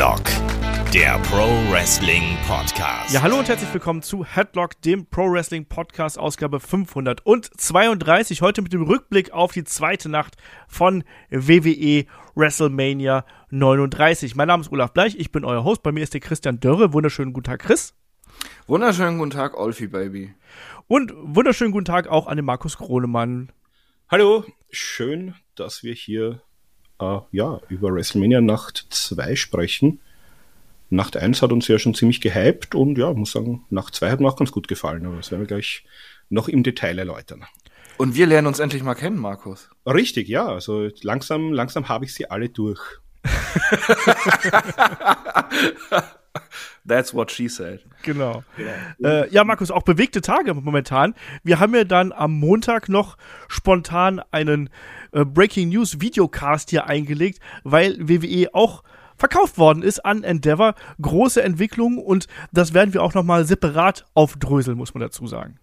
Headlock, der Pro Wrestling Podcast. Ja, hallo und herzlich willkommen zu Headlock, dem Pro Wrestling Podcast, Ausgabe 532. Heute mit dem Rückblick auf die zweite Nacht von WWE WrestleMania 39. Mein Name ist Olaf Bleich, ich bin euer Host. Bei mir ist der Christian Dörre. Wunderschönen guten Tag, Chris. Wunderschönen guten Tag, Olfi Baby. Und wunderschönen guten Tag auch an den Markus Kronemann. Hallo, schön, dass wir hier äh, ja, über WrestleMania Nacht 2 sprechen. Nacht 1 hat uns ja schon ziemlich gehypt und ja, muss sagen, Nacht 2 hat mir auch ganz gut gefallen, aber das werden wir gleich noch im Detail erläutern. Und wir lernen uns endlich mal kennen, Markus. Richtig, ja, also langsam, langsam habe ich sie alle durch. That's what she said. Genau. Ja. Äh, ja, Markus, auch bewegte Tage momentan. Wir haben ja dann am Montag noch spontan einen äh, Breaking News Videocast hier eingelegt, weil WWE auch verkauft worden ist an Endeavor. Große Entwicklung und das werden wir auch nochmal separat aufdröseln, muss man dazu sagen.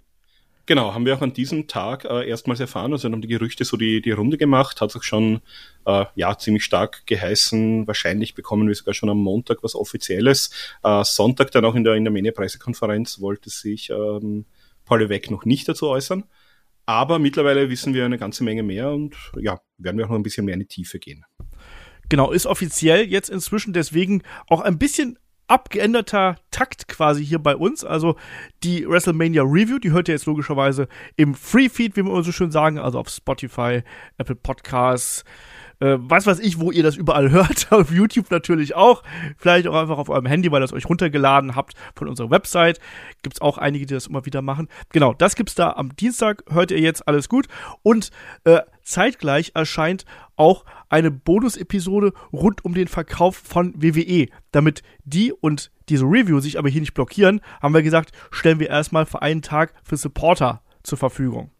Genau, haben wir auch an diesem Tag äh, erstmals erfahren, also haben die Gerüchte so die, die Runde gemacht, hat auch schon äh, ja ziemlich stark geheißen, wahrscheinlich bekommen wir sogar schon am Montag was Offizielles. Äh, Sonntag dann auch in der, in der Mania-Pressekonferenz wollte sich ähm, Paul Levesque noch nicht dazu äußern. Aber mittlerweile wissen wir eine ganze Menge mehr und ja, werden wir auch noch ein bisschen mehr in die Tiefe gehen. Genau, ist offiziell jetzt inzwischen deswegen auch ein bisschen abgeänderter Takt quasi hier bei uns. Also die WrestleMania Review, die hört ihr jetzt logischerweise im Free Feed, wie wir immer so schön sagen, also auf Spotify, Apple Podcasts, äh, was weiß ich, wo ihr das überall hört, auf YouTube natürlich auch, vielleicht auch einfach auf eurem Handy, weil ihr es euch runtergeladen habt von unserer Website. Gibt's auch einige, die das immer wieder machen. Genau, das gibt's da am Dienstag, hört ihr jetzt alles gut. Und äh, zeitgleich erscheint auch eine Bonus-Episode rund um den Verkauf von WWE. Damit die und diese Review sich aber hier nicht blockieren, haben wir gesagt, stellen wir erstmal für einen Tag für Supporter zur Verfügung.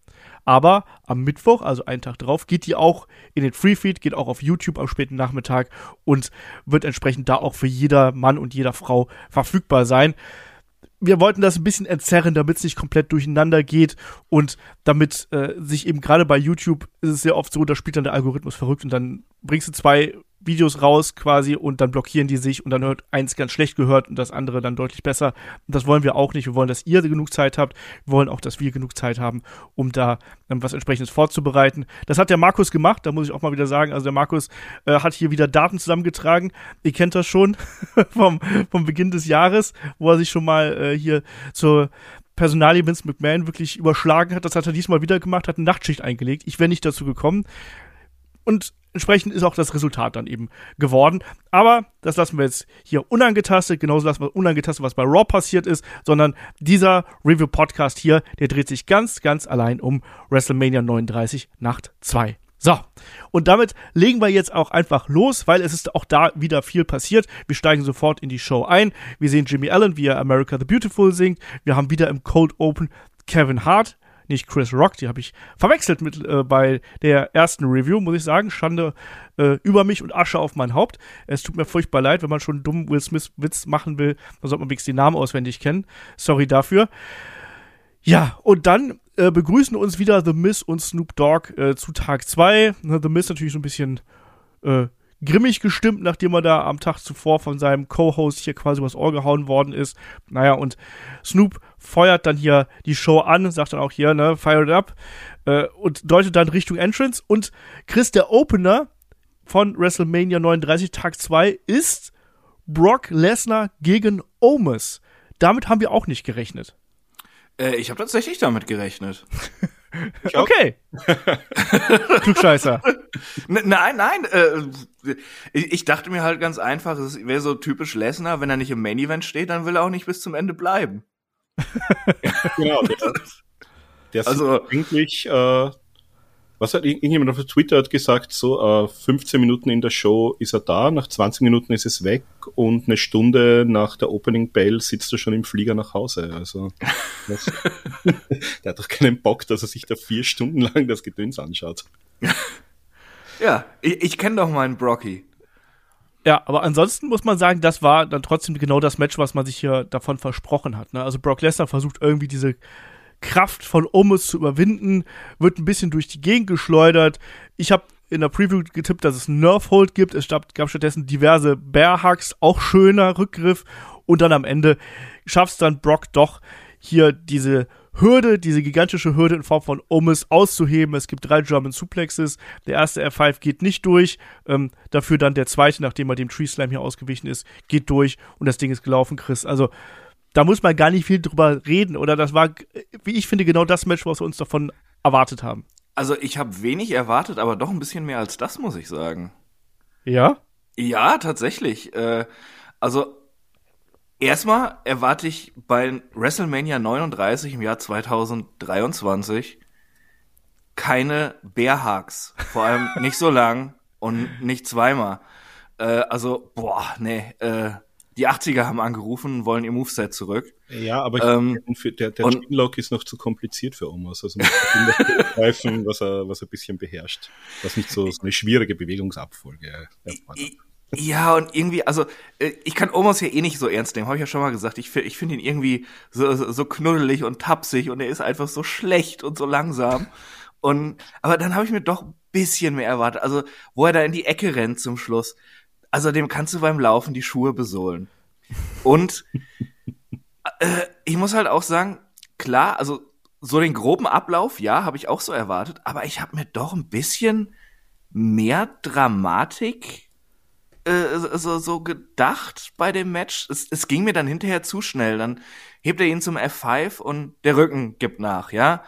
Aber am Mittwoch, also einen Tag drauf, geht die auch in den Freefeed, geht auch auf YouTube am späten Nachmittag und wird entsprechend da auch für jeder Mann und jeder Frau verfügbar sein. Wir wollten das ein bisschen entzerren, damit es nicht komplett durcheinander geht und damit äh, sich eben gerade bei YouTube ist es sehr oft so, da spielt dann der Algorithmus verrückt und dann bringst du zwei Videos raus quasi und dann blockieren die sich und dann hört eins ganz schlecht gehört und das andere dann deutlich besser. Und das wollen wir auch nicht. Wir wollen, dass ihr genug Zeit habt. Wir wollen auch, dass wir genug Zeit haben, um da ähm, was entsprechendes vorzubereiten. Das hat der Markus gemacht, da muss ich auch mal wieder sagen. Also der Markus äh, hat hier wieder Daten zusammengetragen. Ihr kennt das schon vom, vom Beginn des Jahres, wo er sich schon mal äh, hier zur Personalie Vince McMahon wirklich überschlagen hat. Das hat er diesmal wieder gemacht, hat eine Nachtschicht eingelegt. Ich wäre nicht dazu gekommen. Und entsprechend ist auch das Resultat dann eben geworden. Aber das lassen wir jetzt hier unangetastet, genauso lassen wir unangetastet, was bei Raw passiert ist, sondern dieser Review-Podcast hier, der dreht sich ganz, ganz allein um WrestleMania 39 Nacht 2. So, und damit legen wir jetzt auch einfach los, weil es ist auch da wieder viel passiert. Wir steigen sofort in die Show ein. Wir sehen Jimmy Allen, wie er America the Beautiful singt. Wir haben wieder im Cold Open Kevin Hart, nicht Chris Rock, die habe ich verwechselt mit äh, bei der ersten Review, muss ich sagen. Schande äh, über mich und Asche auf mein Haupt. Es tut mir furchtbar leid, wenn man schon einen dummen Will Smith Witz machen will, dann sollte man wenigstens die Namen auswendig kennen. Sorry dafür. Ja, und dann äh, begrüßen uns wieder The Miz und Snoop Dogg äh, zu Tag 2. The Miz natürlich so ein bisschen äh, grimmig gestimmt, nachdem er da am Tag zuvor von seinem Co-Host hier quasi übers Ohr gehauen worden ist. Naja, und Snoop feuert dann hier die Show an, sagt dann auch hier, ne, fire it up, äh, und deutet dann Richtung Entrance. Und Chris, der Opener von WrestleMania 39 Tag 2 ist Brock Lesnar gegen Omus. Damit haben wir auch nicht gerechnet. Äh, ich habe tatsächlich damit gerechnet. okay. Klugscheißer. nein, nein. Äh, ich dachte mir halt ganz einfach, es wäre so typisch Lesnar, wenn er nicht im Main Event steht, dann will er auch nicht bis zum Ende bleiben. genau. Der, der also eigentlich äh, was hat irgendjemand auf Twitter hat gesagt, so äh, 15 Minuten in der Show ist er da, nach 20 Minuten ist es weg und eine Stunde nach der Opening Bell sitzt er schon im Flieger nach Hause. Also der hat doch keinen Bock, dass er sich da vier Stunden lang das Gedöns anschaut. ja, ich, ich kenne doch meinen Brocky. Ja, aber ansonsten muss man sagen, das war dann trotzdem genau das Match, was man sich hier davon versprochen hat. Ne? Also Brock Lesnar versucht irgendwie diese Kraft von Omus zu überwinden, wird ein bisschen durch die Gegend geschleudert. Ich habe in der Preview getippt, dass es Nerf Hold gibt. Es gab, stattdessen diverse Bear Hugs, auch schöner Rückgriff. Und dann am Ende schafft es dann Brock doch hier diese Hürde, diese gigantische Hürde in Form von Omis auszuheben. Es gibt drei German Suplexes. Der erste F5 geht nicht durch. Ähm, dafür dann der zweite, nachdem er dem Tree Slam hier ausgewichen ist, geht durch und das Ding ist gelaufen, Chris. Also da muss man gar nicht viel drüber reden. Oder das war, wie ich finde, genau das Match, was wir uns davon erwartet haben. Also ich habe wenig erwartet, aber doch ein bisschen mehr als das, muss ich sagen. Ja? Ja, tatsächlich. Äh, also erstmal erwarte ich bei WrestleMania 39 im Jahr 2023 keine Bärhaks. Vor allem nicht so lang und nicht zweimal. Äh, also, boah, nee, äh, die 80er haben angerufen, wollen ihr Moveset zurück. Ja, aber ähm, für, der, der Chinlock ist noch zu kompliziert für Omos. Also man muss greifen, was er, was er ein bisschen beherrscht. Was nicht so, so eine schwierige Bewegungsabfolge erfordert. Ja, und irgendwie, also äh, ich kann Omos ja eh nicht so ernst nehmen, habe ich ja schon mal gesagt. Ich, ich finde ihn irgendwie so, so, knuddelig und tapsig und er ist einfach so schlecht und so langsam. Und aber dann habe ich mir doch ein bisschen mehr erwartet. Also, wo er da in die Ecke rennt zum Schluss. Also dem kannst du beim Laufen die Schuhe besohlen. Und äh, ich muss halt auch sagen, klar, also so den groben Ablauf, ja, habe ich auch so erwartet, aber ich habe mir doch ein bisschen mehr Dramatik äh, so, so gedacht bei dem Match. Es, es ging mir dann hinterher zu schnell. Dann hebt er ihn zum F5 und der Rücken gibt nach, ja.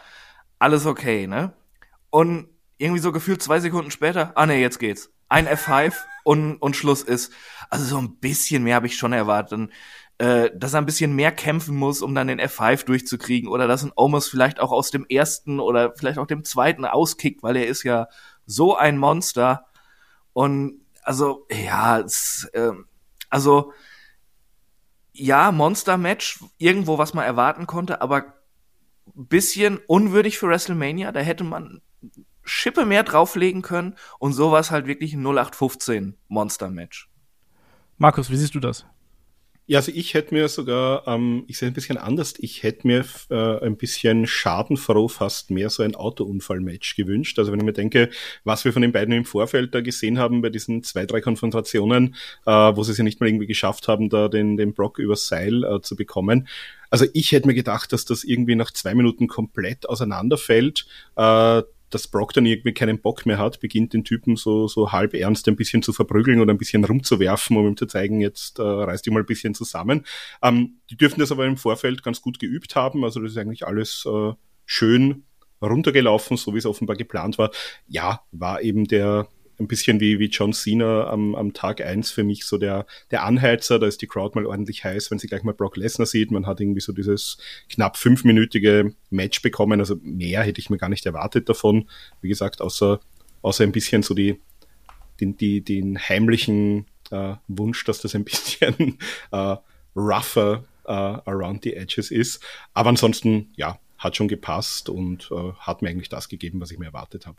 Alles okay, ne? Und irgendwie so gefühlt zwei Sekunden später, ah ne, jetzt geht's. Ein F5 und, und Schluss ist. Also so ein bisschen mehr habe ich schon erwartet. Äh, dass er ein bisschen mehr kämpfen muss, um dann den F5 durchzukriegen. Oder dass ein Omos vielleicht auch aus dem ersten oder vielleicht auch dem zweiten auskickt, weil er ist ja so ein Monster. Und also, ja, es, äh, also ja, Monster-Match, irgendwo, was man erwarten konnte, aber bisschen unwürdig für WrestleMania. Da hätte man Schippe mehr drauflegen können und so war es halt wirklich ein 0815 Monster-Match. Markus, wie siehst du das? Ja, also ich hätte mir sogar, ähm, ich sehe ein bisschen anders, ich hätte mir äh, ein bisschen schadenfroh fast mehr so ein Autounfall-Match gewünscht. Also wenn ich mir denke, was wir von den beiden im Vorfeld da gesehen haben bei diesen zwei, drei Konfrontationen, äh, wo sie es ja nicht mal irgendwie geschafft haben, da den, den Brock übers Seil äh, zu bekommen. Also ich hätte mir gedacht, dass das irgendwie nach zwei Minuten komplett auseinanderfällt. Äh, dass Brock dann irgendwie keinen Bock mehr hat, beginnt den Typen so, so halb ernst ein bisschen zu verprügeln oder ein bisschen rumzuwerfen, um ihm zu zeigen, jetzt äh, reißt dich mal ein bisschen zusammen. Ähm, die dürften das aber im Vorfeld ganz gut geübt haben, also das ist eigentlich alles äh, schön runtergelaufen, so wie es offenbar geplant war. Ja, war eben der ein bisschen wie, wie John Cena am, am Tag eins für mich so der, der Anheizer. Da ist die Crowd mal ordentlich heiß, wenn sie gleich mal Brock Lesnar sieht. Man hat irgendwie so dieses knapp fünfminütige Match bekommen. Also mehr hätte ich mir gar nicht erwartet davon. Wie gesagt, außer, außer ein bisschen so die, den, die, den heimlichen äh, Wunsch, dass das ein bisschen äh, rougher äh, around the edges ist. Aber ansonsten, ja, hat schon gepasst und äh, hat mir eigentlich das gegeben, was ich mir erwartet habe.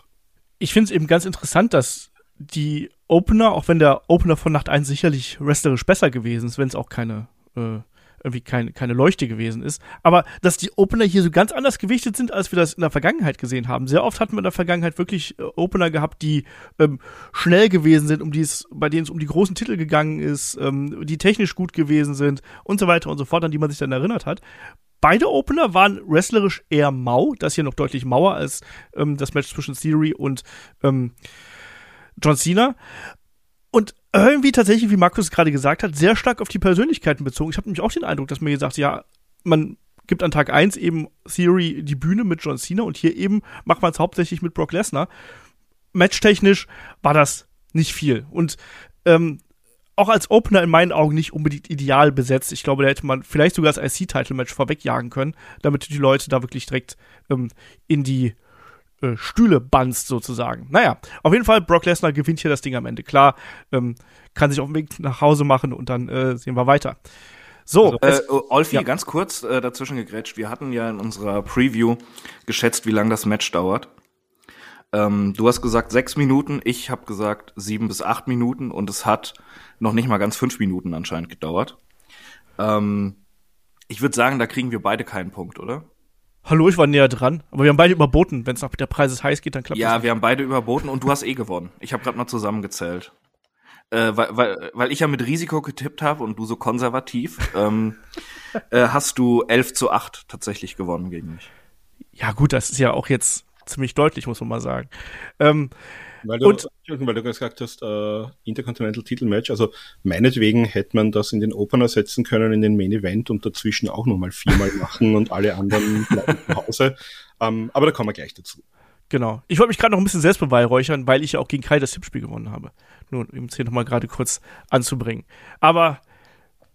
Ich finde es eben ganz interessant, dass die Opener, auch wenn der Opener von Nacht 1 sicherlich wrestlerisch besser gewesen ist, wenn es auch keine, äh, irgendwie keine, keine Leuchte gewesen ist, aber dass die Opener hier so ganz anders gewichtet sind, als wir das in der Vergangenheit gesehen haben. Sehr oft hatten wir in der Vergangenheit wirklich äh, Opener gehabt, die ähm, schnell gewesen sind, um die bei denen es um die großen Titel gegangen ist, ähm, die technisch gut gewesen sind und so weiter und so fort, an die man sich dann erinnert hat. Beide Opener waren wrestlerisch eher mau, das hier noch deutlich mauer als ähm, das Match zwischen Theory und ähm, John Cena. Und irgendwie tatsächlich, wie Markus gerade gesagt hat, sehr stark auf die Persönlichkeiten bezogen. Ich habe nämlich auch den Eindruck, dass man gesagt ja, man gibt an Tag 1 eben Theory die Bühne mit John Cena und hier eben macht man es hauptsächlich mit Brock Lesnar. Matchtechnisch war das nicht viel. Und ähm, auch als Opener in meinen Augen nicht unbedingt ideal besetzt. Ich glaube, da hätte man vielleicht sogar das IC-Title-Match vorwegjagen können, damit die Leute da wirklich direkt ähm, in die äh, Stühle banzt sozusagen. Naja, auf jeden Fall, Brock Lesnar gewinnt hier das Ding am Ende. Klar, ähm, kann sich auf dem Weg nach Hause machen und dann äh, sehen wir weiter. So, also, äh, Olfi, ja. ganz kurz äh, dazwischen gegrätscht. Wir hatten ja in unserer Preview geschätzt, wie lange das Match dauert. Ähm, du hast gesagt sechs Minuten, ich habe gesagt sieben bis acht Minuten und es hat noch nicht mal ganz fünf Minuten anscheinend gedauert. Ähm, ich würde sagen, da kriegen wir beide keinen Punkt, oder? Hallo, ich war näher dran, aber wir haben beide überboten. Wenn es nach der Preis ist heiß geht, dann klappt Ja, das. wir haben beide überboten und du hast eh gewonnen. Ich habe gerade mal zusammengezählt. Äh, weil, weil, weil ich ja mit Risiko getippt habe und du so konservativ, ähm, äh, hast du 11 zu 8 tatsächlich gewonnen gegen mich. Ja, gut, das ist ja auch jetzt ziemlich deutlich, muss man mal sagen. Ähm, Weil du, Und- weil du gesagt hast, äh, Intercontinental Titelmatch, also meinetwegen hätte man das in den Opener setzen können, in den Main Event und dazwischen auch nochmal viermal machen und alle anderen bleiben zu Hause. Ähm, aber da kommen wir gleich dazu. Genau. Ich wollte mich gerade noch ein bisschen selbst beweihräuchern, weil ich ja auch gegen Kai das Tippspiel gewonnen habe. Nur um es hier nochmal gerade kurz anzubringen. Aber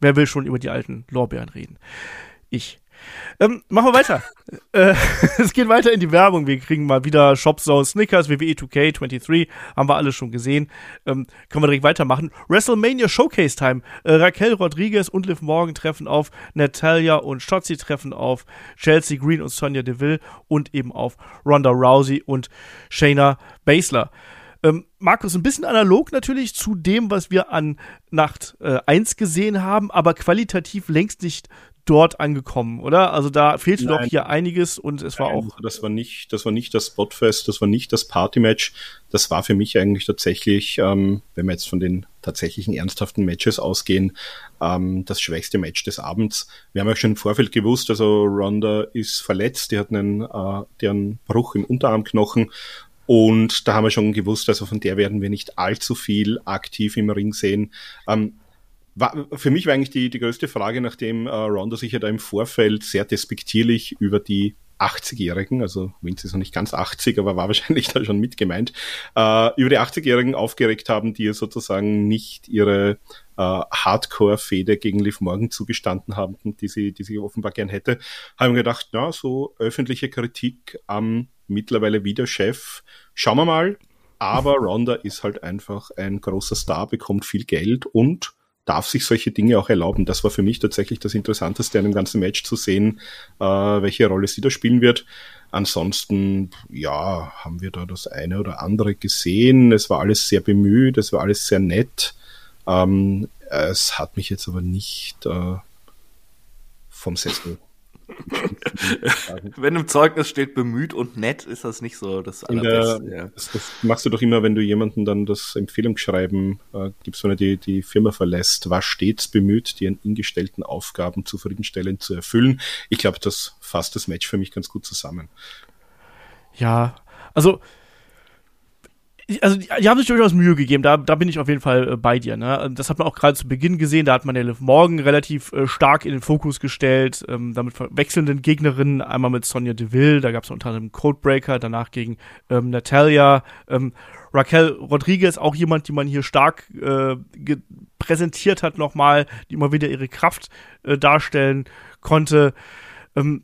wer will schon über die alten Lorbeeren reden? Ich. Ähm, machen wir weiter. äh, es geht weiter in die Werbung. Wir kriegen mal wieder Shop Zone Snickers, WWE 2K23. Haben wir alles schon gesehen. Ähm, können wir direkt weitermachen. WrestleMania Showcase Time. Äh, Raquel Rodriguez und Liv Morgan treffen auf. Natalia und Shotzi treffen auf. Chelsea Green und Sonya Deville und eben auf Ronda Rousey und Shayna Baszler. Ähm, Markus, ein bisschen analog natürlich zu dem, was wir an Nacht äh, 1 gesehen haben, aber qualitativ längst nicht dort angekommen, oder? Also da fehlte doch Nein. hier einiges und es war auch. Also Das war nicht, das war nicht das Spotfest, das war nicht das Partymatch. Das war für mich eigentlich tatsächlich, ähm, wenn wir jetzt von den tatsächlichen ernsthaften Matches ausgehen, ähm, das schwächste Match des Abends. Wir haben ja schon im Vorfeld gewusst, also Ronda ist verletzt, die hat einen, äh, einen Bruch im Unterarmknochen. Und da haben wir schon gewusst, also von der werden wir nicht allzu viel aktiv im Ring sehen. Ähm, war, für mich war eigentlich die, die größte Frage, nachdem äh, Ronda sich ja da im Vorfeld sehr despektierlich über die 80-Jährigen, also Vince ist noch nicht ganz 80, aber war wahrscheinlich da schon mit gemeint, äh, über die 80-Jährigen aufgeregt haben, die ihr sozusagen nicht ihre äh, Hardcore-Fehde gegen Liv Morgan zugestanden haben, die sie, die sie offenbar gern hätte, haben gedacht, na, so öffentliche Kritik am mittlerweile wieder Chef, schauen wir mal, aber Ronda ist halt einfach ein großer Star, bekommt viel Geld und darf sich solche Dinge auch erlauben. Das war für mich tatsächlich das Interessanteste an dem ganzen Match zu sehen, äh, welche Rolle sie da spielen wird. Ansonsten, ja, haben wir da das eine oder andere gesehen. Es war alles sehr bemüht, es war alles sehr nett. Ähm, es hat mich jetzt aber nicht äh, vom Sessel. Wenn im Zeugnis steht bemüht und nett, ist das nicht so das der, allerbeste. Ja. das, das machst du doch immer, wenn du jemanden dann das Empfehlungsschreiben äh, gibst, wenn er die, die Firma verlässt, war stets bemüht, die an ihn gestellten Aufgaben zufriedenstellend zu erfüllen. Ich glaube, das fasst das Match für mich ganz gut zusammen. Ja, also. Also, die, die haben sich durchaus Mühe gegeben, da, da bin ich auf jeden Fall äh, bei dir. Ne? Das hat man auch gerade zu Beginn gesehen, da hat man ja Liv Morgan relativ äh, stark in den Fokus gestellt, ähm, damit wechselnden Gegnerinnen, einmal mit Sonja Deville, da gab es unter anderem Codebreaker, danach gegen ähm, Natalia, ähm, Raquel Rodriguez, auch jemand, die man hier stark äh, präsentiert hat nochmal, die immer wieder ihre Kraft äh, darstellen konnte. Ähm,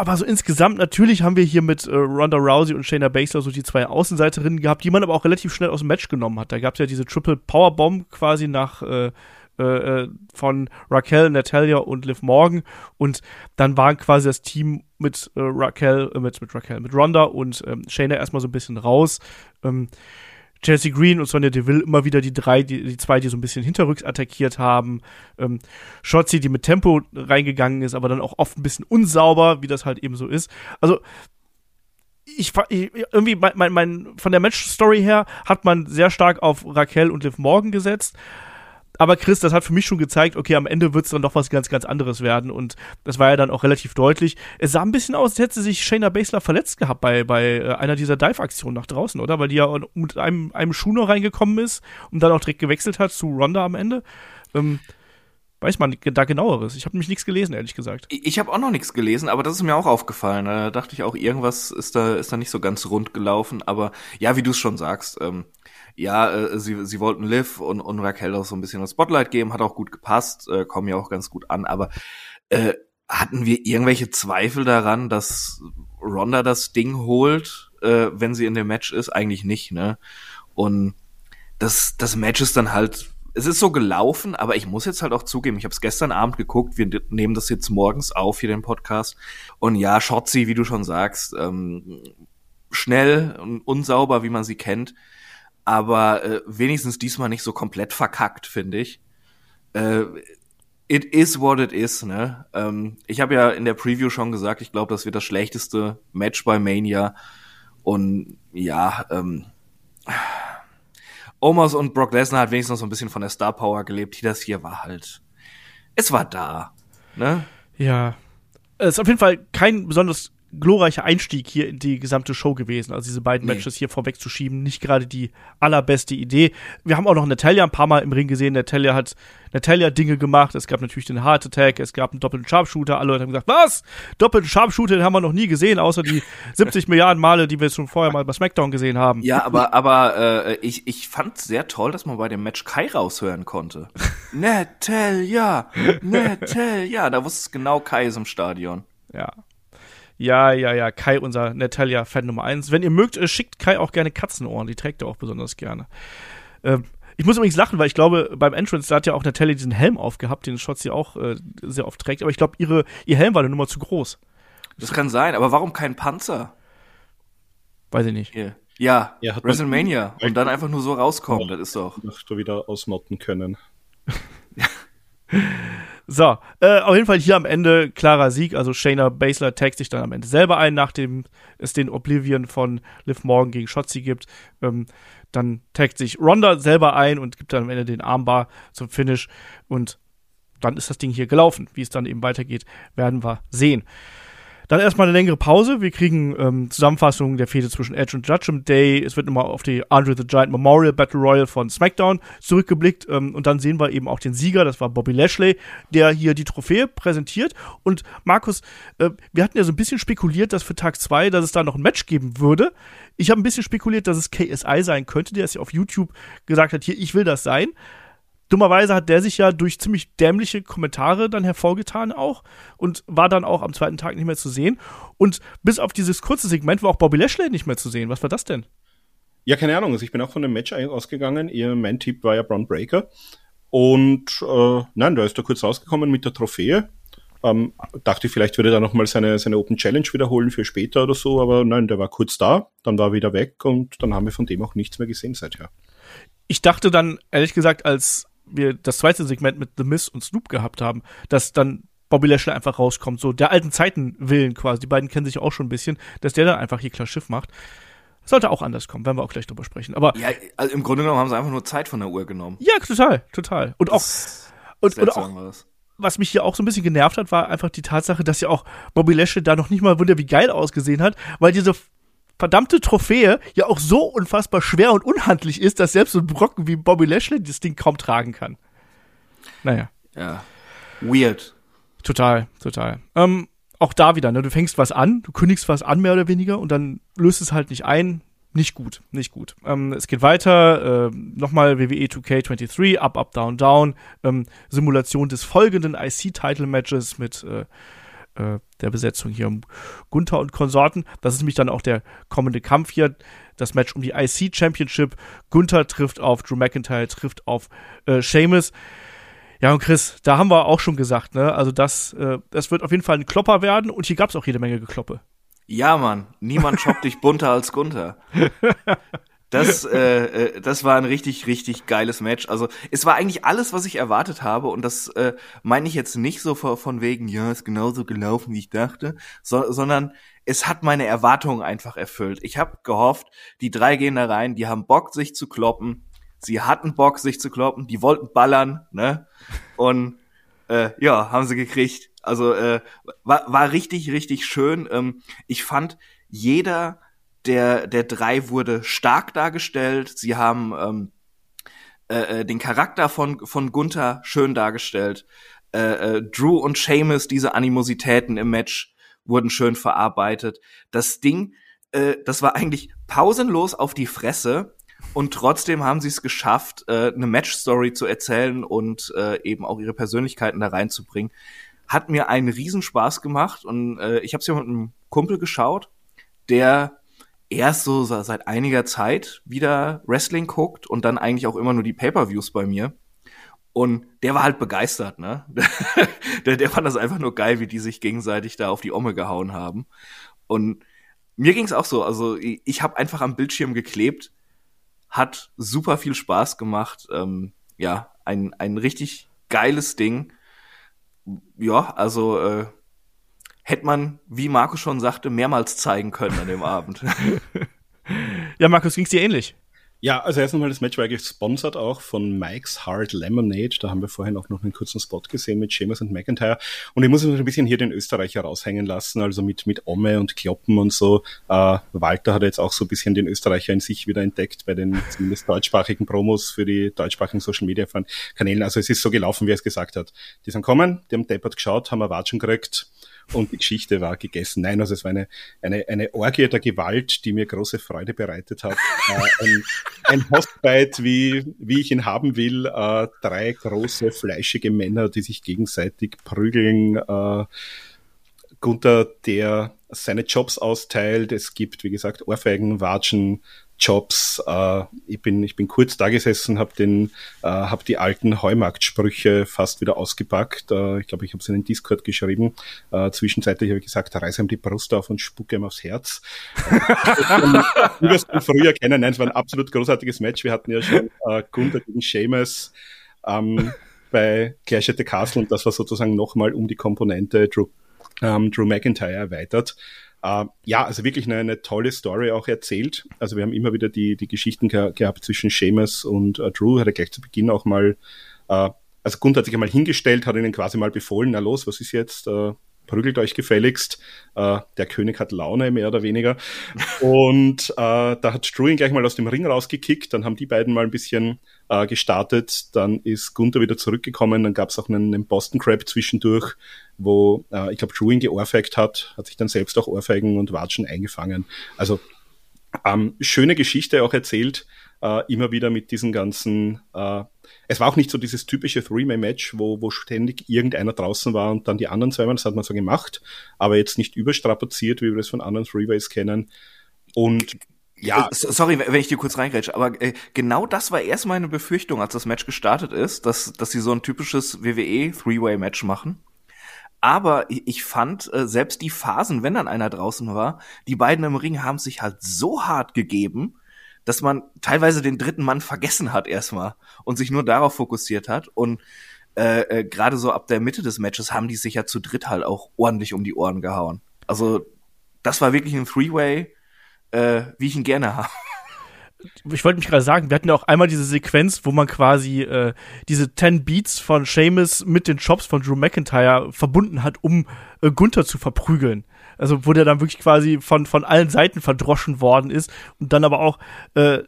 aber so insgesamt, natürlich haben wir hier mit äh, Ronda Rousey und Shayna Baszler so die zwei Außenseiterinnen gehabt, die man aber auch relativ schnell aus dem Match genommen hat. Da gab es ja diese Triple Powerbomb quasi nach äh, äh, äh, von Raquel, Natalia und Liv Morgan und dann waren quasi das Team mit äh, Raquel, äh, mit, mit Raquel, mit Ronda und ähm, Shayna erstmal so ein bisschen raus. Ähm, Chelsea Green und Sonja Deville immer wieder die drei, die, die zwei, die so ein bisschen hinterrücks attackiert haben. Ähm, Shotzi, die mit Tempo reingegangen ist, aber dann auch oft ein bisschen unsauber, wie das halt eben so ist. Also, ich, ich irgendwie, mein, mein, mein, von der Match-Story her hat man sehr stark auf Raquel und Liv Morgan gesetzt. Aber Chris, das hat für mich schon gezeigt, okay, am Ende wird es dann doch was ganz, ganz anderes werden. Und das war ja dann auch relativ deutlich. Es sah ein bisschen aus, als hätte sich Shayna Baszler verletzt gehabt bei, bei äh, einer dieser Dive-Aktionen nach draußen, oder? Weil die ja mit einem, einem Schuh noch reingekommen ist und dann auch direkt gewechselt hat zu Ronda am Ende. Ähm, weiß man da genaueres. Ich habe nämlich nichts gelesen, ehrlich gesagt. Ich habe auch noch nichts gelesen, aber das ist mir auch aufgefallen. Da dachte ich auch, irgendwas ist da, ist da nicht so ganz rund gelaufen. Aber ja, wie du es schon sagst, ähm, ja, äh, sie, sie wollten Liv und, und Raquel auch so ein bisschen das Spotlight geben, hat auch gut gepasst, äh, kommen ja auch ganz gut an. Aber äh, hatten wir irgendwelche Zweifel daran, dass Ronda das Ding holt, äh, wenn sie in dem Match ist? Eigentlich nicht, ne? Und das, das Match ist dann halt, es ist so gelaufen, aber ich muss jetzt halt auch zugeben, ich habe es gestern Abend geguckt, wir nehmen das jetzt morgens auf, hier den Podcast. Und ja, Shotzi, wie du schon sagst, ähm, schnell und unsauber, wie man sie kennt, aber äh, wenigstens diesmal nicht so komplett verkackt, finde ich. Äh, it is what it is, ne? Ähm, ich habe ja in der Preview schon gesagt, ich glaube, das wird das schlechteste Match bei Mania. Und ja, ähm, Omos und Brock Lesnar hat wenigstens noch so ein bisschen von der Star Power gelebt. Hier das hier war halt, es war da, ne? Ja. Es ist auf jeden Fall kein besonders glorreicher Einstieg hier in die gesamte Show gewesen. Also diese beiden nee. Matches hier vorwegzuschieben, nicht gerade die allerbeste Idee. Wir haben auch noch Natalia ein paar Mal im Ring gesehen. Natalia hat Natalia Dinge gemacht. Es gab natürlich den Heart Attack, es gab einen doppelten Sharpshooter. Alle Leute haben gesagt, was? Doppelten Sharpshooter, den haben wir noch nie gesehen, außer die 70 Milliarden Male, die wir schon vorher mal bei SmackDown gesehen haben. Ja, aber, aber äh, ich, ich fand sehr toll, dass man bei dem Match Kai raushören konnte. Natalia, Natalia, da wusste es genau, Kai ist im Stadion. Ja, ja, ja, ja, Kai, unser Natalia-Fan Nummer eins. Wenn ihr mögt, äh, schickt Kai auch gerne Katzenohren, die trägt er auch besonders gerne. Ähm, ich muss übrigens lachen, weil ich glaube, beim Entrance, da hat ja auch Natalia diesen Helm aufgehabt, den Schotzi auch äh, sehr oft trägt. Aber ich glaube, ihre, ihr Helm war eine Nummer zu groß. Das kann sein, aber warum kein Panzer? Weiß ich nicht. Yeah. Ja, ja WrestleMania. Und dann einfach nur so rauskommen, das ist doch. Noch wieder ausmotten können. So, äh, auf jeden Fall hier am Ende klarer Sieg. Also Shayna Baszler taggt sich dann am Ende selber ein, nachdem es den Oblivion von Liv Morgan gegen Shotzi gibt. Ähm, dann taggt sich Ronda selber ein und gibt dann am Ende den Armbar zum Finish. Und dann ist das Ding hier gelaufen. Wie es dann eben weitergeht, werden wir sehen. Dann erstmal eine längere Pause. Wir kriegen ähm, Zusammenfassungen der Fehde zwischen Edge und Judgment Day. Es wird nochmal auf die Andre the Giant Memorial Battle Royal von SmackDown zurückgeblickt. Ähm, und dann sehen wir eben auch den Sieger, das war Bobby Lashley, der hier die Trophäe präsentiert. Und Markus, äh, wir hatten ja so ein bisschen spekuliert, dass für Tag 2, dass es da noch ein Match geben würde. Ich habe ein bisschen spekuliert, dass es KSI sein könnte, der es ja auf YouTube gesagt hat, hier, ich will das sein. Dummerweise hat der sich ja durch ziemlich dämliche Kommentare dann hervorgetan auch und war dann auch am zweiten Tag nicht mehr zu sehen. Und bis auf dieses kurze Segment war auch Bobby Lashley nicht mehr zu sehen. Was war das denn? Ja, keine Ahnung. Also ich bin auch von dem Match ausgegangen. Ihr Main-Tipp war ja Braun Breaker. Und äh, nein, da ist er kurz rausgekommen mit der Trophäe. Ähm, dachte ich, vielleicht würde er noch mal seine, seine Open Challenge wiederholen für später oder so, aber nein, der war kurz da, dann war er wieder weg und dann haben wir von dem auch nichts mehr gesehen seither. Ich dachte dann, ehrlich gesagt, als wir das zweite Segment mit The Miss und Snoop gehabt haben, dass dann Bobby Lashley einfach rauskommt, so der alten Zeiten willen quasi. Die beiden kennen sich auch schon ein bisschen, dass der dann einfach hier klar Schiff macht. Sollte auch anders kommen, werden wir auch gleich drüber sprechen. Aber ja, also im Grunde genommen haben sie einfach nur Zeit von der Uhr genommen. Ja, total, total. Und auch und, und auch was mich hier auch so ein bisschen genervt hat, war einfach die Tatsache, dass ja auch Bobby Lashley da noch nicht mal wunder wie geil ausgesehen hat, weil diese verdammte Trophäe ja auch so unfassbar schwer und unhandlich ist, dass selbst so ein Brocken wie Bobby Lashley das Ding kaum tragen kann. Naja. Ja. Weird. Total, total. Ähm, auch da wieder, ne? Du fängst was an, du kündigst was an, mehr oder weniger, und dann löst es halt nicht ein. Nicht gut, nicht gut. Ähm, es geht weiter, äh, nochmal WWE 2K23, Up, Up, Down, Down, ähm, Simulation des folgenden IC-Title-Matches mit äh, äh, der Besetzung hier um Gunther und Konsorten. Das ist nämlich dann auch der kommende Kampf hier. Das Match um die IC Championship. Gunther trifft auf Drew McIntyre, trifft auf äh, Sheamus. Ja, und Chris, da haben wir auch schon gesagt, ne? Also das, äh, das wird auf jeden Fall ein Klopper werden und hier gab es auch jede Menge Gekloppe. Ja, Mann, niemand shoppt dich bunter als Gunther. Das, äh, äh, das war ein richtig, richtig geiles Match. Also es war eigentlich alles, was ich erwartet habe. Und das äh, meine ich jetzt nicht so von wegen, ja, ist genauso gelaufen, wie ich dachte, so, sondern es hat meine Erwartungen einfach erfüllt. Ich habe gehofft, die drei gehen da rein, die haben Bock, sich zu kloppen. Sie hatten Bock, sich zu kloppen, die wollten ballern, ne? Und äh, ja, haben sie gekriegt. Also äh, war, war richtig, richtig schön. Ähm, ich fand, jeder der, der drei wurde stark dargestellt. Sie haben ähm, äh, äh, den Charakter von, von Gunther schön dargestellt. Äh, äh, Drew und Seamus, diese Animositäten im Match wurden schön verarbeitet. Das Ding, äh, das war eigentlich pausenlos auf die Fresse. Und trotzdem haben sie es geschafft, äh, eine Match-Story zu erzählen und äh, eben auch ihre Persönlichkeiten da reinzubringen. Hat mir einen Riesenspaß gemacht und äh, ich habe es ja mit einem Kumpel geschaut, der erst so seit einiger Zeit wieder Wrestling guckt und dann eigentlich auch immer nur die Pay-per-Views bei mir. Und der war halt begeistert, ne? der, der fand das einfach nur geil, wie die sich gegenseitig da auf die Omme gehauen haben. Und mir ging's auch so. Also ich, ich habe einfach am Bildschirm geklebt, hat super viel Spaß gemacht. Ähm, ja, ein, ein richtig geiles Ding. ja, also äh, hätte man, wie Markus schon sagte, mehrmals zeigen können an dem Abend. ja, Markus, ging's dir ähnlich? Ja, also erst einmal das Match war gesponsert auch von Mike's Hard Lemonade. Da haben wir vorhin auch noch einen kurzen Spot gesehen mit Sheamus und McIntyre. Und ich muss ein bisschen hier den Österreicher raushängen lassen, also mit, mit Omme und Kloppen und so. Äh, Walter hat jetzt auch so ein bisschen den Österreicher in sich wieder entdeckt bei den zumindest deutschsprachigen Promos für die deutschsprachigen Social Media Kanälen. Also es ist so gelaufen, wie er es gesagt hat. Die sind kommen, die haben deppert geschaut, haben Watschen gekriegt und die Geschichte war gegessen. Nein, also es war eine, eine, eine Orgie der Gewalt, die mir große Freude bereitet hat. äh, ein, ein Hochzeit, wie, wie ich ihn haben will. Äh, drei große, fleischige Männer, die sich gegenseitig prügeln. Äh, Gunther, der seine Jobs austeilt. Es gibt, wie gesagt, Ohrfeigen, Watschen, Jobs. Äh, ich, bin, ich bin kurz da gesessen, habe äh, hab die alten Heumarktsprüche fast wieder ausgepackt. Äh, ich glaube, ich habe es in den Discord geschrieben. Äh, zwischenzeitlich habe ich gesagt, reiße ihm die Brust auf und spucke ihm aufs Herz. Wie wir es von früher kennen, nein, es war ein absolut großartiges Match. Wir hatten ja schon äh, Gunther gegen Seamus. Ähm, bei Clash at the Castle und das war sozusagen nochmal um die Komponente Drew, ähm, Drew McIntyre erweitert. Uh, ja, also wirklich eine, eine, tolle Story auch erzählt. Also wir haben immer wieder die, die Geschichten ge gehabt zwischen Seamus und uh, Drew. Hat er gleich zu Beginn auch mal, uh, also Gunther hat sich einmal hingestellt, hat ihnen quasi mal befohlen, na los, was ist jetzt? Prügelt euch gefälligst. der König hat Laune, mehr oder weniger. Und da hat ihn gleich mal aus dem Ring rausgekickt. Dann haben die beiden mal ein bisschen gestartet. Dann ist Gunther wieder zurückgekommen. Dann gab es auch einen, einen Boston Crab zwischendurch wo äh, ich glaube, ihn geohrfeigt hat, hat sich dann selbst auch Ohrfeigen und Watschen eingefangen. Also ähm, schöne Geschichte auch erzählt, äh, immer wieder mit diesen ganzen. Äh, es war auch nicht so dieses typische Three-Way-Match, wo, wo ständig irgendeiner draußen war und dann die anderen zweimal, das hat man so gemacht, aber jetzt nicht überstrapaziert, wie wir es von anderen Three-Ways kennen. Und ja. Äh, sorry, wenn ich dir kurz reingrätsche, aber äh, genau das war erst meine Befürchtung, als das Match gestartet ist, dass, dass sie so ein typisches WWE Three-Way-Match machen. Aber ich fand, äh, selbst die Phasen, wenn dann einer draußen war, die beiden im Ring haben sich halt so hart gegeben, dass man teilweise den dritten Mann vergessen hat erstmal und sich nur darauf fokussiert hat. Und äh, äh, gerade so ab der Mitte des Matches haben die sich ja zu dritt halt auch ordentlich um die Ohren gehauen. Also das war wirklich ein Three-Way, äh, wie ich ihn gerne habe ich wollte mich gerade sagen, wir hatten ja auch einmal diese Sequenz, wo man quasi äh, diese 10 Beats von Seamus mit den Chops von Drew McIntyre verbunden hat, um äh, Gunther zu verprügeln. Also wo der dann wirklich quasi von, von allen Seiten verdroschen worden ist und dann aber auch äh,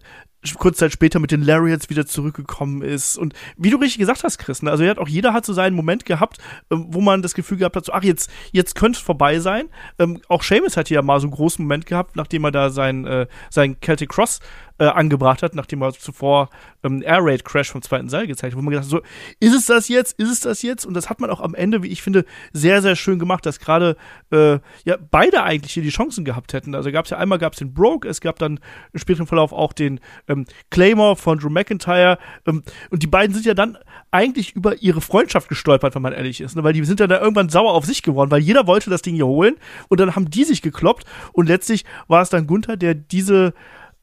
kurz Zeit später mit den Lariats wieder zurückgekommen ist. Und wie du richtig gesagt hast, Chris, ne, also hat auch jeder hat so seinen Moment gehabt, ähm, wo man das Gefühl gehabt hat, so, ach, jetzt, jetzt könnte es vorbei sein. Ähm, auch Seamus hatte ja mal so einen großen Moment gehabt, nachdem er da sein, äh, sein Celtic Cross äh, angebracht hat, nachdem er zuvor ähm, Air Raid Crash vom zweiten Seil gezeigt hat, wo man gedacht hat, so, ist es das jetzt? Ist es das jetzt? Und das hat man auch am Ende, wie ich finde, sehr, sehr schön gemacht, dass gerade äh, ja beide eigentlich hier die Chancen gehabt hätten. Also gab es ja einmal gab es den Broke, es gab dann im späteren Verlauf auch den ähm, Claymore von Drew McIntyre. Ähm, und die beiden sind ja dann eigentlich über ihre Freundschaft gestolpert, wenn man ehrlich ist. Ne? Weil die sind ja da irgendwann sauer auf sich geworden, weil jeder wollte das Ding hier holen und dann haben die sich gekloppt und letztlich war es dann Gunther, der diese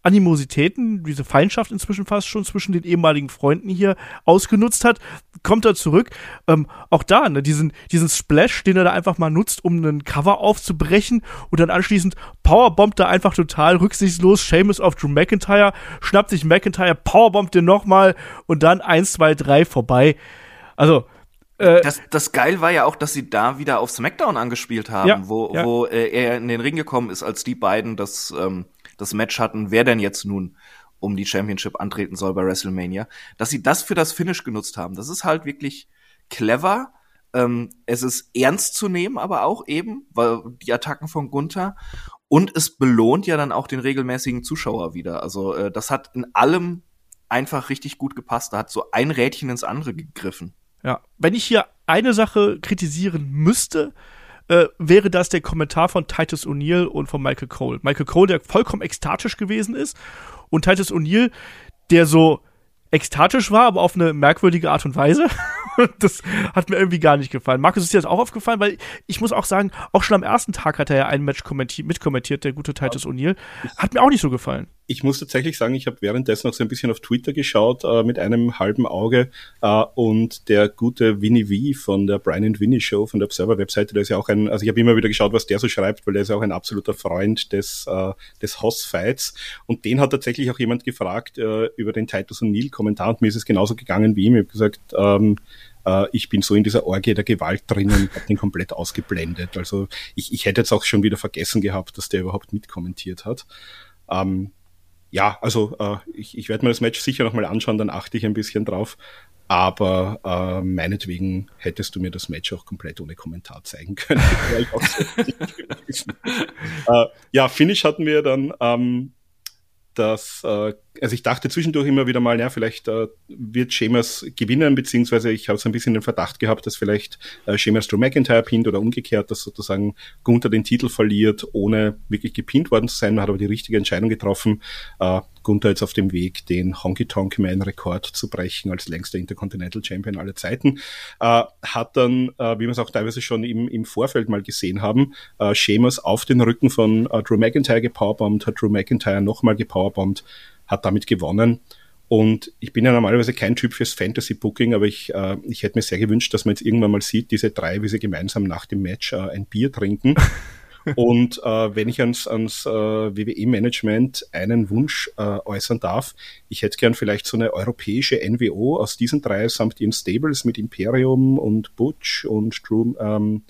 Animositäten, diese Feindschaft inzwischen fast schon zwischen den ehemaligen Freunden hier ausgenutzt hat, kommt er zurück. Ähm, auch da, ne, diesen, diesen Splash, den er da einfach mal nutzt, um einen Cover aufzubrechen und dann anschließend powerbombt er einfach total rücksichtslos Seamus auf Drew McIntyre, schnappt sich McIntyre, powerbombt den nochmal und dann eins, zwei, drei vorbei. Also, äh, das, das geil war ja auch, dass sie da wieder auf SmackDown angespielt haben, ja, wo, ja. wo äh, er in den Ring gekommen ist, als die beiden das ähm, das Match hatten, wer denn jetzt nun um die Championship antreten soll bei WrestleMania, dass sie das für das Finish genutzt haben. Das ist halt wirklich clever. Ähm, es ist ernst zu nehmen, aber auch eben, weil die Attacken von Gunther und es belohnt ja dann auch den regelmäßigen Zuschauer wieder. Also äh, das hat in allem einfach richtig gut gepasst. Da hat so ein Rädchen ins andere gegriffen. Ja, wenn ich hier eine Sache kritisieren müsste, äh, wäre das der Kommentar von Titus O'Neill und von Michael Cole. Michael Cole, der vollkommen ekstatisch gewesen ist und Titus O'Neill, der so ekstatisch war, aber auf eine merkwürdige Art und Weise. das hat mir irgendwie gar nicht gefallen. Markus ist dir das auch aufgefallen, weil ich muss auch sagen, auch schon am ersten Tag hat er ja ein Match mitkommentiert, der gute Titus O'Neill. Hat mir auch nicht so gefallen. Ich muss tatsächlich sagen, ich habe währenddessen noch so ein bisschen auf Twitter geschaut äh, mit einem halben Auge äh, und der gute Winnie V von der Brian and Winnie Show von der Observer-Webseite, der ist ja auch ein, also ich habe immer wieder geschaut, was der so schreibt, weil der ist ja auch ein absoluter Freund des, äh, des Hoss-Fights und den hat tatsächlich auch jemand gefragt äh, über den Titus O'Neill-Kommentar und mir ist es genauso gegangen wie ihm. Ich habe gesagt, ähm, äh, ich bin so in dieser Orgie der Gewalt drinnen, habe den komplett ausgeblendet. Also ich, ich hätte jetzt auch schon wieder vergessen gehabt, dass der überhaupt mitkommentiert hat. Ähm, ja, also äh, ich, ich werde mir das Match sicher nochmal anschauen, dann achte ich ein bisschen drauf. Aber äh, meinetwegen hättest du mir das Match auch komplett ohne Kommentar zeigen können. äh, ja, Finish hatten wir dann ähm, das äh, also ich dachte zwischendurch immer wieder mal, ja, vielleicht äh, wird Sheamus gewinnen, beziehungsweise ich habe so ein bisschen den Verdacht gehabt, dass vielleicht äh, Sheamus Drew McIntyre pinnt oder umgekehrt, dass sozusagen Gunther den Titel verliert, ohne wirklich gepinnt worden zu sein. Man hat aber die richtige Entscheidung getroffen. Äh, Gunther jetzt auf dem Weg, den Honky Tonk Man Rekord zu brechen als längster Intercontinental Champion aller Zeiten. Äh, hat dann, äh, wie wir es auch teilweise schon im, im Vorfeld mal gesehen haben, äh, Sheamus auf den Rücken von äh, Drew McIntyre gepowerbombt, hat Drew McIntyre nochmal gepowerbombt hat damit gewonnen. Und ich bin ja normalerweise kein Typ fürs Fantasy-Booking, aber ich, äh, ich hätte mir sehr gewünscht, dass man jetzt irgendwann mal sieht, diese drei, wie sie gemeinsam nach dem Match äh, ein Bier trinken. Und äh, wenn ich ans, ans äh, WWE-Management einen Wunsch äh, äußern darf, ich hätte gern vielleicht so eine europäische NWO aus diesen drei samt ihren Stables mit Imperium und Butch und Drew, ähm,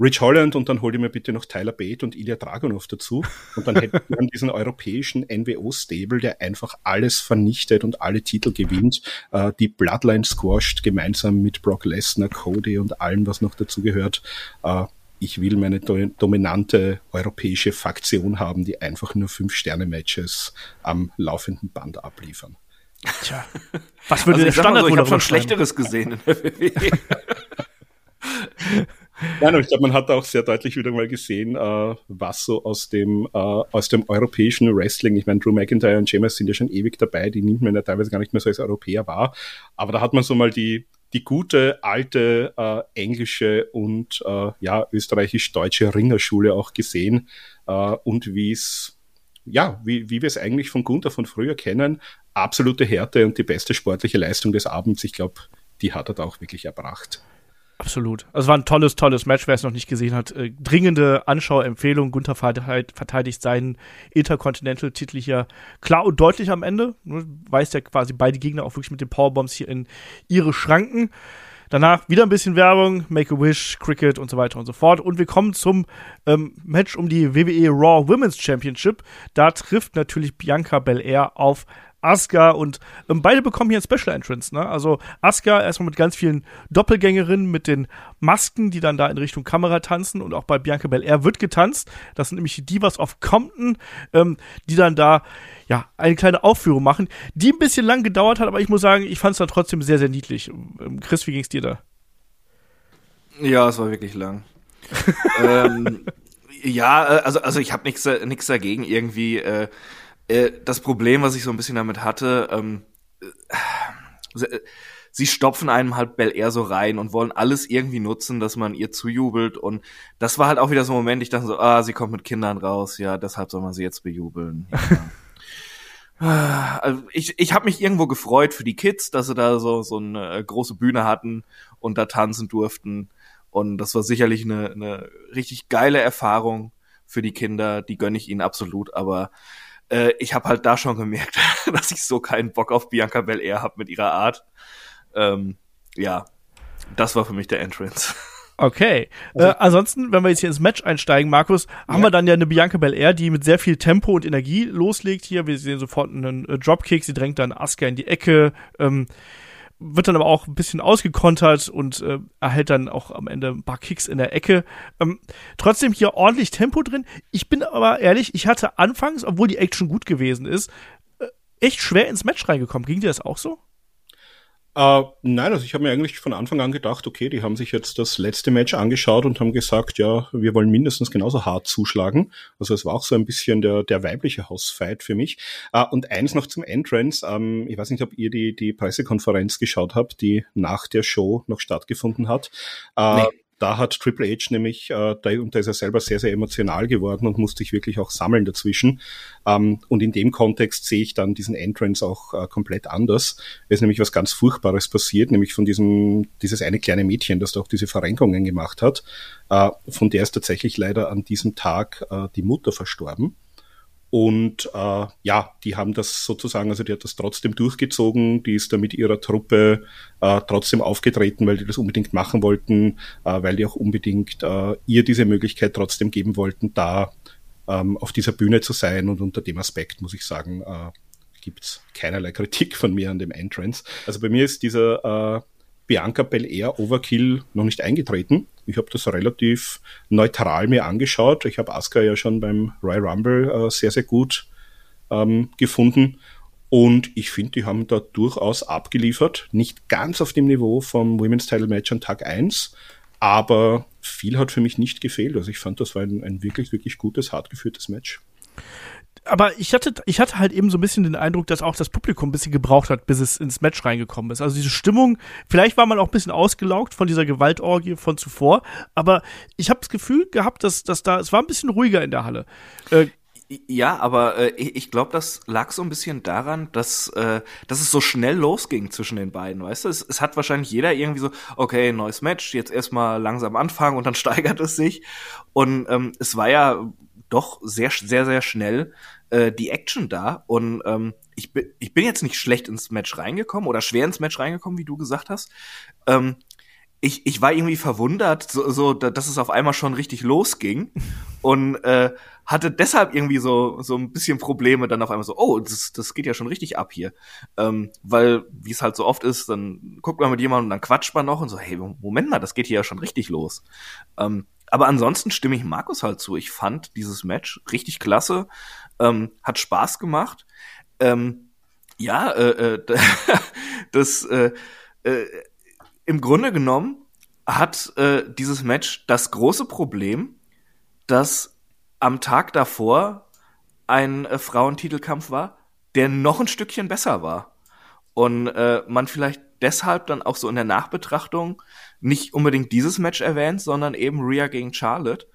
Rich Holland und dann hol dir mir bitte noch Tyler Bate und Ilya Dragunov dazu. Und dann hätten wir diesen europäischen NWO-Stable, der einfach alles vernichtet und alle Titel gewinnt, äh, die Bloodline squasht, gemeinsam mit Brock Lesnar, Cody und allem, was noch dazu gehört. Äh, ich will meine do dominante europäische Faktion haben, die einfach nur Fünf-Sterne-Matches am laufenden Band abliefern. Tja, was würde also der Standard so, Ich habe schon Schlechteres gesehen in der WWE. Nein, ich glaube, man hat auch sehr deutlich wieder mal gesehen, äh, was so aus dem, äh, aus dem europäischen Wrestling, ich meine, Drew McIntyre und James sind ja schon ewig dabei, die nimmt man ja teilweise gar nicht mehr so als Europäer wahr, aber da hat man so mal die, die gute, alte äh, englische und äh, ja, österreichisch-deutsche Ringerschule auch gesehen äh, und wie es ja, wie, wie wir es eigentlich von Gunther von früher kennen, absolute Härte und die beste sportliche Leistung des Abends, ich glaube, die hat er da auch wirklich erbracht. Absolut. Also war ein tolles, tolles Match, wer es noch nicht gesehen hat. Äh, dringende Anschauempfehlung. Gunther verteidigt seinen Intercontinental-Titel hier klar und deutlich am Ende. Weist ja quasi beide Gegner auch wirklich mit den Powerbombs hier in ihre Schranken. Danach wieder ein bisschen Werbung, Make-A-Wish, Cricket und so weiter und so fort. Und wir kommen zum ähm, Match um die WWE Raw Women's Championship. Da trifft natürlich Bianca Belair auf Asuka und ähm, beide bekommen hier ein Special Entrance. Ne? Also Asuka erstmal mit ganz vielen Doppelgängerinnen mit den Masken, die dann da in Richtung Kamera tanzen und auch bei Bianca Belair wird getanzt. Das sind nämlich die Divas of Compton, ähm, die dann da ja eine kleine Aufführung machen, die ein bisschen lang gedauert hat, aber ich muss sagen, ich fand es dann trotzdem sehr, sehr niedlich. Ähm, Chris, wie ging's dir da? Ja, es war wirklich lang. ähm, ja, äh, also also ich habe nichts nichts dagegen irgendwie. Äh, äh, das Problem, was ich so ein bisschen damit hatte, ähm, äh, sie stopfen einem halt Bel Air so rein und wollen alles irgendwie nutzen, dass man ihr zujubelt. Und das war halt auch wieder so ein Moment, ich dachte so, ah, sie kommt mit Kindern raus, ja, deshalb soll man sie jetzt bejubeln. Ja. also ich ich habe mich irgendwo gefreut für die Kids, dass sie da so, so eine äh, große Bühne hatten und da tanzen durften. Und das war sicherlich eine, eine richtig geile Erfahrung für die Kinder, die gönne ich ihnen absolut, aber äh, ich habe halt da schon gemerkt, dass ich so keinen Bock auf Bianca Belair habe mit ihrer Art. Ähm, ja, das war für mich der Entrance. Okay. Also, äh, ansonsten, wenn wir jetzt hier ins Match einsteigen, Markus, haben ja. wir dann ja eine Bianca Belair, die mit sehr viel Tempo und Energie loslegt hier. Wir sehen sofort einen äh, Dropkick, sie drängt dann Asuka in die Ecke. Ähm, wird dann aber auch ein bisschen ausgekontert und äh, erhält dann auch am Ende ein paar Kicks in der Ecke. Ähm, trotzdem hier ordentlich Tempo drin. Ich bin aber ehrlich, ich hatte anfangs, obwohl die Action gut gewesen ist, äh, echt schwer ins Match reingekommen. Ging dir das auch so? Uh, nein, also ich habe mir eigentlich von Anfang an gedacht, okay, die haben sich jetzt das letzte Match angeschaut und haben gesagt, ja, wir wollen mindestens genauso hart zuschlagen. Also es war auch so ein bisschen der, der weibliche Hausfight für mich. Uh, und eins noch zum Entrance. Um, ähm, ich weiß nicht, ob ihr die, die Pressekonferenz geschaut habt, die nach der Show noch stattgefunden hat. Uh, nee. Da hat Triple H nämlich, äh, da, und da ist er selber sehr, sehr emotional geworden und musste sich wirklich auch sammeln dazwischen. Ähm, und in dem Kontext sehe ich dann diesen Entrance auch äh, komplett anders. Es ist nämlich was ganz Furchtbares passiert, nämlich von diesem, dieses eine kleine Mädchen, das da auch diese Verrenkungen gemacht hat. Äh, von der ist tatsächlich leider an diesem Tag äh, die Mutter verstorben. Und äh, ja, die haben das sozusagen, also die hat das trotzdem durchgezogen, die ist da mit ihrer Truppe äh, trotzdem aufgetreten, weil die das unbedingt machen wollten, äh, weil die auch unbedingt äh, ihr diese Möglichkeit trotzdem geben wollten, da ähm, auf dieser Bühne zu sein. Und unter dem Aspekt muss ich sagen, äh, gibt's keinerlei Kritik von mir an dem Entrance. Also bei mir ist dieser äh, Bianca Belair Overkill noch nicht eingetreten. Ich habe das relativ neutral mir angeschaut. Ich habe Asuka ja schon beim Royal Rumble äh, sehr, sehr gut ähm, gefunden. Und ich finde, die haben da durchaus abgeliefert. Nicht ganz auf dem Niveau vom Women's Title Match an Tag 1, aber viel hat für mich nicht gefehlt. Also ich fand, das war ein, ein wirklich, wirklich gutes, hart geführtes Match aber ich hatte, ich hatte halt eben so ein bisschen den Eindruck, dass auch das Publikum ein bisschen gebraucht hat, bis es ins Match reingekommen ist. Also diese Stimmung, vielleicht war man auch ein bisschen ausgelaugt von dieser Gewaltorgie von zuvor, aber ich habe das Gefühl gehabt, dass, dass da, es war ein bisschen ruhiger in der Halle. Äh, ja, aber äh, ich glaube, das lag so ein bisschen daran, dass, äh, dass es so schnell losging zwischen den beiden, weißt du? Es, es hat wahrscheinlich jeder irgendwie so, okay, neues Match, jetzt erstmal langsam anfangen und dann steigert es sich. Und ähm, es war ja doch sehr, sehr, sehr schnell äh, die Action da. Und ähm, ich, bin, ich bin jetzt nicht schlecht ins Match reingekommen oder schwer ins Match reingekommen, wie du gesagt hast. Ähm, ich, ich war irgendwie verwundert, so, so, dass es auf einmal schon richtig losging und äh, hatte deshalb irgendwie so so ein bisschen Probleme dann auf einmal so, oh, das, das geht ja schon richtig ab hier, ähm, weil wie es halt so oft ist, dann guckt man mit jemandem und dann quatscht man noch und so, hey, Moment mal, das geht hier ja schon richtig los. Ähm, aber ansonsten stimme ich Markus halt zu. Ich fand dieses Match richtig klasse, ähm, hat Spaß gemacht. Ähm, ja, äh, äh, das äh, äh, im Grunde genommen hat äh, dieses Match das große Problem, dass am Tag davor ein äh, Frauentitelkampf war, der noch ein Stückchen besser war. Und man vielleicht deshalb dann auch so in der Nachbetrachtung nicht unbedingt dieses Match erwähnt, sondern eben Rhea gegen Charlotte.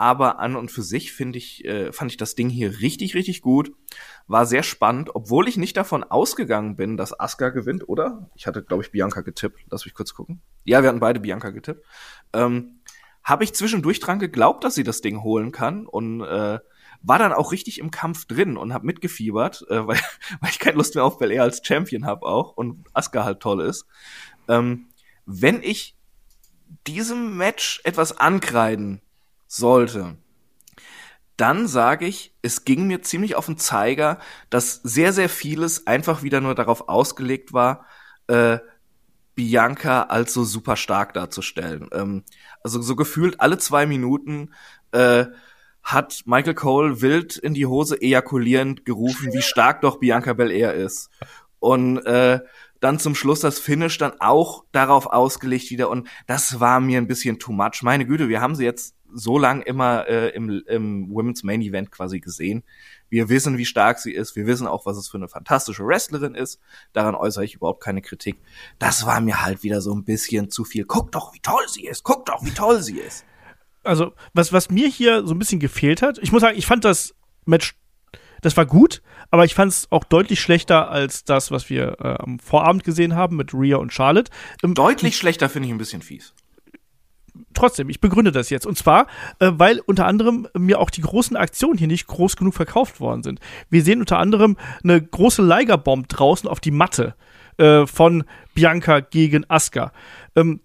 Aber an und für sich finde ich, äh, fand ich das Ding hier richtig, richtig gut. War sehr spannend, obwohl ich nicht davon ausgegangen bin, dass Asuka gewinnt, oder? Ich hatte, glaube ich, Bianca getippt. Lass mich kurz gucken. Ja, wir hatten beide Bianca getippt. Ähm, Habe ich zwischendurch dran geglaubt, dass sie das Ding holen kann und äh, war dann auch richtig im Kampf drin und hab mitgefiebert, äh, weil, weil ich keine Lust mehr auf Bel Air als Champion hab auch und Asuka halt toll ist. Ähm, wenn ich diesem Match etwas ankreiden sollte, dann sage ich, es ging mir ziemlich auf den Zeiger, dass sehr, sehr vieles einfach wieder nur darauf ausgelegt war, äh, Bianca als so super stark darzustellen. Ähm, also so gefühlt alle zwei Minuten äh, hat Michael Cole wild in die Hose ejakulierend gerufen, wie stark doch Bianca Belair ist. Und äh, dann zum Schluss das Finish dann auch darauf ausgelegt wieder und das war mir ein bisschen too much. Meine Güte, wir haben sie jetzt so lang immer äh, im, im Women's Main Event quasi gesehen. Wir wissen, wie stark sie ist. Wir wissen auch, was es für eine fantastische Wrestlerin ist. Daran äußere ich überhaupt keine Kritik. Das war mir halt wieder so ein bisschen zu viel. Guck doch, wie toll sie ist. Guck doch, wie toll sie ist also was, was mir hier so ein bisschen gefehlt hat, ich muss sagen, ich fand das Match, das war gut, aber ich fand es auch deutlich schlechter als das, was wir äh, am Vorabend gesehen haben mit Rhea und Charlotte. Ähm, deutlich schlechter finde ich ein bisschen fies. Trotzdem, ich begründe das jetzt. Und zwar, äh, weil unter anderem mir auch die großen Aktionen hier nicht groß genug verkauft worden sind. Wir sehen unter anderem eine große Liger-Bomb draußen auf die Matte äh, von Bianca gegen Asuka. Ähm,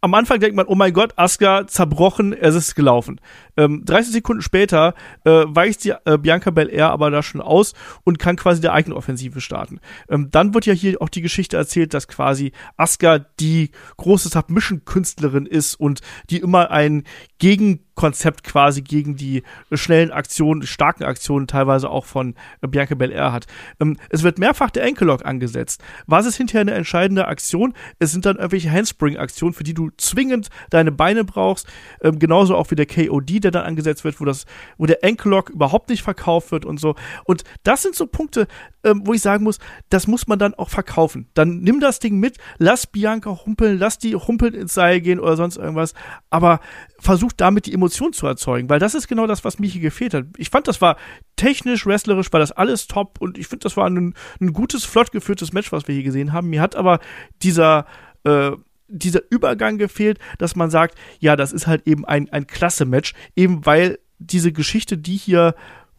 am Anfang denkt man, oh mein Gott, Asuka zerbrochen, es ist gelaufen. Ähm, 30 Sekunden später äh, weicht die äh, Bianca Belair aber da schon aus und kann quasi der eigene Offensive starten. Ähm, dann wird ja hier auch die Geschichte erzählt, dass quasi Asuka die große Submission-Künstlerin ist und die immer ein Gegenkonzept quasi gegen die schnellen Aktionen, starken Aktionen teilweise auch von äh, Bianca Belair hat. Ähm, es wird mehrfach der Enkellock angesetzt. Was ist hinterher eine entscheidende Aktion? Es sind dann irgendwelche Handspring-Aktionen, für die du zwingend deine Beine brauchst. Ähm, genauso auch wie der KOD, der dann angesetzt wird, wo das, wo der Ankle-Lock überhaupt nicht verkauft wird und so. Und das sind so Punkte, ähm, wo ich sagen muss, das muss man dann auch verkaufen. Dann nimm das Ding mit, lass Bianca humpeln, lass die humpeln ins Seil gehen oder sonst irgendwas, aber versuch damit die Emotion zu erzeugen, weil das ist genau das, was mir hier gefehlt hat. Ich fand, das war technisch, wrestlerisch, war das alles top und ich finde, das war ein, ein gutes, flott geführtes Match, was wir hier gesehen haben. Mir hat aber dieser äh, dieser Übergang gefehlt, dass man sagt, ja, das ist halt eben ein, ein Klasse-Match, eben weil diese Geschichte, die hier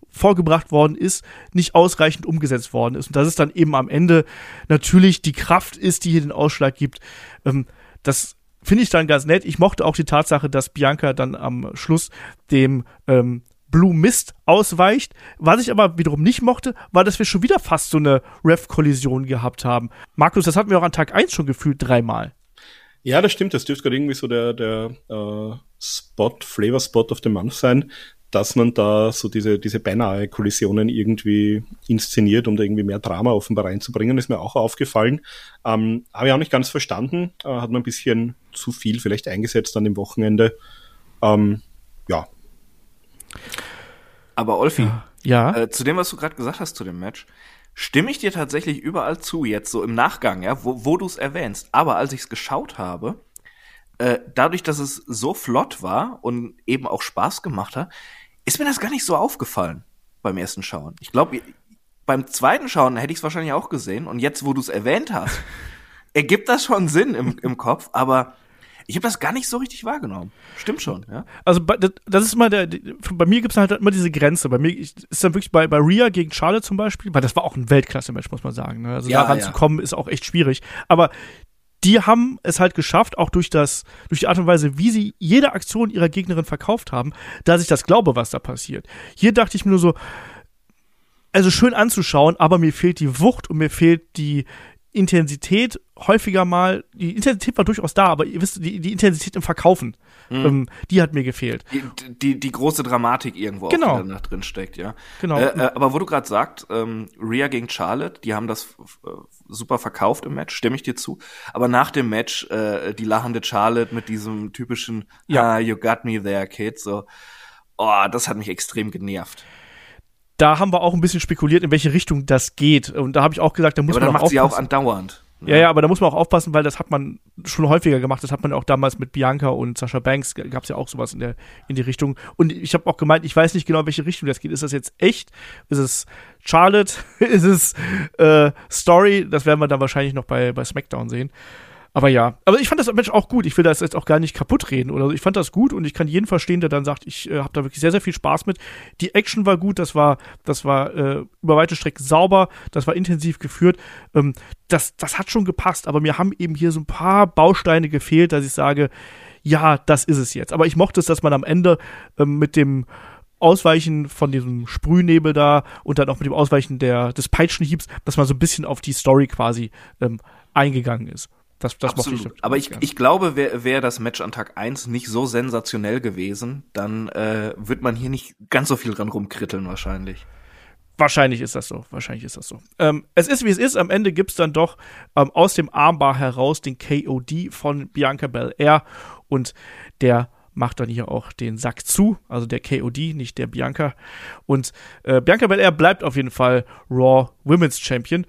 vorgebracht worden ist, nicht ausreichend umgesetzt worden ist. Und dass es dann eben am Ende natürlich die Kraft ist, die hier den Ausschlag gibt. Ähm, das finde ich dann ganz nett. Ich mochte auch die Tatsache, dass Bianca dann am Schluss dem ähm, Blue Mist ausweicht. Was ich aber wiederum nicht mochte, war, dass wir schon wieder fast so eine Ref-Kollision gehabt haben. Markus, das hatten wir auch an Tag 1 schon gefühlt dreimal. Ja, das stimmt. Das dürfte gerade irgendwie so der, der äh, Spot, Flavor-Spot of the Month sein, dass man da so diese, diese beinahe Kollisionen irgendwie inszeniert, um da irgendwie mehr Drama offenbar reinzubringen, ist mir auch aufgefallen. Ähm, Habe ich auch nicht ganz verstanden. Äh, hat man ein bisschen zu viel vielleicht eingesetzt an dem Wochenende. Ähm, ja. Aber Olfi, ja. Äh, zu dem, was du gerade gesagt hast zu dem Match, stimme ich dir tatsächlich überall zu, jetzt so im Nachgang, ja, wo, wo du es erwähnst. Aber als ich es geschaut habe, äh, dadurch, dass es so flott war und eben auch Spaß gemacht hat, ist mir das gar nicht so aufgefallen beim ersten Schauen. Ich glaube, beim zweiten Schauen hätte ich es wahrscheinlich auch gesehen. Und jetzt, wo du es erwähnt hast, ergibt das schon Sinn im, im Kopf, aber ich habe das gar nicht so richtig wahrgenommen. Stimmt schon, ja. Also das ist immer der, bei mir gibt es halt immer diese Grenze. Bei mir ist dann wirklich bei, bei Rhea gegen Charlotte zum Beispiel, weil das war auch ein Weltklasse-Match, muss man sagen. Ne? Also Ja, da ranzukommen ist auch echt schwierig. Aber die haben es halt geschafft, auch durch das, durch die Art und Weise, wie sie jede Aktion ihrer Gegnerin verkauft haben, dass ich das glaube, was da passiert. Hier dachte ich mir nur so, also schön anzuschauen, aber mir fehlt die Wucht und mir fehlt die Intensität häufiger mal, die Intensität war durchaus da, aber ihr wisst, die, die Intensität im Verkaufen, ähm, die hat mir gefehlt. Die, die, die große Dramatik irgendwo Genau. auch, die da drin steckt, ja. Genau. Äh, äh, aber wo du gerade sagst, ähm, Rhea gegen Charlotte, die haben das äh, super verkauft im Match, stimme ich dir zu. Aber nach dem Match, äh, die lachende Charlotte mit diesem typischen Ja. ah, you got me there, kid, so, oh, das hat mich extrem genervt. Da haben wir auch ein bisschen spekuliert, in welche Richtung das geht. Und da habe ich auch gesagt, da muss aber dann man auch macht sie auch aufpassen. andauernd. ja, ja, aber da muss man auch aufpassen, weil das hat man schon häufiger gemacht. Das hat man auch damals mit Bianca und Sascha Banks, gab es ja auch sowas in, der, in die Richtung. Und ich habe auch gemeint, ich weiß nicht genau, in welche Richtung das geht. Ist das jetzt echt? Ist es Charlotte? ist es äh, Story? Das werden wir dann wahrscheinlich noch bei, bei SmackDown sehen. Aber ja, aber ich fand das Match auch gut. Ich will das jetzt auch gar nicht kaputt reden oder so. Ich fand das gut und ich kann jeden verstehen, der dann sagt, ich äh, habe da wirklich sehr, sehr viel Spaß mit. Die Action war gut, das war, das war äh, über weite Strecken sauber, das war intensiv geführt. Ähm, das, das hat schon gepasst, aber mir haben eben hier so ein paar Bausteine gefehlt, dass ich sage, ja, das ist es jetzt. Aber ich mochte es, dass man am Ende ähm, mit dem Ausweichen von diesem Sprühnebel da und dann auch mit dem Ausweichen der, des Peitschenhiebs, dass man so ein bisschen auf die Story quasi ähm, eingegangen ist. Das, das Absolut. ich. Aber ich, ich glaube, wäre wär das Match an Tag 1 nicht so sensationell gewesen, dann äh, wird man hier nicht ganz so viel dran rumkritteln wahrscheinlich. Wahrscheinlich ist das so. Wahrscheinlich ist das so. Ähm, es ist, wie es ist. Am Ende gibt's dann doch ähm, aus dem Armbar heraus den KOD von Bianca Belair und der macht dann hier auch den Sack zu, also der KOD, nicht der Bianca. Und äh, Bianca Belair bleibt auf jeden Fall Raw Women's Champion.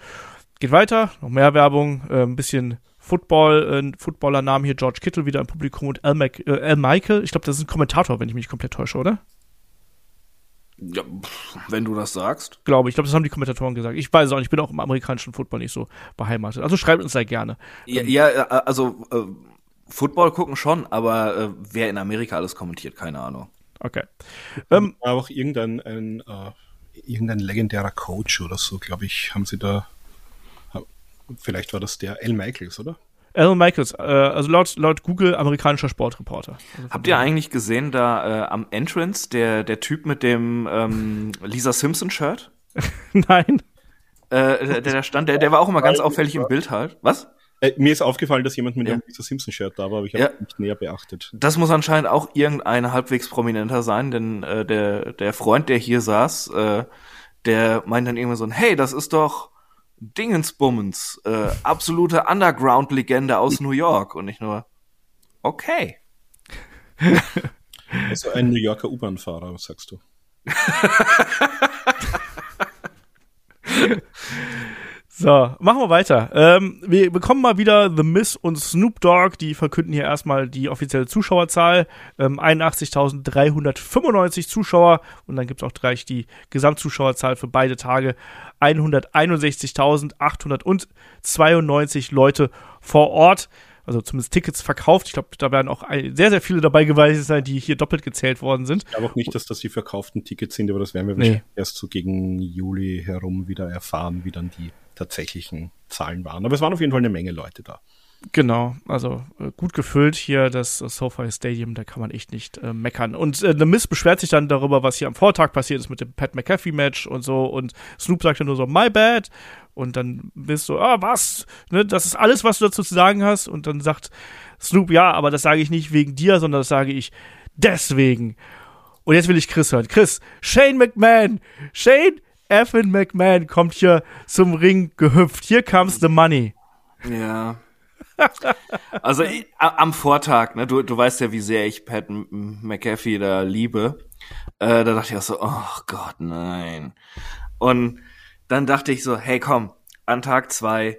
Geht weiter, noch mehr Werbung, äh, ein bisschen Football, äh, Footballernamen hier, George Kittle wieder im Publikum und Al, Mac, äh, Al Michael. Ich glaube, das ist ein Kommentator, wenn ich mich nicht komplett täusche, oder? Ja, wenn du das sagst. glaube ich. Ich glaube, das haben die Kommentatoren gesagt. Ich weiß es auch nicht. Ich bin auch im amerikanischen Football nicht so beheimatet. Also schreibt uns da gerne. Ja, ja äh, also äh, Football gucken schon, aber äh, wer in Amerika alles kommentiert, keine Ahnung. Okay. Ähm, War auch irgendein ein, äh, irgendein legendärer Coach oder so, glaube ich, haben sie da. Vielleicht war das der L. Michaels, oder? Alan Michaels, äh, also laut, laut Google amerikanischer Sportreporter. Also Habt ihr eigentlich gesehen, da äh, am Entrance der der Typ mit dem ähm, Lisa Simpson Shirt, Nein. äh, der, der da stand, der der war auch immer ganz auffällig im Bild halt. Was? Äh, mir ist aufgefallen, dass jemand mit Ja. einem Lisa Simpson-Shirt da war, aber ich habe Ja. nicht näher beachtet. Das muss anscheinend auch irgendein halbwegs prominenter sein, denn äh, der der Freund, der hier saß, äh, der meint dann irgendwie so, ein, hey, das ist doch Dingensbummens, äh, absolute Underground-Legende aus New York und nicht nur, okay. Also ein New Yorker U-Bahn-Fahrer, was sagst du? So, machen wir weiter. Ähm, wir bekommen mal wieder The Miss und Snoop Dogg, die verkünden hier erstmal die offizielle Zuschauerzahl. Ähm, 81.395 Zuschauer und dann gibt es auch gleich die Gesamtzuschauerzahl für beide Tage. 161.892 Leute vor Ort also zumindest Tickets verkauft. Ich glaube, da werden auch sehr, sehr viele dabei gewesen sein, die hier doppelt gezählt worden sind. Ich glaube auch nicht, dass das die verkauften Tickets sind, aber das werden wir nee. erst so gegen Juli herum wieder erfahren, wie dann die tatsächlichen Zahlen waren. Aber es waren auf jeden Fall eine Menge Leute da. Genau, also äh, gut gefüllt hier das äh, SoFi Stadium, da kann man echt nicht äh, meckern. Und äh, The Miss beschwert sich dann darüber, was hier am Vortag passiert ist mit dem Pat McAfee Match und so und Snoop sagt dann nur so, my bad. Und dann bist du, ah, was? Ne, das ist alles, was du dazu zu sagen hast. Und dann sagt Snoop, ja, aber das sage ich nicht wegen dir, sondern das sage ich deswegen. Und jetzt will ich Chris hören. Chris, Shane McMahon, Shane Effin McMahon kommt hier zum Ring gehüpft. Hier comes the money. Ja. Also am Vortag, ne, du, du weißt ja, wie sehr ich Pat McAfee da liebe. Äh, da dachte ich auch so, oh Gott, nein. Und dann dachte ich so, hey komm, an Tag zwei,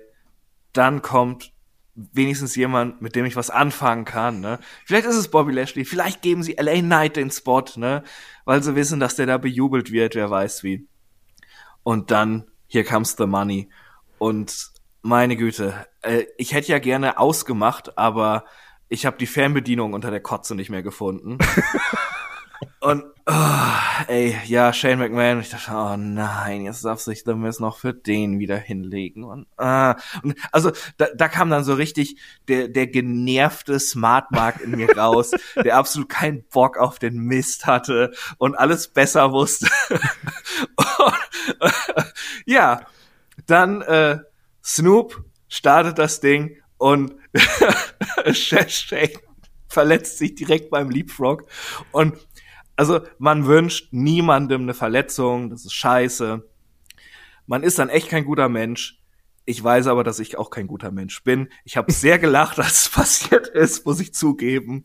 dann kommt wenigstens jemand, mit dem ich was anfangen kann, ne? Vielleicht ist es Bobby Lashley, vielleicht geben sie LA Knight den Spot, ne? Weil sie wissen, dass der da bejubelt wird, wer weiß wie. Und dann, hier comes the money. Und meine Güte, äh, ich hätte ja gerne ausgemacht, aber ich habe die Fernbedienung unter der Kotze nicht mehr gefunden. Und, oh, ey, ja, Shane McMahon, ich dachte, oh nein, jetzt darf sich The Miz noch für den wieder hinlegen. Und, ah, und also, da, da kam dann so richtig der, der genervte Smart Mark in mir raus, der absolut keinen Bock auf den Mist hatte und alles besser wusste. und, äh, ja, dann, äh, Snoop startet das Ding und Shane verletzt sich direkt beim Leapfrog und also man wünscht niemandem eine Verletzung, das ist scheiße. Man ist dann echt kein guter Mensch. Ich weiß aber, dass ich auch kein guter Mensch bin. Ich habe sehr gelacht, als es passiert ist, muss ich zugeben.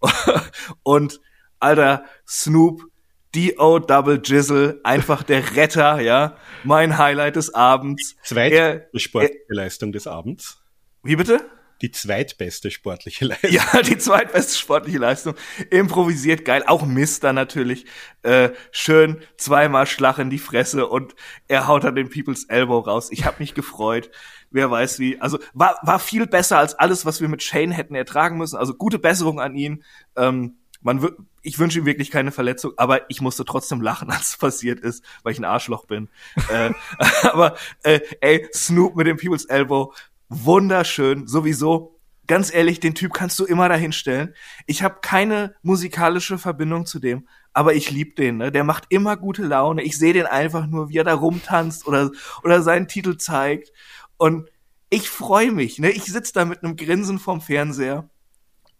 Und alter Snoop, D.O. Double Jizzle, einfach der Retter, ja. Mein Highlight des Abends. Zweite sportliche Leistung des Abends. Wie bitte? die zweitbeste sportliche Leistung. Ja, die zweitbeste sportliche Leistung. Improvisiert geil, auch Mister natürlich. Äh, schön zweimal Schlag in die Fresse und er haut dann den People's Elbow raus. Ich habe mich gefreut. Wer weiß wie. Also war, war viel besser als alles, was wir mit Shane hätten ertragen müssen. Also gute Besserung an ihn. Ähm, man ich wünsche ihm wirklich keine Verletzung, aber ich musste trotzdem lachen, als es passiert ist, weil ich ein Arschloch bin. äh, aber äh, ey, Snoop mit dem People's Elbow, wunderschön, sowieso. Ganz ehrlich, den Typ kannst du immer dahinstellen. Ich habe keine musikalische Verbindung zu dem, aber ich lieb den. Ne? Der macht immer gute Laune. Ich sehe den einfach nur, wie er da rumtanzt oder oder seinen Titel zeigt. Und ich freue mich. Ne? Ich sitz da mit einem Grinsen vorm Fernseher.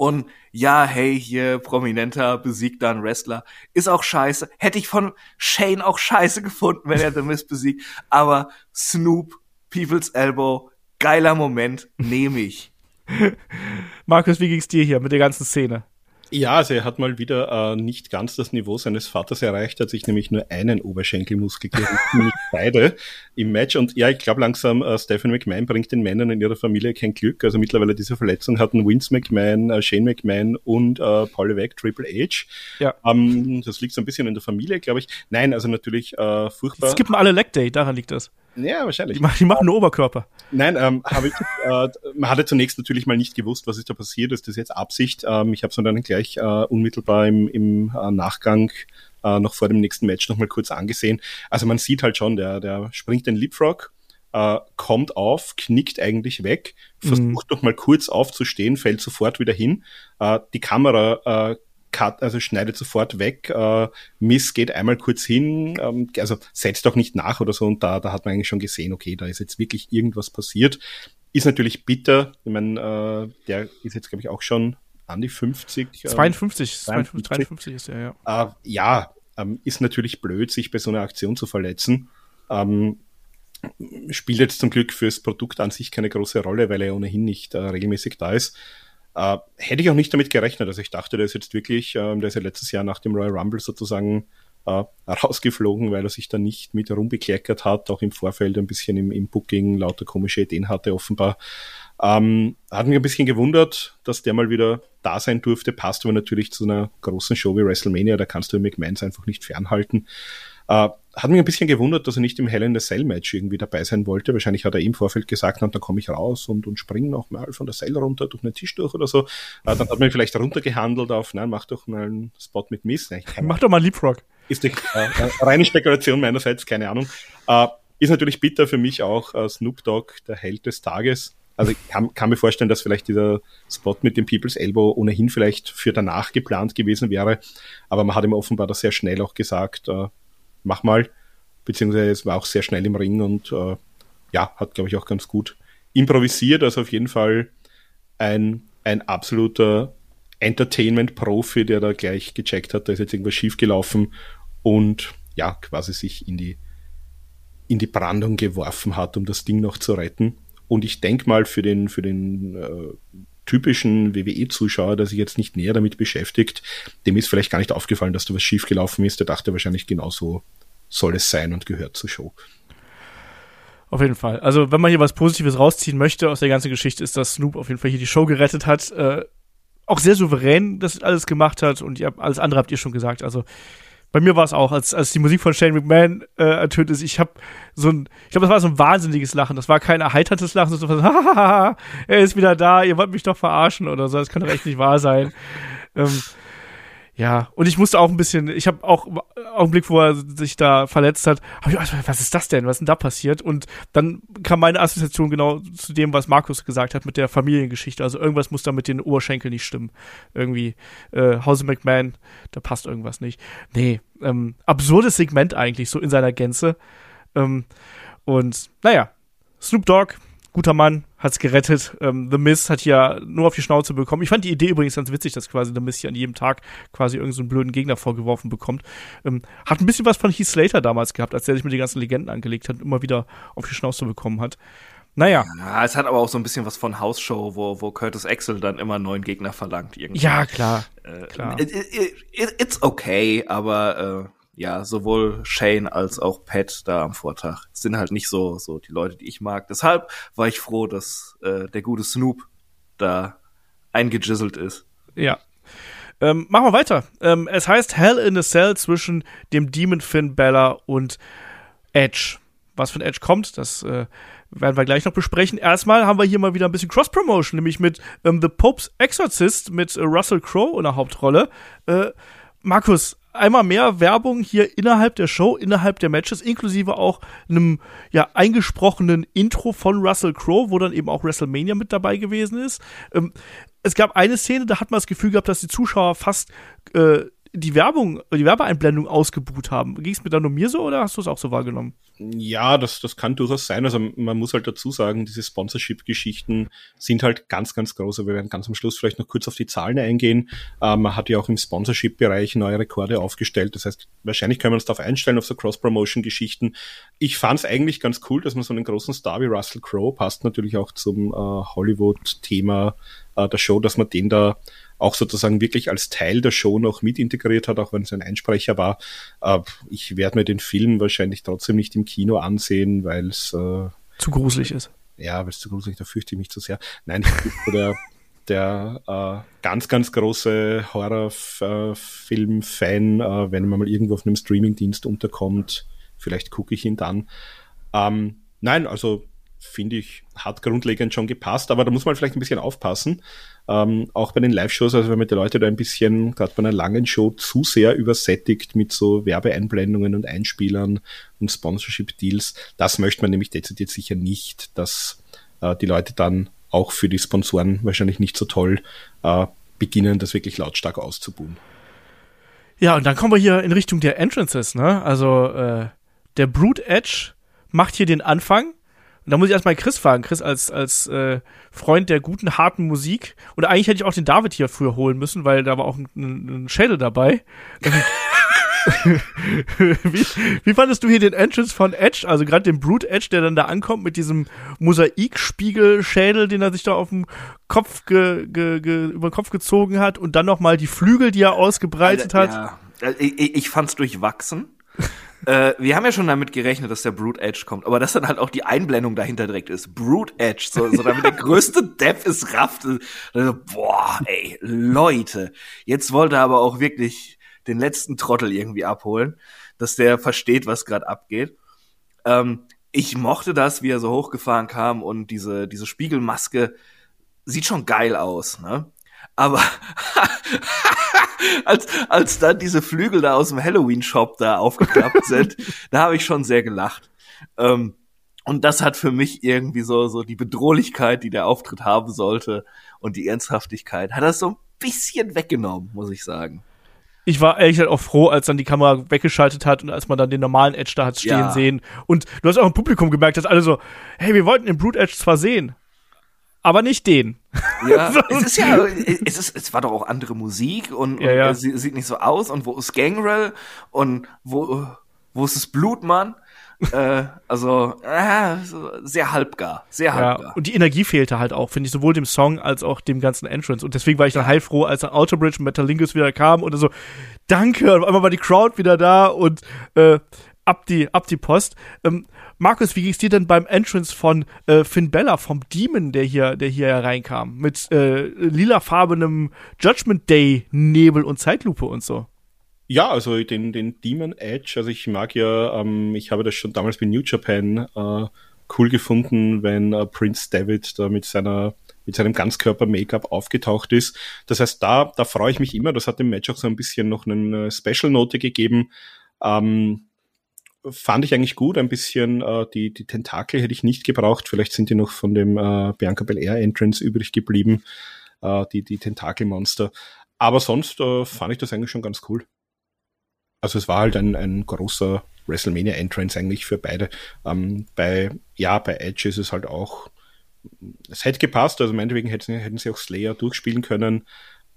Und ja, hey, hier prominenter besiegt da einen Wrestler. Ist auch scheiße. Hätte ich von Shane auch scheiße gefunden, wenn er The Miz besiegt. Aber Snoop, People's Elbow, geiler Moment, nehme ich. Markus, wie ging's dir hier mit der ganzen Szene? Ja, also er hat mal wieder äh, nicht ganz das Niveau seines Vaters erreicht, hat sich nämlich nur einen Oberschenkelmuskel gerissen, nicht beide im Match. Und ja, ich glaube langsam, äh, Stephen McMahon bringt den Männern in ihrer Familie kein Glück. Also mittlerweile diese Verletzung hatten Vince McMahon, äh, Shane McMahon und äh, Paul Levesque, Triple H. Ja. Ähm, das liegt so ein bisschen in der Familie, glaube ich. Nein, also natürlich äh, furchtbar. Es gibt alle Leg Day, daran liegt das. Ja, wahrscheinlich. Die, die machen nur Oberkörper. Nein, ähm, habe ich, äh, man hatte zunächst natürlich mal nicht gewusst, was ist da passiert. Ist das jetzt Absicht? Ähm, ich habe es dann gleich äh, unmittelbar im, im äh, Nachgang äh, noch vor dem nächsten Match nochmal kurz angesehen. Also man sieht halt schon, der, der springt den Leapfrog, äh, kommt auf, knickt eigentlich weg, versucht mhm. noch mal kurz aufzustehen, fällt sofort wieder hin. Äh, die Kamera äh, cut, also schneidet sofort weg. Äh, Miss geht einmal kurz hin, ähm, also setzt auch nicht nach oder so. Und da, da hat man eigentlich schon gesehen, okay, da ist jetzt wirklich irgendwas passiert. Ist natürlich bitter. Ich meine, äh, der ist jetzt, glaube ich, auch schon an die 50. 52, 52 53 ist er, ja. Äh, ja, ähm, ist natürlich blöd, sich bei so einer Aktion zu verletzen. Ähm, spielt jetzt zum Glück fürs Produkt an sich keine große Rolle, weil er ohnehin nicht äh, regelmäßig da ist. Äh, hätte ich auch nicht damit gerechnet. Also ich dachte, der ist jetzt wirklich, äh, der ist ja letztes Jahr nach dem Royal Rumble sozusagen äh, rausgeflogen, weil er sich da nicht mit rumbekleckert hat, auch im Vorfeld ein bisschen im, im Booking lauter komische Ideen hatte offenbar. Ähm, hat mich ein bisschen gewundert, dass der mal wieder da sein durfte, passt aber natürlich zu einer großen Show wie WrestleMania, da kannst du McMahons einfach nicht fernhalten. Äh, hat mich ein bisschen gewundert, dass er nicht im Hell in the Cell Match irgendwie dabei sein wollte. Wahrscheinlich hat er im Vorfeld gesagt, na, dann komme ich raus und, und springe noch mal von der Cell runter durch einen Tisch durch oder so. Äh, dann hat man vielleicht runtergehandelt auf, nein, mach doch mal einen Spot mit Miss. Nein, mach doch mal Leapfrog. Ist die äh, äh, reine Spekulation meinerseits, keine Ahnung. Äh, ist natürlich bitter für mich auch äh, Snoop Dogg, der Held des Tages. Also ich kann, kann mir vorstellen, dass vielleicht dieser Spot mit dem People's Elbow ohnehin vielleicht für danach geplant gewesen wäre. Aber man hat ihm offenbar das sehr schnell auch gesagt, äh, mach mal. Beziehungsweise es war auch sehr schnell im Ring und äh, ja, hat, glaube ich, auch ganz gut improvisiert. Also auf jeden Fall ein, ein absoluter Entertainment-Profi, der da gleich gecheckt hat, da ist jetzt irgendwas schiefgelaufen und ja, quasi sich in die, in die Brandung geworfen hat, um das Ding noch zu retten. Und ich denke mal, für den, für den äh, typischen WWE-Zuschauer, der sich jetzt nicht näher damit beschäftigt, dem ist vielleicht gar nicht aufgefallen, dass da was schiefgelaufen ist. Der dachte wahrscheinlich genauso soll es sein und gehört zur Show. Auf jeden Fall. Also, wenn man hier was Positives rausziehen möchte aus der ganzen Geschichte, ist, dass Snoop auf jeden Fall hier die Show gerettet hat. Äh, auch sehr souverän das alles gemacht hat und ihr, alles andere habt ihr schon gesagt. Also, bei mir war es auch, als, als die Musik von Shane McMahon äh, ertönt ist, ich habe so ein, ich glaube, das war so ein wahnsinniges Lachen. Das war kein erheiterndes Lachen, sondern so, hahaha, er ist wieder da, ihr wollt mich doch verarschen oder so. Das kann doch echt nicht wahr sein. ähm, ja, und ich musste auch ein bisschen, ich habe auch einen Blick, wo er sich da verletzt hat, hab ich, also, was ist das denn? Was ist denn da passiert? Und dann kam meine Assoziation genau zu dem, was Markus gesagt hat mit der Familiengeschichte. Also irgendwas muss da mit den Oberschenkeln nicht stimmen. Irgendwie, äh, Hause McMahon, da passt irgendwas nicht. Nee, ähm, absurdes Segment eigentlich, so in seiner Gänze. Ähm, und naja, Snoop Dogg, guter Mann, hat's gerettet. Ähm, The Miz hat ja nur auf die Schnauze bekommen. Ich fand die Idee übrigens ganz witzig, dass quasi The Miz hier an jedem Tag quasi irgendeinen so blöden Gegner vorgeworfen bekommt. Ähm, hat ein bisschen was von Heath Slater damals gehabt, als er sich mit den ganzen Legenden angelegt hat und immer wieder auf die Schnauze bekommen hat. Naja. Ja, es hat aber auch so ein bisschen was von Hausshow, wo, wo Curtis Axel dann immer einen neuen Gegner verlangt. Irgendwie. Ja, klar. Äh, klar. It, it, it's okay, aber äh, ja, sowohl Shane als auch Pat da am Vortag sind halt nicht so, so die Leute, die ich mag. Deshalb war ich froh, dass äh, der gute Snoop da eingejizzelt ist. Ja. Ähm, machen wir weiter. Ähm, es heißt Hell in a Cell zwischen dem Demon Finn Bella und Edge. Was von Edge kommt, das äh, werden wir gleich noch besprechen. Erstmal haben wir hier mal wieder ein bisschen Cross-Promotion, nämlich mit ähm, The Pope's Exorcist mit äh, Russell Crowe in der Hauptrolle. Äh, Markus, einmal mehr Werbung hier innerhalb der Show, innerhalb der Matches, inklusive auch einem ja eingesprochenen Intro von Russell Crowe, wo dann eben auch WrestleMania mit dabei gewesen ist. Ähm, es gab eine Szene, da hat man das Gefühl gehabt, dass die Zuschauer fast äh, die Werbung, die Werbeeinblendung ausgebucht haben. Ging es mir da nur mir so oder hast du es auch so wahrgenommen? Ja, das, das kann durchaus sein. Also man muss halt dazu sagen, diese Sponsorship-Geschichten sind halt ganz, ganz groß. Aber wir werden ganz am Schluss vielleicht noch kurz auf die Zahlen eingehen. Äh, man hat ja auch im Sponsorship-Bereich neue Rekorde aufgestellt. Das heißt, wahrscheinlich können wir uns darauf einstellen, auf so Cross-Promotion-Geschichten. Ich fand es eigentlich ganz cool, dass man so einen großen Star wie Russell Crowe passt natürlich auch zum äh, Hollywood-Thema äh, der Show, dass man den da auch sozusagen wirklich als Teil der Show noch mit integriert hat, auch wenn es ein Einsprecher war. Äh, ich werde mir den Film wahrscheinlich trotzdem nicht im Kino ansehen, weil es äh, zu gruselig ist. Ja, weil es zu gruselig, da fürchte ich mich zu sehr. Nein, ich bin der der äh, ganz, ganz große Horrorfilm-Fan, äh, wenn man mal irgendwo auf einem Streamingdienst unterkommt, vielleicht gucke ich ihn dann. Ähm, nein, also finde ich, hat grundlegend schon gepasst, aber da muss man vielleicht ein bisschen aufpassen. Ähm, auch bei den Live-Shows, also wenn man die Leute da ein bisschen, gerade bei einer langen Show, zu sehr übersättigt mit so Werbeeinblendungen und Einspielern und Sponsorship-Deals, das möchte man nämlich dezidiert sicher nicht, dass äh, die Leute dann auch für die Sponsoren wahrscheinlich nicht so toll äh, beginnen, das wirklich lautstark auszubuhen. Ja, und dann kommen wir hier in Richtung der Entrances, ne? Also äh, der Brute Edge macht hier den Anfang und da muss ich erstmal Chris fragen. Chris als, als äh, Freund der guten, harten Musik. Und eigentlich hätte ich auch den David hier früher holen müssen, weil da war auch ein, ein Schädel dabei. wie, wie fandest du hier den Entrance von Edge? Also gerade den Brute Edge, der dann da ankommt mit diesem Mosaikspiegelschädel, den er sich da auf dem Kopf ge, ge, ge, über den Kopf gezogen hat und dann noch mal die Flügel, die er ausgebreitet Alter, hat. Ja. Äh, ich, ich fand's durchwachsen. Äh, wir haben ja schon damit gerechnet, dass der Brute Edge kommt, aber dass dann halt auch die Einblendung dahinter direkt ist. Brute Edge, so, so damit der größte Depp ist rafft. Also, boah, ey, Leute. Jetzt wollte er aber auch wirklich den letzten Trottel irgendwie abholen, dass der versteht, was gerade abgeht. Ähm, ich mochte das, wie er so hochgefahren kam und diese, diese Spiegelmaske sieht schon geil aus, ne? Aber als, als dann diese Flügel da aus dem Halloween-Shop da aufgeklappt sind, da habe ich schon sehr gelacht. Ähm, und das hat für mich irgendwie so, so die Bedrohlichkeit, die der Auftritt haben sollte und die Ernsthaftigkeit, hat das so ein bisschen weggenommen, muss ich sagen. Ich war ehrlich gesagt auch froh, als dann die Kamera weggeschaltet hat und als man dann den normalen Edge da hat stehen Ja. sehen. Und du hast auch im Publikum gemerkt, dass alle so, hey, wir wollten den Brute Edge zwar sehen, aber nicht den. Ja, es ist ja, es ist, es war doch auch andere Musik und, und Ja, ja. es sie- sieht nicht so aus und wo ist Gangrel und wo, wo ist das Blutmann? äh, also, äh, so sehr halbgar, sehr Ja, halbgar. und die Energie fehlte halt auch, finde ich, sowohl dem Song als auch dem ganzen Entrance. Und deswegen war ich dann heilfroh, als dann Autobridge und Metalingus wieder kam und so, danke, und auf einmal war die Crowd wieder da und äh, ab die, ab die Post. Ähm, Markus, wie ging's dir denn beim Entrance von äh, Finn Bella, vom Demon, der hier, der hier hereinkam, mit äh, lilafarbenem Judgment Day Nebel und Zeitlupe und so? Ja, also den, den Demon Edge, also ich mag ja, ähm, ich habe das schon damals bei New Japan äh, cool gefunden, wenn äh, Prince David da mit seiner mit seinem Ganzkörper-Make-up aufgetaucht ist. Das heißt, da, da freue ich mich immer. Das hat dem Match auch so ein bisschen noch eine Special-Note gegeben. Ähm, fand ich eigentlich gut. Ein bisschen äh, die, die Tentakel hätte ich nicht gebraucht. Vielleicht sind die noch von dem äh, Bianca Belair Entrance übrig geblieben, äh, die, die Tentakelmonster. Aber sonst äh, fand ich das eigentlich schon ganz cool. Also es war halt ein, ein großer WrestleMania Entrance eigentlich für beide. Ähm, bei, ja, bei Edge ist es halt auch, es hätte gepasst, also meinetwegen hätten, hätten sie auch Slayer durchspielen können,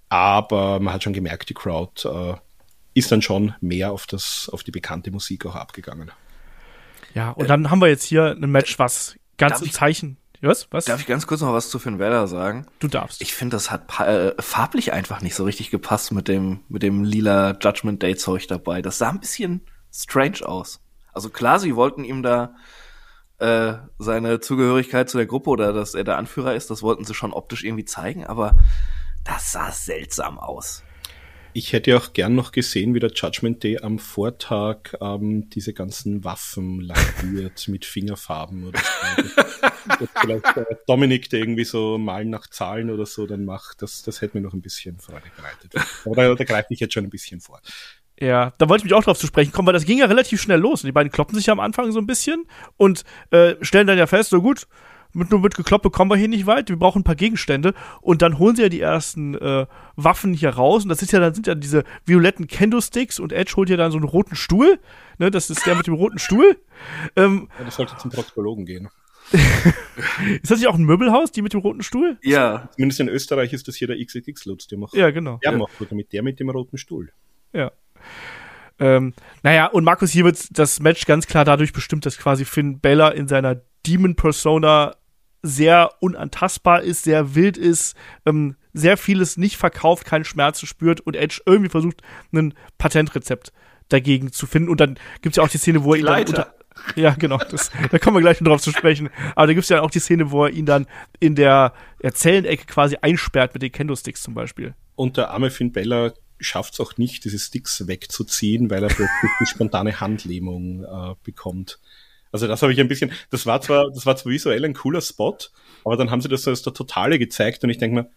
aber man hat schon gemerkt, die Crowd äh, ist dann schon mehr auf das, auf die bekannte Musik auch abgegangen. Ja, und dann haben wir jetzt hier ein Match, was ganz im ich- Zeichen. Was? Was? Darf ich ganz kurz noch was zu Finn Balor sagen? du darfst. Ich finde, das hat äh, farblich einfach nicht so richtig gepasst mit dem, mit dem lila Judgment Day Zeug dabei. Das sah ein bisschen strange aus. Also klar, sie wollten ihm da äh, seine Zugehörigkeit zu der Gruppe oder dass er der Anführer ist, das wollten sie schon optisch irgendwie zeigen, aber das sah seltsam aus. Ich hätte ja auch gern noch gesehen, wie der Judgment Day am Vortag ähm, diese ganzen Waffen lackiert mit Fingerfarben oder so. Dass vielleicht äh, Dominik, der irgendwie so malen nach Zahlen oder so dann macht, das, das hätte mir noch ein bisschen Freude bereitet. Aber da, da greife ich jetzt schon ein bisschen vor. Ja, da wollte ich mich auch drauf zu sprechen kommen, weil das ging ja relativ schnell los. Und die beiden kloppen sich ja am Anfang so ein bisschen und äh, stellen dann ja fest, so gut, mit nur mit Gekloppe kommen wir hier nicht weit, wir brauchen ein paar Gegenstände. Und dann holen sie ja die ersten äh, Waffen hier raus. Und das ist ja, dann sind ja diese violetten Kendo-Sticks und Edge holt ja dann so einen roten Stuhl. Ne, das ist der mit dem roten Stuhl. Ähm, Ja, das sollte zum Proktologen gehen. ist das nicht auch ein Möbelhaus, die mit dem roten Stuhl? Ja, Zumindest in Österreich ist das hier der XXX-Lutz, der macht, Ja, genau. der macht oder mit der mit dem roten Stuhl. Ja. Ähm, naja, und Markus, hier wird das Match ganz klar dadurch bestimmt, dass quasi Finn Balor in seiner Demon-Persona sehr unantastbar ist, sehr wild ist, ähm, sehr vieles nicht verkauft, keinen Schmerz spürt und Edge irgendwie versucht, ein Patentrezept dagegen zu finden. Und dann gibt's ja auch die Szene, wo er ihn dann unter ja, genau, das, da kommen wir gleich noch drauf zu sprechen. Aber da gibt's ja auch die Szene, wo er ihn dann in der, Zellenecke quasi einsperrt mit den Kendo-Sticks zum Beispiel. Und der arme Finn Bella schafft es auch nicht, diese Sticks wegzuziehen, weil er plötzlich die spontane Handlähmung äh, bekommt. Also das habe ich ein bisschen, das war zwar, das war zwar visuell ein cooler Spot, aber dann haben sie das so als der Totale gezeigt und ich denke mir,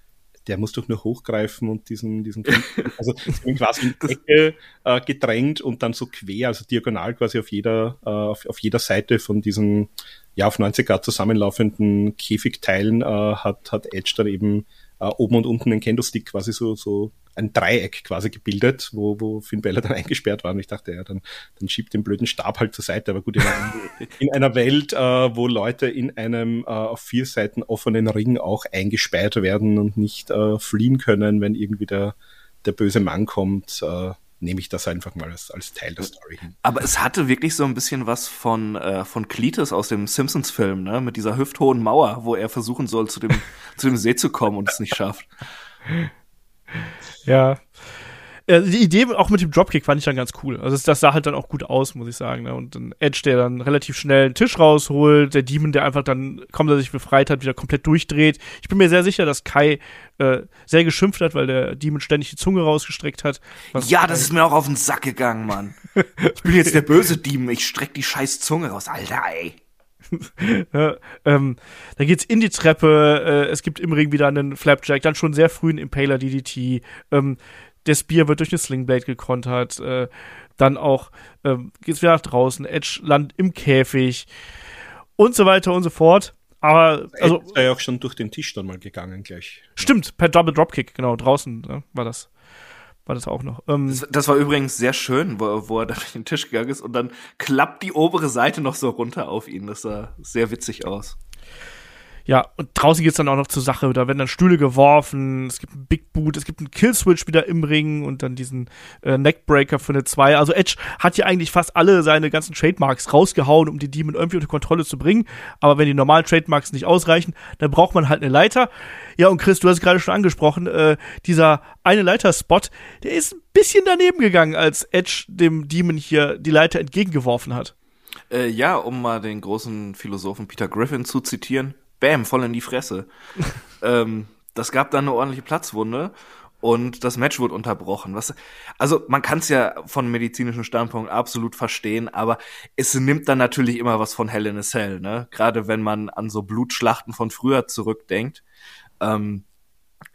der muss doch nur hochgreifen und diesen, diesen, also quasi in die Ecke äh, gedrängt und dann so quer, also diagonal quasi auf jeder, äh, auf, auf jeder Seite von diesen, ja, auf 90 Grad zusammenlaufenden Käfigteilen äh, hat, hat Edge dann eben äh, oben und unten den Kendo-Stick quasi so, so ein Dreieck quasi gebildet, wo, wo Finn Balor dann eingesperrt war. Und ich dachte, ja, dann, dann schiebt den blöden Stab halt zur Seite. Aber gut, in, einer- in einer Welt, äh, wo Leute in einem äh, auf vier Seiten offenen Ring auch eingesperrt werden und nicht äh, fliehen können, wenn irgendwie der, der böse Mann kommt, äh, nehme ich das einfach mal als, als Teil der Story hin. Aber es hatte wirklich so ein bisschen was von, äh, von Cletus aus dem Simpsons-Film, ne? Mit dieser hüfthohen Mauer, wo er versuchen soll, zu dem, zu dem See zu kommen und es nicht schafft. Ja. Äh, die Idee auch mit dem Dropkick fand ich dann ganz cool. Also das sah halt dann auch gut aus, muss ich sagen. Ne? Und dann Edge, der dann relativ schnell einen Tisch rausholt, der Demon, der einfach dann, kaum dass er sich befreit hat, wieder komplett durchdreht. Ich bin mir sehr sicher, dass Kai äh, sehr geschimpft hat, weil der Demon ständig die Zunge rausgestreckt hat. Ja, das ist mir auch auf den Sack gegangen, Mann. ich bin jetzt der böse Demon, ich streck die scheiß Zunge raus, Alter, ey. ja, ähm, da geht's in die Treppe, äh, es gibt im Ring wieder einen Flapjack, dann schon sehr früh ein Impaler DDT. Ähm, der Spear wird durch eine Slingblade gekontert. Äh, dann auch äh, geht's wieder nach draußen. Edge landet im Käfig und so weiter und so fort. Aber also ist ja auch schon durch den Tisch dann mal gegangen gleich. Stimmt, per Double Dropkick, genau draußen ne, war das war das auch noch. Ähm, das, das, war übrigens sehr schön, wo, wo er da durch den Tisch gegangen ist und dann klappt die obere Seite noch so runter auf ihn. Das sah sehr witzig aus. Ja, und draußen geht's dann auch noch zur Sache. Da werden dann Stühle geworfen, es gibt einen Big Boot, es gibt einen Killswitch wieder im Ring und dann diesen äh, Neckbreaker für eine 2. Also Edge hat hier eigentlich fast alle seine ganzen Trademarks rausgehauen, um die Demon irgendwie unter Kontrolle zu bringen. Aber wenn die normalen Trademarks nicht ausreichen, dann braucht man halt eine Leiter. Ja, und Chris, du hast es gerade schon angesprochen, äh, dieser eine Leiterspot, der ist ein bisschen daneben gegangen, als Edge dem Demon hier die Leiter entgegengeworfen hat. Äh, ja, um mal den großen Philosophen Peter Griffin zu zitieren, bam, voll in die Fresse. ähm, das gab dann eine ordentliche Platzwunde und das Match wurde unterbrochen. Was, also man kann es ja von medizinischem Standpunkt absolut verstehen, aber es nimmt dann natürlich immer was von Hell in a Cell, ne? Gerade wenn man an so Blutschlachten von früher zurückdenkt, ähm,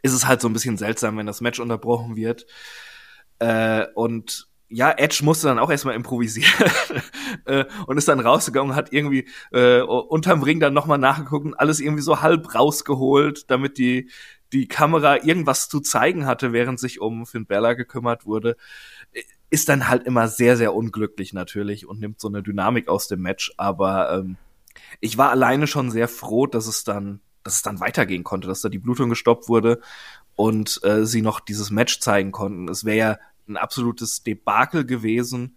ist es halt so ein bisschen seltsam, wenn das Match unterbrochen wird. Äh, und ja, Edge musste dann auch erstmal improvisieren äh, und ist dann rausgegangen hat irgendwie äh, unterm Ring dann nochmal nachgeguckt und alles irgendwie so halb rausgeholt, damit die, die Kamera irgendwas zu zeigen hatte, während sich um Finn Bella gekümmert wurde. Ist dann halt immer sehr, sehr unglücklich natürlich und nimmt so eine Dynamik aus dem Match. Aber ähm, ich war alleine schon sehr froh, dass es dann, dass es dann weitergehen konnte, dass da die Blutung gestoppt wurde und äh, sie noch dieses Match zeigen konnten. Es wäre ja ein absolutes Debakel gewesen,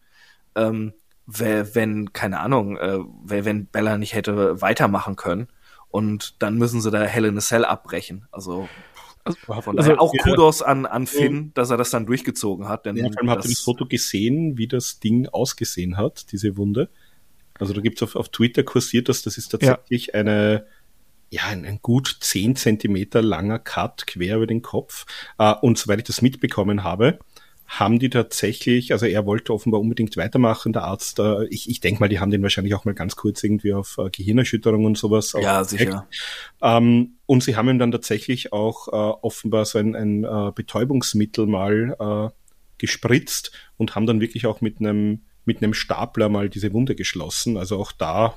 ähm, wenn, keine Ahnung, äh, wenn Bella nicht hätte weitermachen können. Und dann müssen sie da Hell in a Cell abbrechen. Also, also also, auch Kudos an, an Finn, dass er das dann durchgezogen hat. Denn ja, vor allem habt ihr das Foto gesehen, wie das Ding ausgesehen hat, diese Wunde. Also da gibt's auf, auf Twitter kursiert das, das ist tatsächlich ja. eine, ja, ein, ein, gut zehn Zentimeter langer Cut quer über den Kopf. Uh, und soweit ich das mitbekommen habe, haben die tatsächlich, also er wollte offenbar unbedingt weitermachen, der Arzt, äh, ich, ich denke mal, die haben den wahrscheinlich auch mal ganz kurz irgendwie auf äh, Gehirnerschütterung und sowas. Ja, sicher. Ähm, und sie haben ihm dann tatsächlich auch äh, offenbar so ein, ein äh, Betäubungsmittel mal äh, gespritzt und haben dann wirklich auch mit einem mit einem Stapler mal diese Wunde geschlossen. Also auch da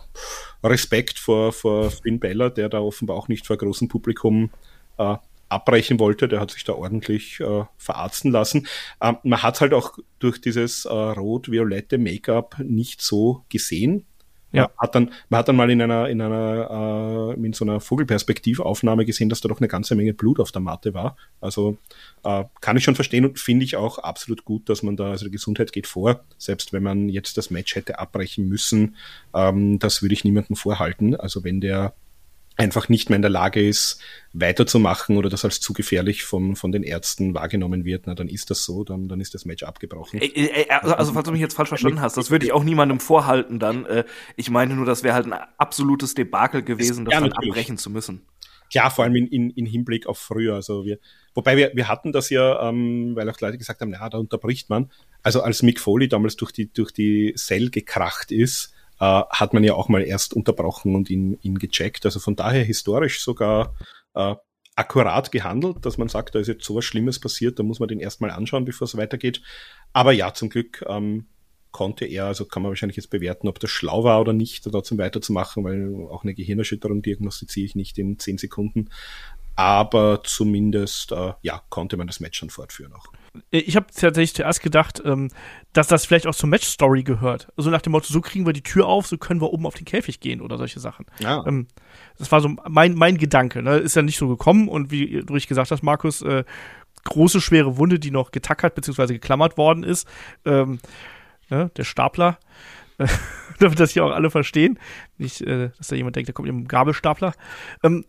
Respekt vor, vor Finn Beller, der da offenbar auch nicht vor großem Publikum äh, abbrechen wollte, der hat sich da ordentlich äh, verarzten lassen. Ähm, man hat halt auch durch dieses äh, rot-violette Make-up nicht so gesehen. Ja. Man hat dann, man hat dann mal in einer, in einer, äh, in so einer Vogelperspektivaufnahme gesehen, dass da doch eine ganze Menge Blut auf der Matte war. Also äh, kann ich schon verstehen und finde ich auch absolut gut, dass man da, also die Gesundheit geht vor, selbst wenn man jetzt das Match hätte abbrechen müssen, ähm, das würde ich niemandem vorhalten. Also wenn der einfach nicht mehr in der Lage ist, weiterzumachen oder das als zu gefährlich von, von den Ärzten wahrgenommen wird, na, dann ist das so, dann, dann ist das Match abgebrochen. Also, also, falls du mich jetzt falsch verstanden hast, das würde ich auch niemandem vorhalten dann. Äh, ich meine nur, das wäre halt ein absolutes Debakel gewesen, das, das dann abbrechen zu müssen. Klar, vor allem in, in, in Hinblick auf früher. Also wir, wobei wir, wir hatten das ja, ähm, weil auch Leute gesagt haben, ja, da unterbricht man. Also als Mick Foley damals durch die, durch die Cell gekracht ist, äh, hat man ja auch mal erst unterbrochen und ihn, ihn gecheckt. Also von daher historisch sogar äh, akkurat gehandelt, dass man sagt, da ist jetzt sowas Schlimmes passiert, da muss man den erstmal anschauen, bevor es weitergeht. Aber ja, zum Glück ähm, konnte er, also kann man wahrscheinlich jetzt bewerten, ob das schlau war oder nicht, trotzdem weiterzumachen, weil auch eine Gehirnerschütterung diagnostiziere ich nicht in zehn Sekunden. Aber zumindest, äh, ja, konnte man das Match schon fortführen auch. Ich habe tatsächlich zuerst gedacht, ähm, dass das vielleicht auch zur Match-Story gehört. Also nach dem Motto, so kriegen wir die Tür auf, so können wir oben auf den Käfig gehen oder solche Sachen. Ja. Ähm, das war so mein, mein Gedanke. Ne? Ist ja nicht so gekommen und wie du richtig gesagt hast, Markus, äh, große, schwere Wunde, die noch getackert bzw. geklammert worden ist. Ähm, ne, der Stapler. damit das hier auch alle verstehen. Nicht, äh, dass da jemand denkt, da kommt ein Gabelstapler. Ähm,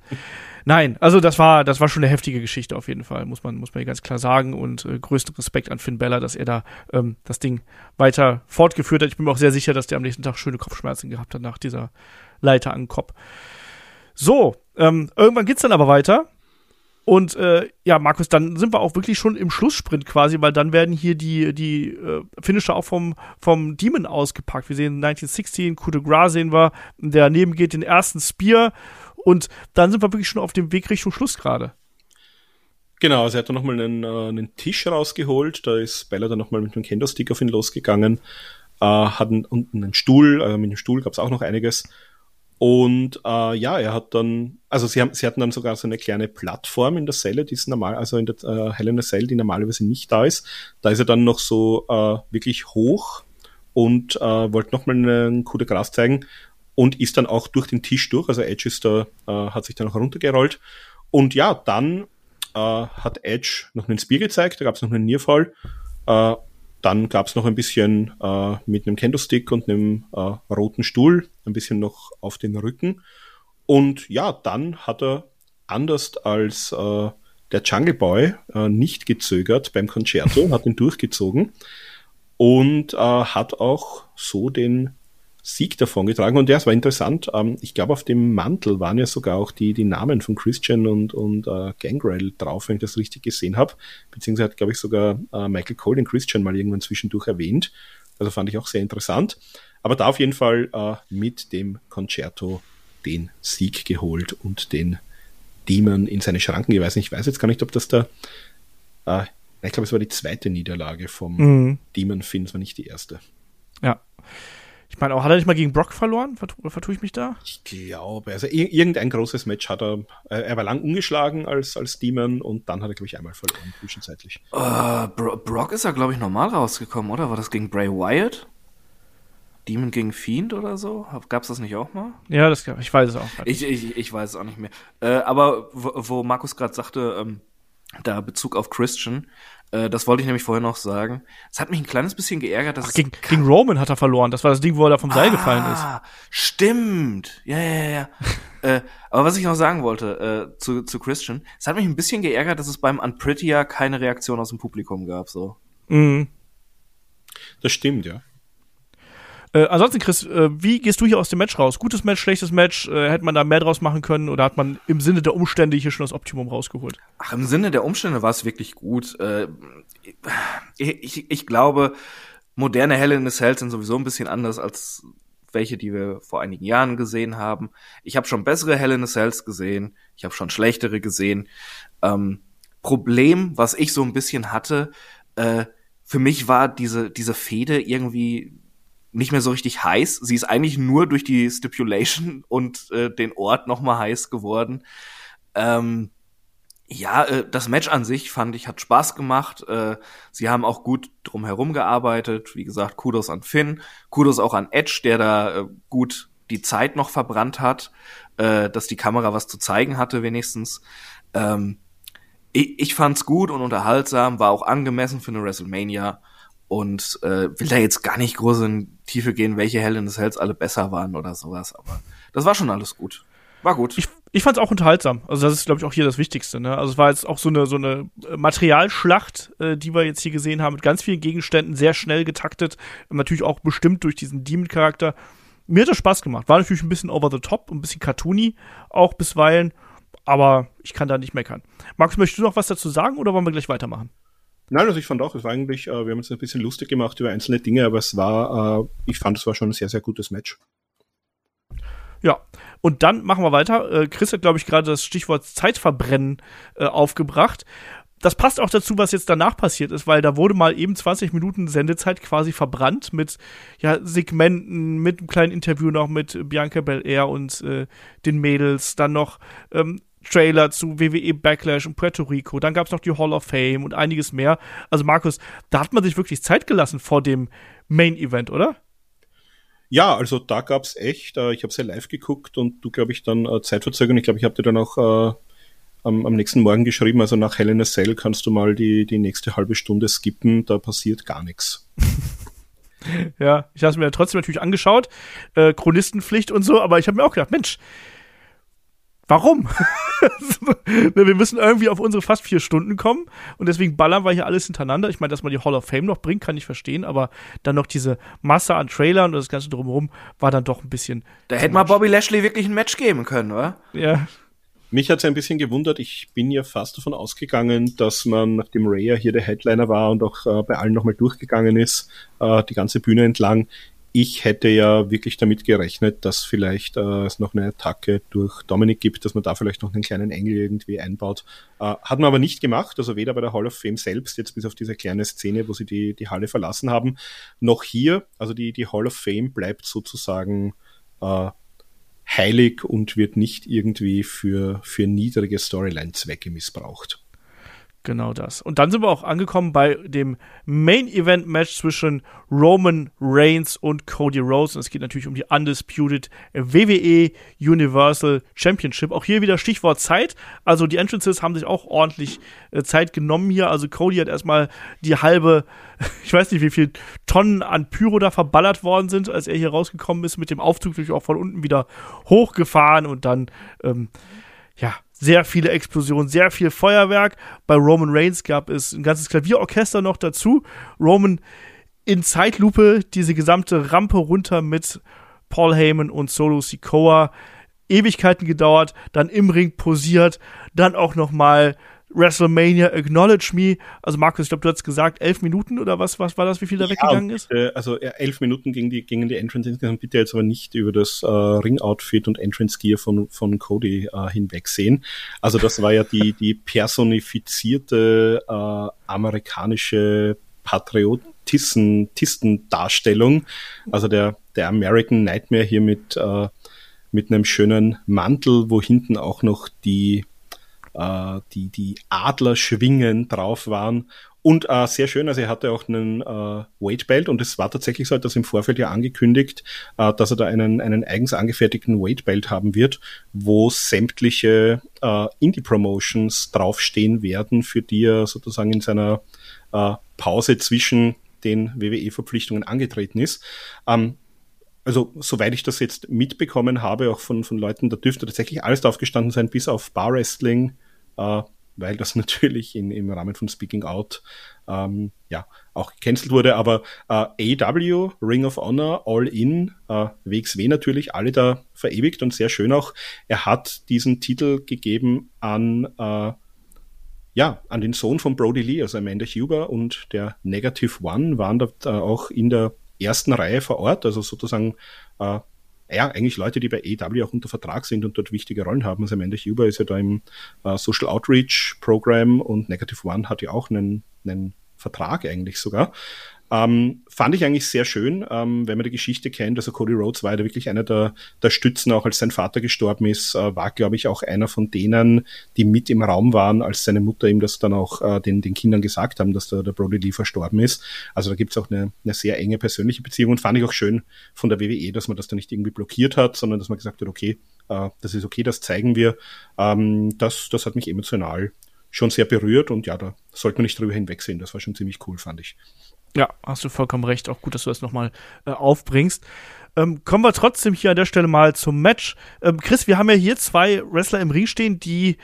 nein, also das war, das war schon eine heftige Geschichte auf jeden Fall, muss man, muss man hier ganz klar sagen. Und äh, größten Respekt an Finn Bella, dass er da ähm, das Ding weiter fortgeführt hat. Ich bin mir auch sehr sicher, dass der am nächsten Tag schöne Kopfschmerzen gehabt hat nach dieser Leiter an den Kopf. So, ähm, irgendwann geht's dann aber weiter. Und äh, ja, Markus, dann sind wir auch wirklich schon im Schlusssprint quasi, weil dann werden hier die, die äh, Finisher auch vom, vom Demon ausgepackt. Wir sehen 1916, Coup de Gras sehen wir, der daneben geht den ersten Spear und dann sind wir wirklich schon auf dem Weg Richtung Schluss gerade. Genau, also er hat dann nochmal einen, äh, einen Tisch rausgeholt, da ist Bella dann nochmal mit dem Kendo-Stick auf ihn losgegangen, äh, hat unten einen Stuhl, also mit dem Stuhl gab es auch noch einiges und äh, ja, er hat dann, also sie, haben, sie hatten dann sogar so eine kleine Plattform in der Zelle, die ist normal, also in der äh, Hell in a Cell, die normalerweise nicht da ist. Da ist er dann noch so äh, wirklich hoch und äh, wollte nochmal einen Coup Gras zeigen und ist dann auch durch den Tisch durch. Also Edge ist da, äh, hat sich dann noch runtergerollt. Und ja, dann äh, hat Edge noch einen Spear gezeigt, da gab es noch einen Nearfall. Äh, dann gab es noch ein bisschen äh, mit einem Kendo-Stick und einem äh, roten Stuhl, ein bisschen noch auf den Rücken. Und ja, dann hat er anders als äh, der Jungle Boy äh, nicht gezögert beim Concerto, hat ihn durchgezogen und äh, hat auch so den Sieg davongetragen. Und ja, es war interessant. Ähm, ich glaube, auf dem Mantel waren ja sogar auch die, die Namen von Christian und, und äh, Gangrel drauf, wenn ich das richtig gesehen habe. Beziehungsweise hat, glaube ich, sogar äh, Michael Cole den Christian mal irgendwann zwischendurch erwähnt. Also fand ich auch sehr interessant. Aber da auf jeden Fall äh, mit dem Concerto den Sieg geholt und den Demon in seine Schranken geweisen. Ich weiß jetzt gar nicht, ob das da. Äh, ich glaube, es war die zweite Niederlage vom mhm. Demon Finn, es war nicht die erste. Ja. Ich meine, auch hat er nicht mal gegen Brock verloren? Vertue, vertue ich mich da? Ich glaube, also irgendein großes Match hat er. Äh, er war lang ungeschlagen als, als Demon und dann hat er, glaube ich, einmal verloren, zwischenzeitlich. Uh, Bro Brock ist ja, glaube ich, normal rausgekommen, oder? War das gegen Bray Wyatt? Demon gegen Fiend oder so? Gab's das nicht auch mal? Ja, das gab ich weiß es auch. Ich, ich, ich weiß es auch nicht mehr. Äh, aber wo, wo Markus gerade sagte, ähm, da Bezug auf Christian, äh, das wollte ich nämlich vorher noch sagen. Es hat mich ein kleines bisschen geärgert, dass Ach, gegen, gegen Roman hat er verloren. Das war das Ding, wo er da vom Seil ah, gefallen ist. Stimmt. Ja, ja, ja. äh, aber was ich noch sagen wollte äh, zu, zu Christian, es hat mich ein bisschen geärgert, dass es beim Unprettier keine Reaktion aus dem Publikum gab. So. Mhm. Das stimmt, ja. Äh, ansonsten, Chris, äh, wie gehst du hier aus dem Match raus? Gutes Match, schlechtes Match? Äh, hätte man da mehr draus machen können oder hat man im Sinne der Umstände hier schon das Optimum rausgeholt? Ach, im Sinne der Umstände war es wirklich gut. Äh, ich, ich glaube, moderne Hell in the Cell sind sowieso ein bisschen anders als welche, die wir vor einigen Jahren gesehen haben. Ich habe schon bessere Hell in the Cells gesehen, ich habe schon schlechtere gesehen. Ähm, Problem, was ich so ein bisschen hatte, äh, für mich war diese, diese Fehde irgendwie nicht mehr so richtig heiß. Sie ist eigentlich nur durch die Stipulation und äh, den Ort noch mal heiß geworden. Ähm, ja, äh, das Match an sich fand ich hat Spaß gemacht. Äh, sie haben auch gut drumherum gearbeitet. Wie gesagt, Kudos an Finn, Kudos auch an Edge, der da äh, gut die Zeit noch verbrannt hat, äh, dass die Kamera was zu zeigen hatte wenigstens. Ähm, ich, ich fand's gut und unterhaltsam, war auch angemessen für eine WrestleMania und äh, will da jetzt gar nicht groß in Tiefe gehen, welche Hell in the Cells alle besser waren oder sowas, aber das war schon alles gut. War gut. Ich, ich fand es auch unterhaltsam. Also das ist, glaube ich, auch hier das Wichtigste. Ne? Also es war jetzt auch so eine so eine Materialschlacht, äh, die wir jetzt hier gesehen haben, mit ganz vielen Gegenständen, sehr schnell getaktet, natürlich auch bestimmt durch diesen Demon-Charakter. Mir hat das Spaß gemacht. War natürlich ein bisschen over the top, ein bisschen cartoony auch bisweilen, aber ich kann da nicht meckern. Markus, möchtest du noch was dazu sagen oder wollen wir gleich weitermachen? Nein, also ich fand auch, es war eigentlich, äh, wir haben uns ein bisschen lustig gemacht über einzelne Dinge, aber es war, äh, ich fand, es war schon ein sehr, sehr gutes Match. Ja, und dann machen wir weiter. Äh, Chris hat, glaube ich, gerade das Stichwort Zeitverbrennen äh, aufgebracht. Das passt auch dazu, was jetzt danach passiert ist, weil da wurde mal eben 20 Minuten Sendezeit quasi verbrannt mit ja, Segmenten, mit einem kleinen Interview noch mit Bianca Belair und äh, den Mädels, dann noch ähm, Trailer zu WWE Backlash und Puerto Rico. Dann gab es noch die Hall of Fame und einiges mehr. Also Markus, da hat man sich wirklich Zeit gelassen vor dem Main Event, oder? Ja, also da gab's echt, äh, ich habe sehr live geguckt und du, glaube ich, dann äh, Zeitverzögerung. Ich glaube, ich habe dir dann auch äh, am, am nächsten Morgen geschrieben, also nach Hell in a Cell kannst du mal die, die nächste halbe Stunde skippen, da passiert gar nichts. Ja, ich habe es mir trotzdem natürlich angeschaut, äh, Chronistenpflicht und so, aber ich habe mir auch gedacht, Mensch, warum? wir müssen irgendwie auf unsere fast vier Stunden kommen und deswegen ballern wir hier alles hintereinander. Ich meine, dass man die Hall of Fame noch bringt, kann ich verstehen, aber dann noch diese Masse an Trailern und das Ganze drumherum war dann doch ein bisschen. Da hätte mal Bobby Lashley wirklich ein Match geben können, oder? Ja. Mich hat es ein bisschen gewundert. Ich bin ja fast davon ausgegangen, dass man, nachdem ja hier der Headliner war und auch äh, bei allen nochmal durchgegangen ist, äh, die ganze Bühne entlang, ich hätte ja wirklich damit gerechnet, dass vielleicht äh, es noch eine Attacke durch Dominik gibt, dass man da vielleicht noch einen kleinen Engel irgendwie einbaut. Äh, hat man aber nicht gemacht, also weder bei der Hall of Fame selbst, jetzt bis auf diese kleine Szene, wo sie die, die Halle verlassen haben, noch hier. Also die, die Hall of Fame bleibt sozusagen äh, heilig und wird nicht irgendwie für, für niedrige Storyline-Zwecke missbraucht. Genau das. Und dann sind wir auch angekommen bei dem Main Event Match zwischen Roman Reigns und Cody Rhodes. Und es geht natürlich um die Undisputed WWE Universal Championship. Auch hier wieder Stichwort Zeit. Also die Entrances haben sich auch ordentlich äh, Zeit genommen hier. Also Cody hat erstmal die halbe, ich weiß nicht, wie viel Tonnen an Pyro da verballert worden sind, als er hier rausgekommen ist. Mit dem Aufzug natürlich auch von unten wieder hochgefahren und dann, ähm, ja, sehr viele Explosionen, sehr viel Feuerwerk. Bei Roman Reigns gab es ein ganzes Klavierorchester noch dazu. Roman in Zeitlupe diese gesamte Rampe runter mit Paul Heyman und Solo Sikoa. Ewigkeiten gedauert, dann im Ring posiert, dann auch noch mal WrestleMania Acknowledge Me. Also Markus, ich glaube, du hast gesagt, elf Minuten oder was, was war das, wie viel da ja, weggegangen ist? Äh, also elf Minuten gegen die, gegen die Entrance insgesamt, bitte jetzt aber nicht über das äh, Ring-Outfit und Entrance-Gear von, von Cody äh, hinwegsehen. Also das war ja die, die personifizierte äh, amerikanische Patriotistendarstellung. Also der, der American Nightmare hier mit, äh, mit einem schönen Mantel, wo hinten auch noch die äh, die, die Adlerschwingen drauf waren. Und äh, sehr schön, also er hatte auch einen äh, Weightbelt und es war tatsächlich so, dass im Vorfeld ja angekündigt, äh, dass er da einen, einen eigens angefertigten Weightbelt haben wird, wo sämtliche äh, Indie-Promotions draufstehen werden, für die er sozusagen in seiner äh, Pause zwischen den WWE-Verpflichtungen angetreten ist. Ähm, also soweit ich das jetzt mitbekommen habe, auch von, von Leuten, da dürfte tatsächlich alles draufgestanden sein, bis auf Bar Wrestling, äh, weil das natürlich in, im Rahmen von Speaking Out ähm, ja auch gecancelt wurde. Aber äh, AW, Ring of Honor, All In, äh, WXW natürlich, alle da verewigt und sehr schön auch. Er hat diesen Titel gegeben an äh, ja, an den Sohn von Brody Lee, also Amanda Huber und der Negative One waren da äh, auch in der ersten Reihe vor Ort, also sozusagen äh, ja, eigentlich Leute, die bei EW auch unter Vertrag sind und dort wichtige Rollen haben. Also Amanda Huber ist ja da im äh, Social Outreach Program und Negative One hat ja auch einen, einen Vertrag eigentlich sogar. Ähm, fand ich eigentlich sehr schön, ähm, wenn man die Geschichte kennt. Also Cody Rhodes war ja wirklich einer der, der Stützen, auch als sein Vater gestorben ist, äh, war, glaube ich, auch einer von denen, die mit im Raum waren, als seine Mutter ihm das dann auch äh, den, den Kindern gesagt haben, dass der, der Brody Lee verstorben ist. Also da gibt's auch eine, eine sehr enge persönliche Beziehung und fand ich auch schön von der WWE, dass man das da nicht irgendwie blockiert hat, sondern dass man gesagt hat, okay, äh, das ist okay, das zeigen wir. Ähm, das, das hat mich emotional schon sehr berührt und ja, da sollte man nicht drüber hinwegsehen. Das war schon ziemlich cool, fand ich. Ja, hast du vollkommen recht. Auch gut, dass du das nochmal äh, aufbringst. Ähm, kommen wir trotzdem hier an der Stelle mal zum Match. Ähm, Chris, wir haben ja hier zwei Wrestler im Ring stehen, die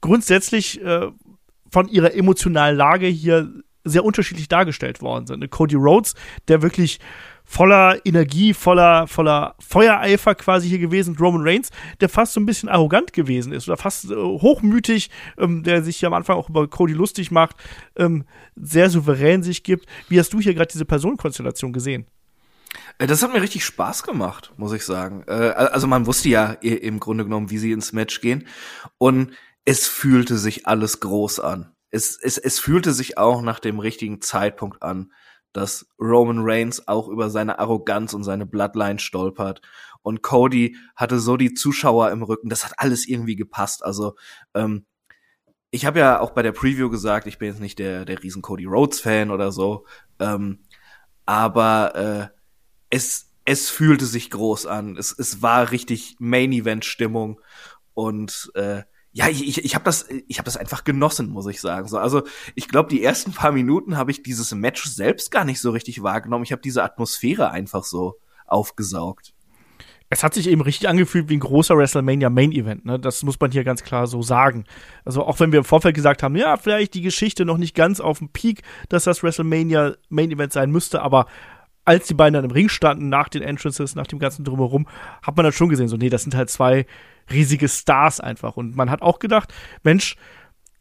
grundsätzlich äh, von ihrer emotionalen Lage hier sehr unterschiedlich dargestellt worden sind. Cody Rhodes, der wirklich voller Energie, voller, voller Feuereifer quasi hier gewesen. Roman Reigns, der fast so ein bisschen arrogant gewesen ist oder fast äh, hochmütig, ähm, der sich hier am Anfang auch über Cody lustig macht, ähm, sehr souverän sich gibt. Wie hast du hier gerade diese Personenkonstellation gesehen? Äh, das hat mir richtig Spaß gemacht, muss ich sagen. Äh, also man wusste ja im Grunde genommen, wie sie ins Match gehen. Und es fühlte sich alles groß an. Es, es, es fühlte sich auch nach dem richtigen Zeitpunkt an dass Roman Reigns auch über seine Arroganz und seine Bloodline stolpert. Und Cody hatte so die Zuschauer im Rücken. Das hat alles irgendwie gepasst. Also ähm, ich habe ja auch bei der Preview gesagt, ich bin jetzt nicht der der riesen Cody Rhodes Fan oder so, ähm, aber äh, es es fühlte sich groß an. Es es war richtig Main Event Stimmung und äh, ja, ich, ich, ich habe das, ich habe das einfach genossen, muss ich sagen. So, also ich glaube, die ersten paar Minuten habe ich dieses Match selbst gar nicht so richtig wahrgenommen. Ich habe diese Atmosphäre einfach so aufgesaugt. Es hat sich eben richtig angefühlt wie ein großer WrestleMania Main Event, ne? Das muss man hier ganz klar so sagen. Also auch wenn wir im Vorfeld gesagt haben, ja, vielleicht die Geschichte noch nicht ganz auf dem Peak, dass das WrestleMania Main Event sein müsste, aber als die beiden dann im Ring standen, nach den Entrances, nach dem ganzen Drumherum, hat man dann schon gesehen, so, nee, das sind halt zwei riesige Stars einfach. Und man hat auch gedacht, Mensch,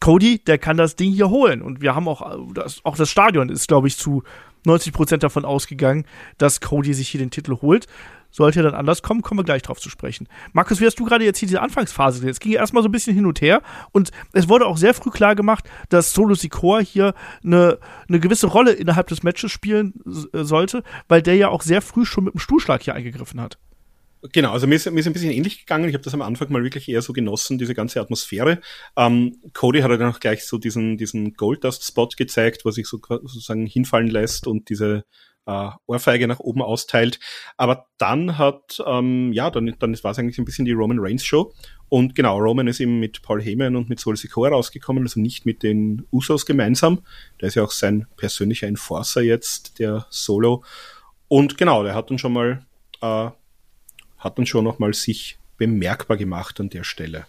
Cody, der kann das Ding hier holen. Und wir haben auch, das, auch das Stadion ist, glaube ich, zu 90 Prozent davon ausgegangen, dass Cody sich hier den Titel holt. Sollte er dann anders kommen, kommen wir gleich drauf zu sprechen. Markus, wie hast du gerade jetzt hier diese Anfangsphase gesehen? Es ging erstmal so ein bisschen hin und her und es wurde auch sehr früh klar gemacht, dass Solo Sikoa hier eine, eine gewisse Rolle innerhalb des Matches spielen sollte, weil der ja auch sehr früh schon mit dem Stuhlschlag hier eingegriffen hat. Genau, also mir ist, mir ist ein bisschen ähnlich gegangen. Ich habe das am Anfang mal wirklich eher so genossen, diese ganze Atmosphäre. Ähm, Cody hat dann auch gleich so diesen, diesen Gold-Dust-Spot gezeigt, wo sich so sozusagen hinfallen lässt und diese äh, Ohrfeige nach oben austeilt. Aber dann hat, ähm, ja, dann, dann war es eigentlich ein bisschen die Roman Reigns Show. Und genau, Roman ist eben mit Paul Heyman und mit Sol Sikoa rausgekommen, also nicht mit den Usos gemeinsam. Der ist ja auch sein persönlicher Enforcer jetzt, der Solo. Und genau, der hat dann schon mal äh, hat dann schon nochmal sich bemerkbar gemacht an der Stelle.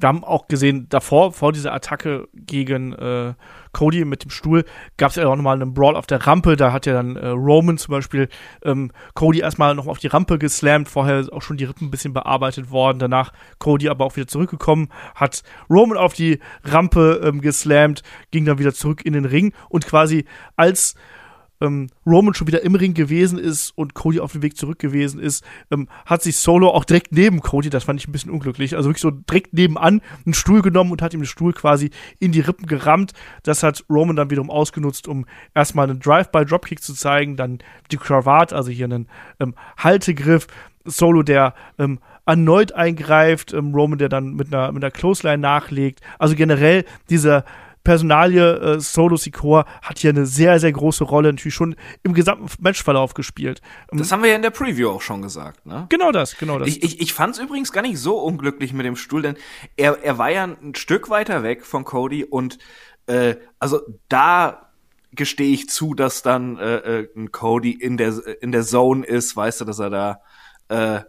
Wir haben auch gesehen, davor, vor dieser Attacke gegen äh, Cody mit dem Stuhl, gab es ja auch nochmal einen Brawl auf der Rampe. Da hat ja dann äh, Roman zum Beispiel ähm, Cody erstmal noch auf die Rampe geslammt, vorher auch schon die Rippen ein bisschen bearbeitet worden. Danach Cody aber auch wieder zurückgekommen, hat Roman auf die Rampe ähm, geslammt, ging dann wieder zurück in den Ring und quasi als ähm, Roman schon wieder im Ring gewesen ist und Cody auf dem Weg zurück gewesen ist, ähm, hat sich Solo auch direkt neben Cody, das fand ich ein bisschen unglücklich, also wirklich so direkt nebenan einen Stuhl genommen und hat ihm den Stuhl quasi in die Rippen gerammt. Das hat Roman dann wiederum ausgenutzt, um erstmal einen Drive-by-Dropkick zu zeigen, dann die Kravat, also hier einen ähm, Haltegriff, Solo, der ähm, erneut eingreift, ähm, Roman, der dann mit einer, mit einer Clothesline nachlegt. Also generell dieser Personalie äh, Solo Sikoa hat hier eine sehr, sehr große Rolle natürlich schon im gesamten Matchverlauf gespielt. Ähm, das haben wir ja in der Preview auch schon gesagt, ne? Genau das, genau das. Ich, ich, ich fand es übrigens gar nicht so unglücklich mit dem Stuhl, denn er, er war ja ein Stück weiter weg von Cody und äh, also da gestehe ich zu, dass dann äh, äh, ein Cody in der in der Zone ist, weißt du, dass er da äh,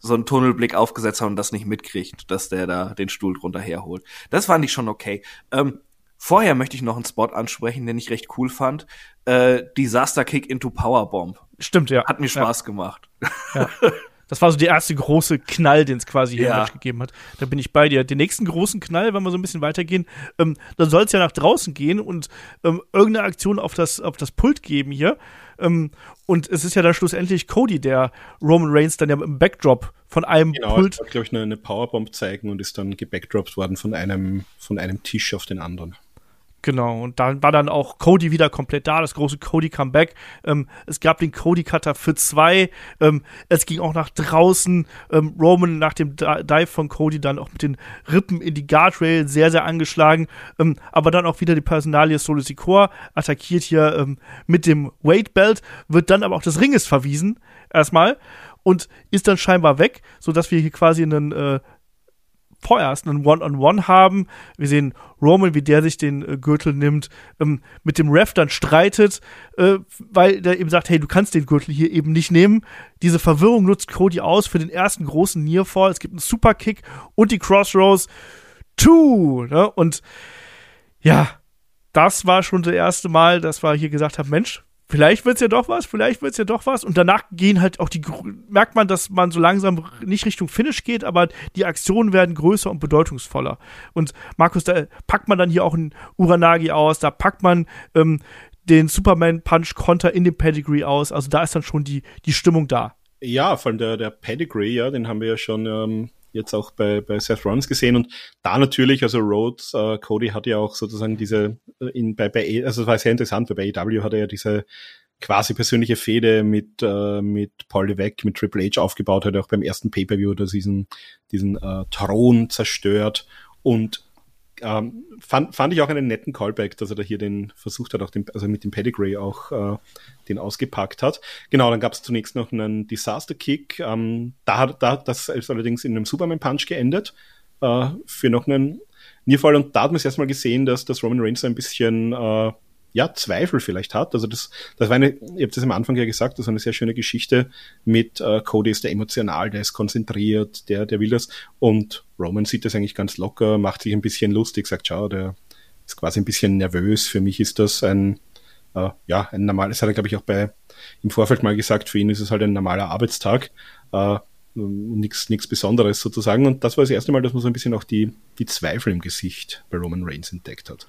so einen Tunnelblick aufgesetzt hat und das nicht mitkriegt, dass der da den Stuhl drunter herholt. Das fand ich schon okay. Ähm, Vorher möchte ich noch einen Spot ansprechen, den ich recht cool fand. Äh, Disaster Kick into Powerbomb. Stimmt, ja. Hat mir Spaß ja. gemacht. Ja. Das war so der erste große Knall, den es quasi hier ja. gegeben hat. Da bin ich bei dir. Den nächsten großen Knall, wenn wir so ein bisschen weitergehen, ähm, dann soll es ja nach draußen gehen und ähm, irgendeine Aktion auf das, auf das Pult geben hier. Ähm, und es ist ja dann schlussendlich Cody, der Roman Reigns dann ja im Backdrop von einem genau, Pult. Genau, glaube ich, eine, eine Powerbomb zeigen und ist dann gebackdroppt worden von einem, von einem Tisch auf den anderen. Genau, und da war dann auch Cody wieder komplett da, das große Cody-Comeback. Ähm, es gab den Cody-Cutter für zwei. Ähm, es ging auch nach draußen. Ähm, Roman nach dem Dive von Cody dann auch mit den Rippen in die Guardrail sehr, sehr angeschlagen. Ähm, aber dann auch wieder die Personalie Sikoa attackiert hier ähm, mit dem Weight Belt, wird dann aber auch des Ringes verwiesen, erstmal. Und ist dann scheinbar weg, sodass wir hier quasi einen äh, vorerst einen One-on-One -on -One haben. Wir sehen Roman, wie der sich den äh, Gürtel nimmt, ähm, mit dem Ref dann streitet, äh, weil der eben sagt, hey, du kannst den Gürtel hier eben nicht nehmen. Diese Verwirrung nutzt Cody aus für den ersten großen Nearfall. Es gibt einen Superkick und die Crossroads 2. Ne? Und ja, das war schon das erste Mal, dass wir hier gesagt haben, Mensch, vielleicht wird's ja doch was, vielleicht wird's ja doch was. Und danach gehen halt auch die, merkt man, dass man so langsam nicht Richtung Finish geht, aber die Aktionen werden größer und bedeutungsvoller. Und Markus, da packt man dann hier auch einen Uranagi aus, da packt man ähm, den Superman Punch Konter in dem Pedigree aus. Also da ist dann schon die, die Stimmung da. Ja, vor allem der, der Pedigree, ja, den haben wir ja schon ähm, jetzt auch bei, bei Seth Rollins gesehen. Und da natürlich, also Rhodes, äh, Cody hat ja auch sozusagen diese, äh, in, bei, bei, also es war sehr interessant, weil bei AEW hat er ja diese quasi persönliche Fehde mit, äh, mit Paul Levesque, mit Triple H aufgebaut, hat er auch beim ersten Pay-Per-View diesen, diesen äh, Thron zerstört. Und ähm, fand, fand ich auch einen netten Callback, dass er da hier den versucht hat, auch den, also mit dem Pedigree auch äh, den ausgepackt hat. Genau, dann gab es zunächst noch einen Disaster Kick. Ähm, da hat da, das ist allerdings in einem Superman Punch geendet. äh, für noch einen Nierfall. Und da hat man es erstmal gesehen, dass, dass Roman Reigns ein bisschen äh, ja, Zweifel vielleicht hat. Also das, das war eine, ihr habt das am Anfang ja gesagt, das war eine sehr schöne Geschichte mit äh, Cody ist der emotional, der ist konzentriert, der, der will das. Und Roman sieht das eigentlich ganz locker, macht sich ein bisschen lustig, sagt, schau, der ist quasi ein bisschen nervös. Für mich ist das ein, äh, ja, ein normales, hat er, glaube ich, auch bei im Vorfeld mal gesagt, für ihn ist es halt ein normaler Arbeitstag. Äh, nichts nichts Besonderes sozusagen. Und das war das erste Mal, dass man so ein bisschen auch die, die Zweifel im Gesicht bei Roman Reigns entdeckt hat.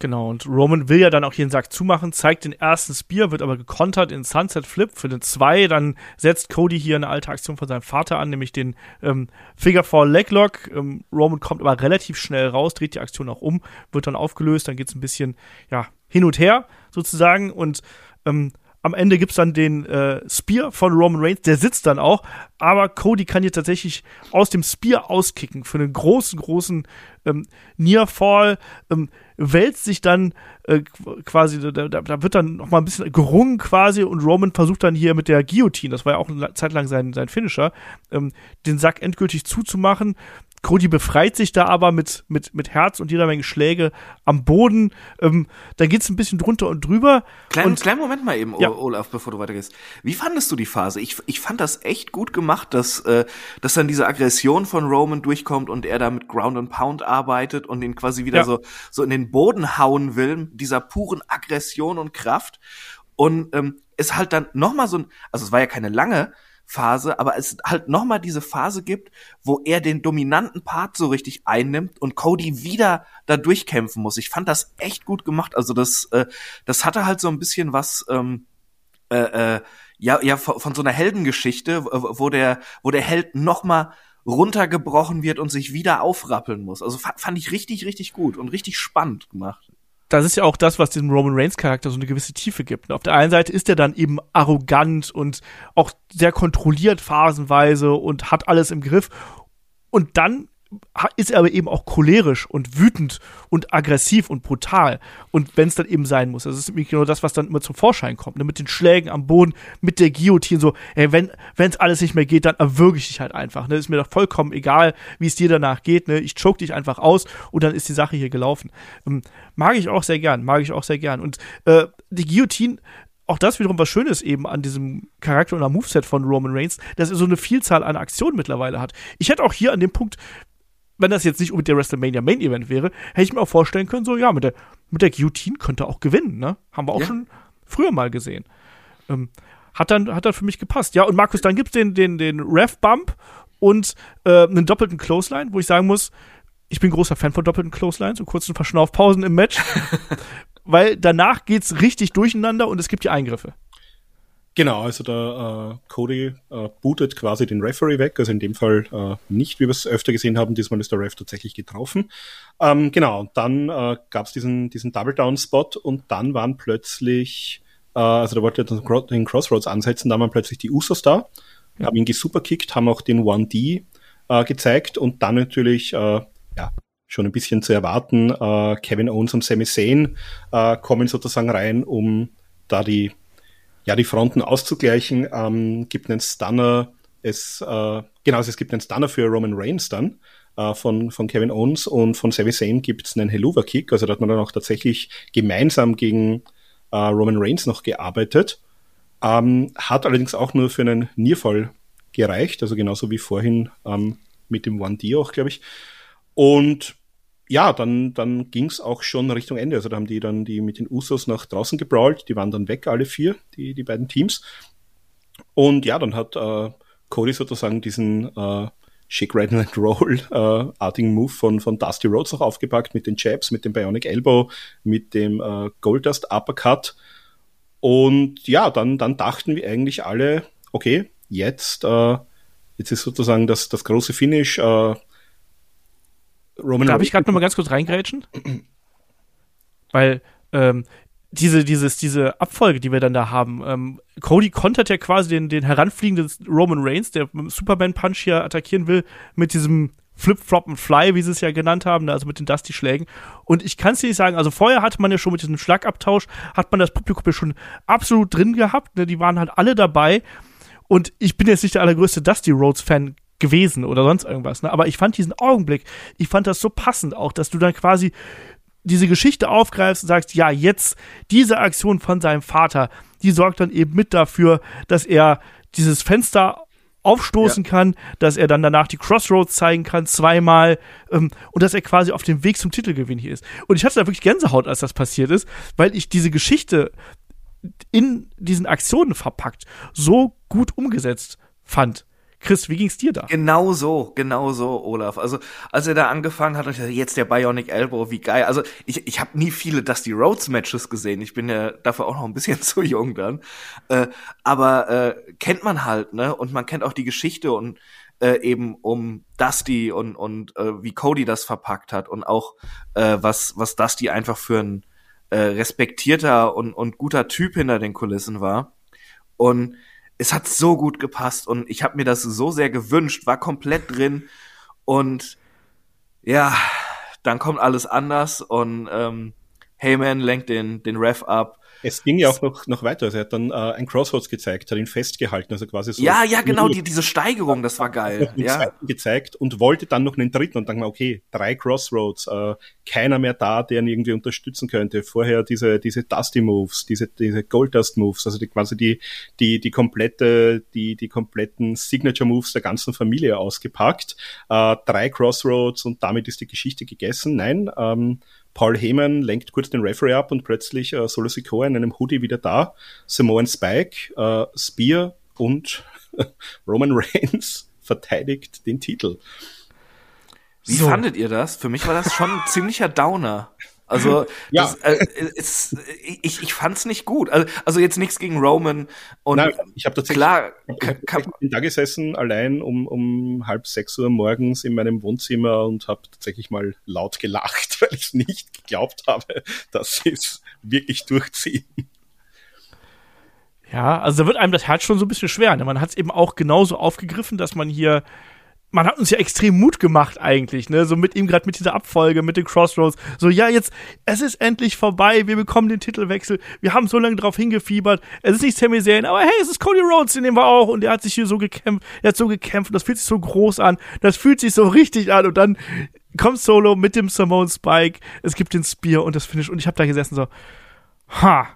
Genau, und Roman will ja dann auch hier den Sack zumachen, zeigt den ersten Spear, wird aber gekontert in Sunset Flip für den 2. Dann setzt Cody hier eine alte Aktion von seinem Vater an, nämlich den ähm, Figure Four Leglock. Ähm, Roman kommt aber relativ schnell raus, dreht die Aktion auch um, wird dann aufgelöst, dann geht's ein bisschen ja, hin und her sozusagen und ähm, am Ende gibt's dann den äh, Spear von Roman Reigns, der sitzt dann auch, aber Cody kann hier tatsächlich aus dem Spear auskicken für einen großen, großen ähm, Nearfall, ähm, wälzt sich dann äh, quasi, da, da, wird dann noch mal ein bisschen gerungen quasi und Roman versucht dann hier mit der Guillotine, das war ja auch eine Zeit lang sein, sein Finisher, ähm, den Sack endgültig zuzumachen Cody befreit sich da aber mit, mit, mit Herz und jeder Menge Schläge am Boden. Ähm, da geht's ein bisschen drunter und drüber. Kleinen, und, kleinen Moment mal eben, ja. Olaf, bevor du weitergehst. Wie fandest du die Phase? Ich, ich fand das echt gut gemacht, dass, äh, dass dann diese Aggression von Roman durchkommt und er da mit Ground and Pound arbeitet und ihn quasi wieder ja. so, so in den Boden hauen will, dieser puren Aggression und Kraft. Und ähm, es halt dann noch mal so ein, also es war ja keine lange, Phase, aber es halt nochmal diese Phase gibt, wo er den dominanten Part so richtig einnimmt und Cody wieder da durchkämpfen muss. Ich fand das echt gut gemacht. Also das, äh, das hatte halt so ein bisschen was, ähm, äh, äh, ja, ja, von, von so einer Heldengeschichte, wo der, wo der Held nochmal runtergebrochen wird und sich wieder aufrappeln muss. Also fand ich richtig, richtig gut und richtig spannend gemacht das ist ja auch das, was diesem Roman Reigns Charakter so eine gewisse Tiefe gibt. Auf der einen Seite ist er dann eben arrogant und auch sehr kontrolliert phasenweise und hat alles im Griff. Und dann ist er aber eben auch cholerisch und wütend und aggressiv und brutal. Und wenn es dann eben sein muss, das ist genau das, was dann immer zum Vorschein kommt, ne? mit den Schlägen am Boden, mit der Guillotine, so, ey, wenn es alles nicht mehr geht, dann erwürge ich dich halt einfach. Ne? Ist mir doch vollkommen egal, wie es dir danach geht. Ne? Ich choke dich einfach aus und dann ist die Sache hier gelaufen. Ähm, mag ich auch sehr gern, mag ich auch sehr gern. Und äh, die Guillotine auch das wiederum was Schönes eben an diesem Charakter und am Moveset von Roman Reigns, dass er so eine Vielzahl an Aktionen mittlerweile hat. Ich hätte auch hier an dem Punkt wenn das jetzt nicht mit der WrestleMania Main Event wäre, hätte ich mir auch vorstellen können, so, ja, mit der, mit der Guillotine könnte auch gewinnen, ne? Haben wir auch ja. schon früher mal gesehen. Ähm, hat dann, hat dann für mich gepasst. Ja, und Markus, dann gibt's den, den, den Rev-Bump und äh, einen doppelten Clothesline, wo ich sagen muss, ich bin großer Fan von doppelten Clotheslines und kurzen Verschnaufpausen im Match. weil danach geht's richtig durcheinander und es gibt die Eingriffe. Genau, also der äh, Cody äh, bootet quasi den Referee weg, also in dem Fall äh, nicht, wie wir es öfter gesehen haben, diesmal ist der Ref tatsächlich getroffen. Ähm, genau, dann äh, gab es diesen, diesen Double-Down-Spot und dann waren plötzlich, äh, also da wollte er den Crossroads ansetzen, da waren plötzlich die Usos da, ja. haben ihn gesuperkickt, haben auch den 1D äh, gezeigt und dann natürlich, äh, ja, schon ein bisschen zu erwarten, äh, Kevin Owens und Sami Zayn äh, kommen sozusagen rein, um da die ja, die Fronten auszugleichen, ähm, gibt einen Stunner, es, äh, genau, es gibt einen Stunner für Roman Reigns dann äh, von, von Kevin Owens und von Sami Zayn gibt es einen Helluva Kick, also da hat man dann auch tatsächlich gemeinsam gegen äh, Roman Reigns noch gearbeitet, ähm, hat allerdings auch nur für einen Nearfall gereicht, also genauso wie vorhin ähm, mit dem 1D auch, glaube ich. Und ja, dann, dann ging es auch schon Richtung Ende. Also da haben die dann die mit den Usos nach draußen gebrawlt, die waren dann weg, alle vier, die, die beiden Teams. Und ja, dann hat äh, Cody sozusagen diesen äh, Shake Rattle and Roll äh, artigen Move von, von Dusty Rhodes noch aufgepackt mit den Jabs, mit dem Bionic Elbow, mit dem äh, Goldust Uppercut. Und ja, dann, dann dachten wir eigentlich alle, okay, jetzt, äh, jetzt ist sozusagen das, das große Finish, äh, Roman Darf ich gerade noch mal ganz kurz reingrätschen? Weil ähm, diese, dieses, diese Abfolge, die wir dann da haben, ähm, Cody kontert ja quasi den, den heranfliegenden Roman Reigns, der Superman Punch hier attackieren will, mit diesem Flip-Flop and Fly, wie sie es ja genannt haben, also mit den Dusty-Schlägen. Und ich kann es dir nicht sagen, also vorher hatte man ja schon mit diesem Schlagabtausch, hat man das Publikum ja schon absolut drin gehabt, ne, die waren halt alle dabei. Und ich bin jetzt nicht der allergrößte Dusty Rhodes-Fan gewesen oder sonst irgendwas. Ne? Aber ich fand diesen Augenblick, ich fand das so passend auch, dass du dann quasi diese Geschichte aufgreifst und sagst, ja, jetzt diese Aktion von seinem Vater, die sorgt dann eben mit dafür, dass er dieses Fenster aufstoßen ja. kann, dass er dann danach die Crossroads zeigen kann, zweimal, ähm, und dass er quasi auf dem Weg zum Titelgewinn hier ist. Und ich hatte da wirklich Gänsehaut, als das passiert ist, weil ich diese Geschichte in diesen Aktionen verpackt so gut umgesetzt fand. Chris, wie ging's dir da? Genau so, genau so, Olaf. Also, als er da angefangen hat, ich dachte, jetzt der Bionic Elbow, wie geil. Also, ich, ich habe nie viele Dusty Rhodes Matches gesehen. Ich bin ja dafür auch noch ein bisschen zu jung dann. Äh, aber äh, kennt man halt, ne? Und man kennt auch die Geschichte und äh, eben um Dusty und und äh, wie Cody das verpackt hat und auch äh, was was Dusty einfach für ein äh, respektierter und und guter Typ hinter den Kulissen war. Und es hat so gut gepasst und ich habe mir das so sehr gewünscht, war komplett drin und ja, dann kommt alles anders und ähm, Heyman lenkt den, den Ref ab es ging ja auch noch, noch weiter. Also er hat dann äh, ein Crossroads gezeigt, hat ihn festgehalten, also quasi so. Ja, ja, genau, die, diese Steigerung, das war geil. Ja. gezeigt und wollte dann noch einen dritten und dann mal, okay, drei Crossroads, äh, keiner mehr da, der ihn irgendwie unterstützen könnte. Vorher diese, diese Dusty Moves, diese, diese Gold Dust Moves, also die, quasi die, die, die komplette, die, die kompletten Signature Moves der ganzen Familie ausgepackt. Äh, drei Crossroads und damit ist die Geschichte gegessen. Nein, ähm, Paul Heyman lenkt kurz den Referee ab und plötzlich äh, Solo Sikoa in einem Hoodie wieder da. Samoan Spike, äh, Spear und Roman Reigns verteidigt den Titel. Wie so. fandet ihr das? Für mich war das schon ein ziemlicher Downer. Also ja. das, äh, es, ich, ich fand's nicht gut. Also, also jetzt nichts gegen Roman und Nein, ich habe tatsächlich klar, ich bin da gesessen allein um, um halb sechs Uhr morgens in meinem Wohnzimmer und habe tatsächlich mal laut gelacht, weil ich nicht geglaubt habe, dass sie es wirklich durchziehen. Ja, also da wird einem das Herz schon so ein bisschen schwer. Ne? Man hat es eben auch genauso aufgegriffen, dass man hier man hat uns ja extrem Mut gemacht eigentlich, ne? So mit ihm gerade mit dieser Abfolge, mit den Crossroads. So, ja, jetzt, es ist endlich vorbei, wir bekommen den Titelwechsel. Wir haben so lange drauf hingefiebert. Es ist nicht Sami Zayn, aber hey, es ist Cody Rhodes, den nehmen wir auch. Und der hat sich hier so gekämpft, er hat so gekämpft. Das fühlt sich so groß an. Das fühlt sich so richtig an. Und dann kommt Solo mit dem Simone Spike. Es gibt den Spear und das Finish. Und ich habe da gesessen so, ha,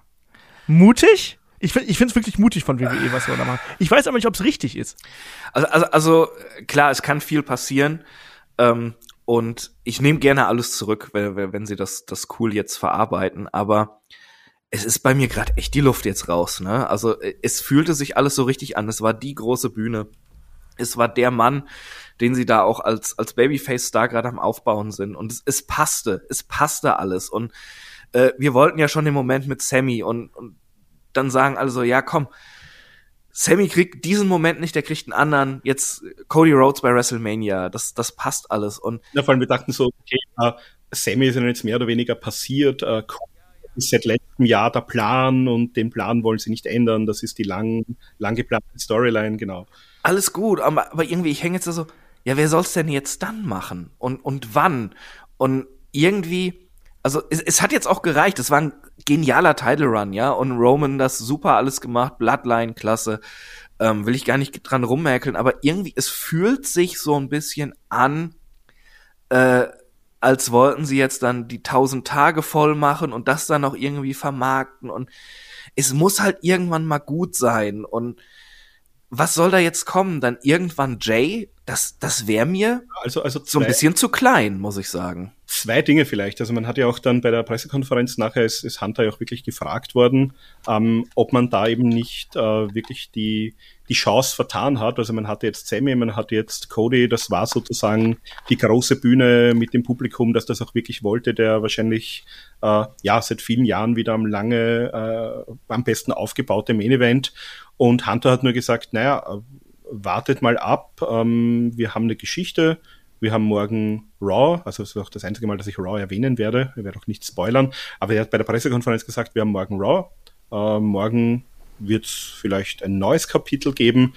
mutig? Ich finde ich finde es wirklich mutig von WWE, was wir da machen. Ich weiß aber nicht, ob es richtig ist. Also, also, also klar, es kann viel passieren. Ähm, und ich nehme gerne alles zurück, wenn, wenn sie das, das cool jetzt verarbeiten. Aber es ist bei mir gerade echt die Luft jetzt raus. Ne? Also es fühlte sich alles so richtig an. Es war die große Bühne. Es war der Mann, den sie da auch als, als Babyface-Star gerade am Aufbauen sind. Und es, es passte. Es passte alles. Und äh, wir wollten ja schon den Moment mit Sammy und, und dann sagen alle so, ja komm, Sammy kriegt diesen Moment nicht, der kriegt einen anderen. Jetzt Cody Rhodes bei WrestleMania, das, das passt alles. Und ja, vor allem wir dachten so, okay, uh, Sammy ist ja jetzt mehr oder weniger passiert. Uh, ist seit letztem Jahr der Plan und den Plan wollen sie nicht ändern. Das ist die lang, lang geplante Storyline, genau. Alles gut, aber, aber irgendwie, ich hänge jetzt so, ja, wer soll's denn jetzt dann machen? Und, und wann? Und irgendwie, also es, es hat jetzt auch gereicht. Es war ein genialer Title Run, ja. Und Roman das super alles gemacht, Bloodline, klasse. Ähm, will ich gar nicht dran rummerkeln, aber irgendwie, es fühlt sich so ein bisschen an, äh, als wollten sie jetzt dann die tausend Tage voll machen und das dann auch irgendwie vermarkten und es muss halt irgendwann mal gut sein und was soll da jetzt kommen? Dann irgendwann Jay? Das, das wäre mir also, also so ein bisschen zu klein, muss ich sagen. Zwei Dinge vielleicht. Also man hat ja auch dann bei der Pressekonferenz nachher ist, ist Hunter ja auch wirklich gefragt worden, ähm, ob man da eben nicht äh, wirklich die, die Chance vertan hat. Also man hatte jetzt Sammy, man hatte jetzt Cody, das war sozusagen die große Bühne mit dem Publikum, dass das auch wirklich wollte, der wahrscheinlich äh, ja seit vielen Jahren wieder am lange äh, am besten aufgebaute Main Event. Und Hunter hat nur gesagt, naja, wartet mal ab, ähm, wir haben eine Geschichte, wir haben morgen Raw, also das ist auch das einzige Mal, dass ich Raw erwähnen werde, ich werde auch nicht spoilern, aber er hat bei der Pressekonferenz gesagt, wir haben morgen Raw, äh, morgen wird es vielleicht ein neues Kapitel geben.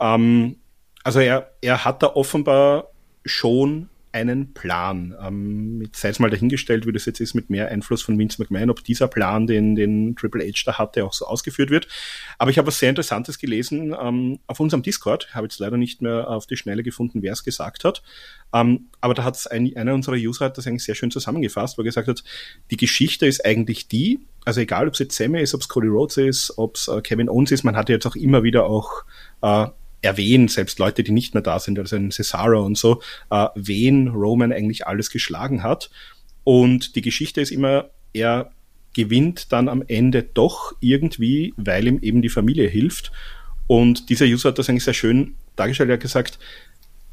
Ähm, also er, er hat da offenbar schon einen Plan. Ähm, sei es mal dahingestellt, wie das jetzt ist mit mehr Einfluss von Vince McMahon, ob dieser Plan, den, den Triple H da hatte, auch so ausgeführt wird. Aber ich habe was sehr Interessantes gelesen ähm, auf unserem Discord. Habe jetzt leider nicht mehr auf die Schnelle gefunden, wer es gesagt hat. Ähm, aber da hat ein, einer unserer User hat das eigentlich sehr schön zusammengefasst, wo er gesagt hat, die Geschichte ist eigentlich die, also egal ob es jetzt Sammy ist, ob es Cody Rhodes ist, ob es äh, Kevin Owens ist, man hat jetzt auch immer wieder auch äh, erwähnen, selbst Leute, die nicht mehr da sind, also ein Cesaro und so, äh, wen Roman eigentlich alles geschlagen hat. Und die Geschichte ist immer, er gewinnt dann am Ende doch irgendwie, weil ihm eben die Familie hilft. Und dieser User hat das eigentlich sehr schön dargestellt. Er hat gesagt,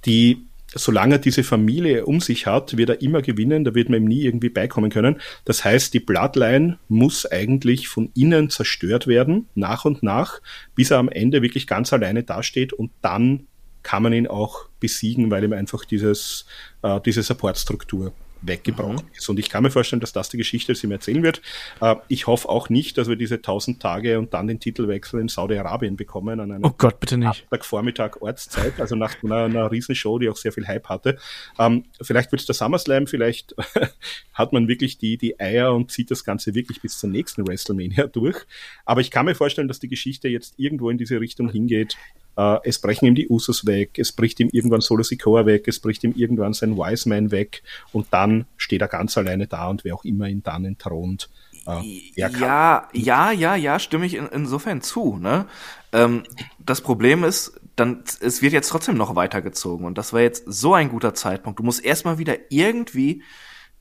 die solange er diese Familie um sich hat, wird er immer gewinnen, da wird man ihm nie irgendwie beikommen können. Das heißt, die Bloodline muss eigentlich von innen zerstört werden, nach und nach, bis er am Ende wirklich ganz alleine dasteht und dann kann man ihn auch besiegen, weil ihm einfach dieses, äh, diese Supportstruktur weggebraucht mhm. ist. Und ich kann mir vorstellen, dass das die Geschichte ist, die mir erzählen wird. Äh, ich hoffe auch nicht, dass wir diese 1000 Tage und dann den Titelwechsel in Saudi-Arabien bekommen an einem oh Gott, bitte nicht. Vormittag Ortszeit, also nach einer, einer Riesenshow, die auch sehr viel Hype hatte. Ähm, vielleicht wird es der SummerSlam, vielleicht hat man wirklich die, die Eier und zieht das Ganze wirklich bis zur nächsten WrestleMania durch. Aber ich kann mir vorstellen, dass die Geschichte jetzt irgendwo in diese Richtung hingeht, äh, es brechen ihm die Usos weg, es bricht ihm irgendwann Solo Sikoa weg, es bricht ihm irgendwann sein Wise Man weg und dann steht er ganz alleine da und wer auch immer ihn dann entthront. Äh, ja, ja, ja, ja, stimme ich in, insofern zu. Ne? Ähm, das Problem ist, dann, es wird jetzt trotzdem noch weitergezogen und das war jetzt so ein guter Zeitpunkt. Du musst erstmal wieder irgendwie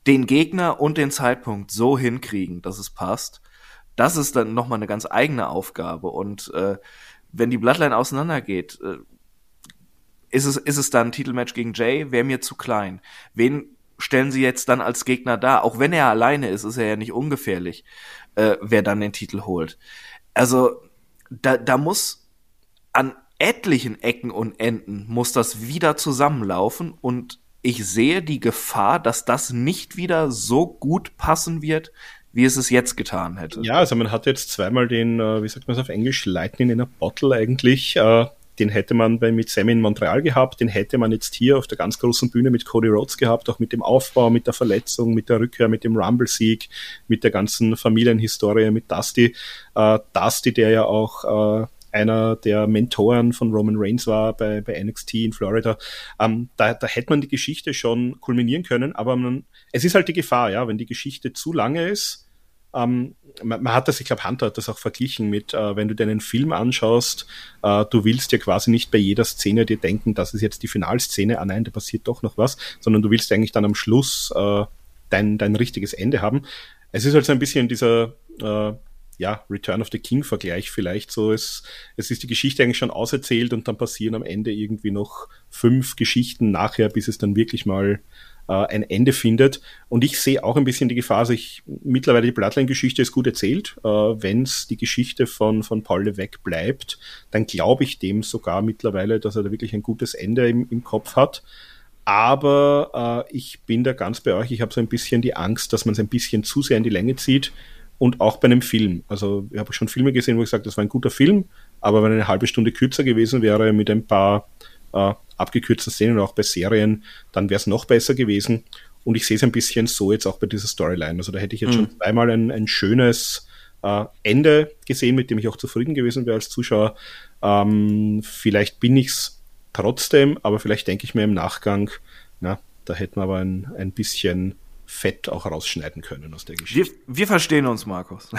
den Gegner und den Zeitpunkt so hinkriegen, dass es passt. Das ist dann nochmal eine ganz eigene Aufgabe und äh, wenn die Bloodline auseinandergeht, äh, ist es, ist es dann ein Titelmatch gegen Jay? Wäre mir zu klein. Wen stellen sie jetzt dann als Gegner da? Auch wenn er alleine ist, ist er ja nicht ungefährlich, äh, wer dann den Titel holt. Also, da, da muss an etlichen Ecken und Enden muss das wieder zusammenlaufen und ich sehe die Gefahr, dass das nicht wieder so gut passen wird, wie es es jetzt getan hätte. Ja, also man hat jetzt zweimal den, äh, wie sagt man es auf Englisch, Lightning in a Bottle eigentlich. Äh, den hätte man bei, mit Sammy in Montreal gehabt, den hätte man jetzt hier auf der ganz großen Bühne mit Cody Rhodes gehabt, auch mit dem Aufbau, mit der Verletzung, mit der Rückkehr, mit dem Rumble-Sieg, mit der ganzen Familienhistorie, mit Dusty. Äh, Dusty, der ja auch einer der Mentoren von Roman Reigns war bei, bei NXT in Florida. Ähm, da, da hätte man die Geschichte schon kulminieren können, aber man, es ist halt die Gefahr, ja, wenn die Geschichte zu lange ist, ähm, man, man, hat das, ich glaube, Hunter hat das auch verglichen mit, äh, wenn du deinen Film anschaust, äh, du willst ja quasi nicht bei jeder Szene dir denken, das ist jetzt die Finalszene, ah nein, da passiert doch noch was, sondern du willst eigentlich dann am Schluss äh, dein, dein richtiges Ende haben. Es ist halt so ein bisschen dieser äh, ja, Return of the King Vergleich vielleicht so. Es, es ist die Geschichte eigentlich schon auserzählt und dann passieren am Ende irgendwie noch fünf Geschichten nachher, bis es dann wirklich mal äh, ein Ende findet. Und ich sehe auch ein bisschen die Gefahr, also ich, mittlerweile die Bloodline-Geschichte ist gut erzählt. Äh, Wenn es die Geschichte von, von Paul Levesque bleibt, dann glaube ich dem sogar mittlerweile, dass er da wirklich ein gutes Ende im, im Kopf hat. Aber äh, ich bin da ganz bei euch. Ich habe so ein bisschen die Angst, dass man es ein bisschen zu sehr in die Länge zieht und auch bei einem Film. Also ich habe schon Filme gesehen, wo ich sage, das war ein guter Film, aber wenn eine halbe Stunde kürzer gewesen wäre mit ein paar äh, abgekürzten Szenen, auch bei Serien, dann wäre es noch besser gewesen. Und ich sehe es ein bisschen so jetzt auch bei dieser Storyline. Also da hätte ich jetzt mhm. schon zweimal ein, ein schönes äh, Ende gesehen, mit dem ich auch zufrieden gewesen wäre als Zuschauer. Ähm, vielleicht bin ich es trotzdem, aber vielleicht denke ich mir im Nachgang, na, da hätten wir aber ein, ein bisschen Fett auch rausschneiden können aus der Geschichte. Wir, wir verstehen uns, Markus.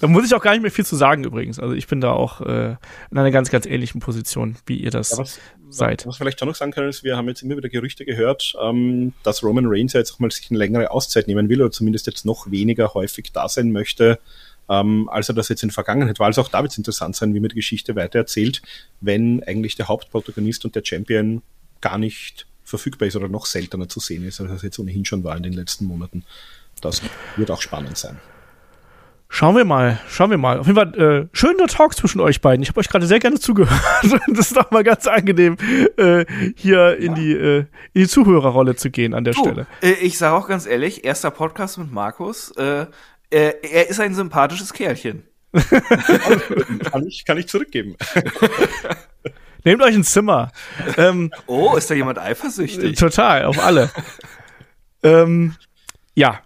da muss ich auch gar nicht mehr viel zu sagen übrigens. Also ich bin da auch äh, in einer ganz, ganz ähnlichen Position, wie ihr das ja, was, seid. Was vielleicht schon noch sagen können, ist, wir haben jetzt immer wieder Gerüchte gehört, ähm, dass Roman Reigns ja jetzt auch mal sich eine längere Auszeit nehmen will oder zumindest jetzt noch weniger häufig da sein möchte, ähm, als er das jetzt in der Vergangenheit war. Also auch da wird es interessant sein, wie man die Geschichte weitererzählt, wenn eigentlich der Hauptprotagonist und der Champion gar nicht verfügbar ist oder noch seltener zu sehen ist, als es jetzt ohnehin schon war in den letzten Monaten. Das wird auch spannend sein. Schauen wir mal, schauen wir mal. Auf jeden Fall äh, schöner Talk zwischen euch beiden. Ich habe euch gerade sehr gerne zugehört. das ist doch mal ganz angenehm, äh, hier in die äh, in die Zuhörerrolle zu gehen an der du, Stelle. Äh, ich sage auch ganz ehrlich, erster Podcast mit Markus. Äh, er, er ist ein sympathisches Kerlchen. kann, ich, kann ich zurückgeben. Nehmt euch ein Zimmer. ähm, oh, ist da jemand eifersüchtig? Total, auf alle. ähm, ja.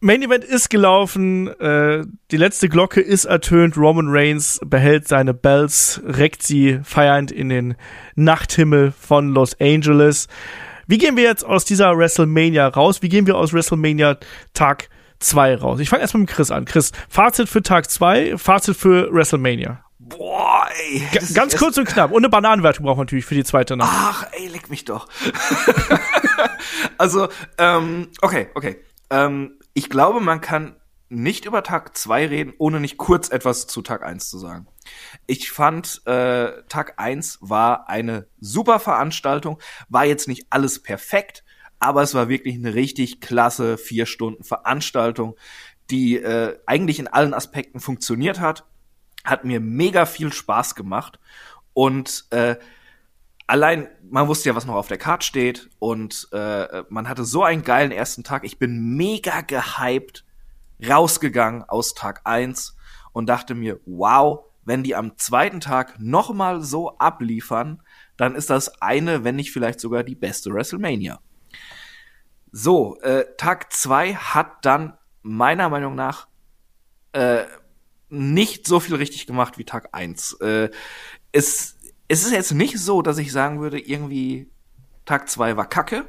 Main Event ist gelaufen, äh, die letzte Glocke ist ertönt, Roman Reigns behält seine Bells, reckt sie feiernd in den Nachthimmel von Los Angeles. Wie gehen wir jetzt aus dieser WrestleMania raus? Wie gehen wir aus WrestleMania Tag 2 raus? Ich fange erstmal mit Chris an. Chris, Fazit für Tag 2, Fazit für WrestleMania. Boah, ey. G ganz kurz und knapp. Und eine Bananenwertung braucht man natürlich für die zweite Nacht. Ach, ey, leck mich doch. also, ähm, okay, okay. Ähm, ich glaube, man kann nicht über Tag 2 reden, ohne nicht kurz etwas zu Tag 1 zu sagen. Ich fand, äh, Tag 1 war eine super Veranstaltung, war jetzt nicht alles perfekt, aber es war wirklich eine richtig klasse vier Stunden Veranstaltung, die äh, eigentlich in allen Aspekten funktioniert hat hat mir mega viel Spaß gemacht. Und äh, allein, man wusste ja, was noch auf der Karte steht. Und äh, man hatte so einen geilen ersten Tag. Ich bin mega gehypt rausgegangen aus Tag eins und dachte mir, wow, wenn die am zweiten Tag noch mal so abliefern, dann ist das eine, wenn nicht vielleicht sogar die beste WrestleMania. So, äh, Tag zwei hat dann meiner Meinung nach äh, nicht so viel richtig gemacht wie Tag eins. Äh, es, es ist jetzt nicht so, dass ich sagen würde, irgendwie Tag zwei war kacke.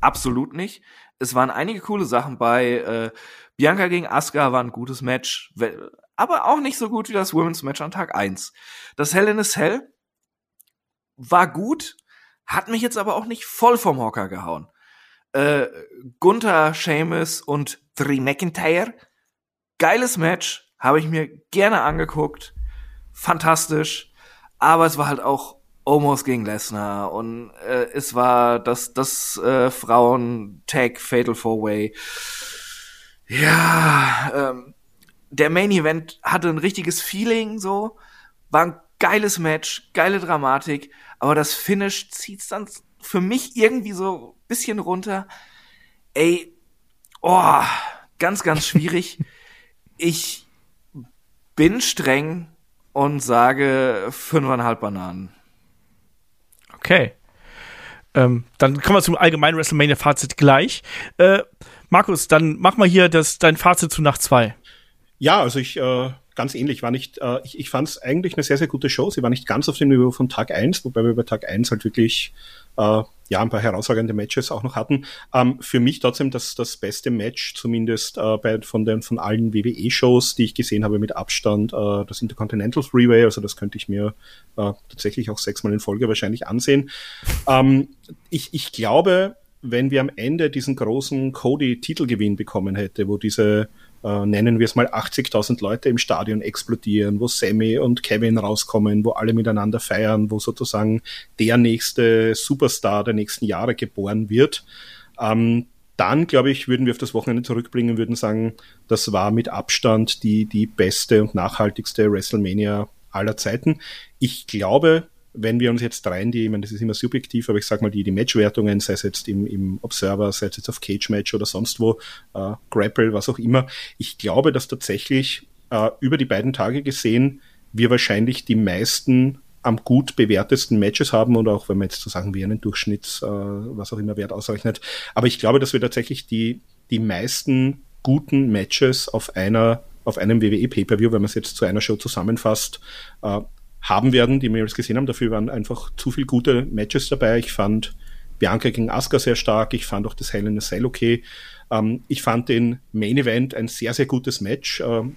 Absolut nicht. Es waren einige coole Sachen bei. Äh, Bianca gegen Asuka war ein gutes Match, aber auch nicht so gut wie das Women's Match an Tag eins. Das Hell in a Cell war gut, hat mich jetzt aber auch nicht voll vom Hocker gehauen. Äh, Gunther, Seamus und Drew McIntyre, geiles Match, habe ich mir gerne angeguckt. Fantastisch. Aber es war halt auch Omos gegen Lesnar und äh, es war das, das äh, Frauen-Tag Fatal Four Way. Ja, ähm, der Main Event hatte ein richtiges Feeling, so. War ein geiles Match, geile Dramatik, aber das Finish zieht's dann für mich irgendwie so bisschen runter. Ey, oh, ganz, ganz schwierig. ich bin streng und sage fünfeinhalb Bananen. Okay. Ähm, dann kommen wir zum allgemeinen WrestleMania-Fazit gleich. Äh, Markus, dann mach mal hier das, dein Fazit zu Nacht 2. Ja, also ich, äh, ganz ähnlich, war nicht, äh, ich, ich fand es eigentlich eine sehr, sehr gute Show. Sie war nicht ganz auf dem Niveau von Tag 1, wobei wir bei Tag 1 halt wirklich äh, ja, ein paar herausragende Matches auch noch hatten. Ähm, für mich trotzdem das, das beste Match, zumindest äh, bei, von, den, von allen WWE-Shows, die ich gesehen habe, mit Abstand, äh, das Intercontinental Freeway, also das könnte ich mir äh, tatsächlich auch sechsmal in Folge wahrscheinlich ansehen. Ähm, ich, ich glaube, wenn wir am Ende diesen großen Cody-Titelgewinn bekommen hätte, wo diese äh, nennen wir es mal 80.000 Leute im Stadion explodieren, wo Sammy und Kevin rauskommen, wo alle miteinander feiern, wo sozusagen der nächste Superstar der nächsten Jahre geboren wird. Ähm, dann, glaube ich, würden wir auf das Wochenende zurückbringen, würden sagen, das war mit Abstand die, die beste und nachhaltigste WrestleMania aller Zeiten. Ich glaube, wenn wir uns jetzt rein die, ich meine, das ist immer subjektiv, aber ich sag mal, die, die Matchwertungen, sei es jetzt im, im Observer, sei es jetzt auf Cage Match oder sonst wo, äh, Grapple, was auch immer, ich glaube, dass tatsächlich äh, über die beiden Tage gesehen wir wahrscheinlich die meisten am gut bewertesten Matches haben und auch wenn man jetzt so sagen wie einen Durchschnitt, äh, was auch immer Wert ausrechnet. Aber ich glaube, dass wir tatsächlich die, die meisten guten Matches auf einer auf einem WWE Pay-Per-View, wenn man es jetzt zu einer Show zusammenfasst, äh, haben werden, die wir jetzt gesehen haben. Dafür waren einfach zu viele gute Matches dabei. Ich fand Bianca gegen Asuka sehr stark. Ich fand auch das Hell in a Cell okay. Ähm, ich fand den Main Event ein sehr, sehr gutes Match. Ähm,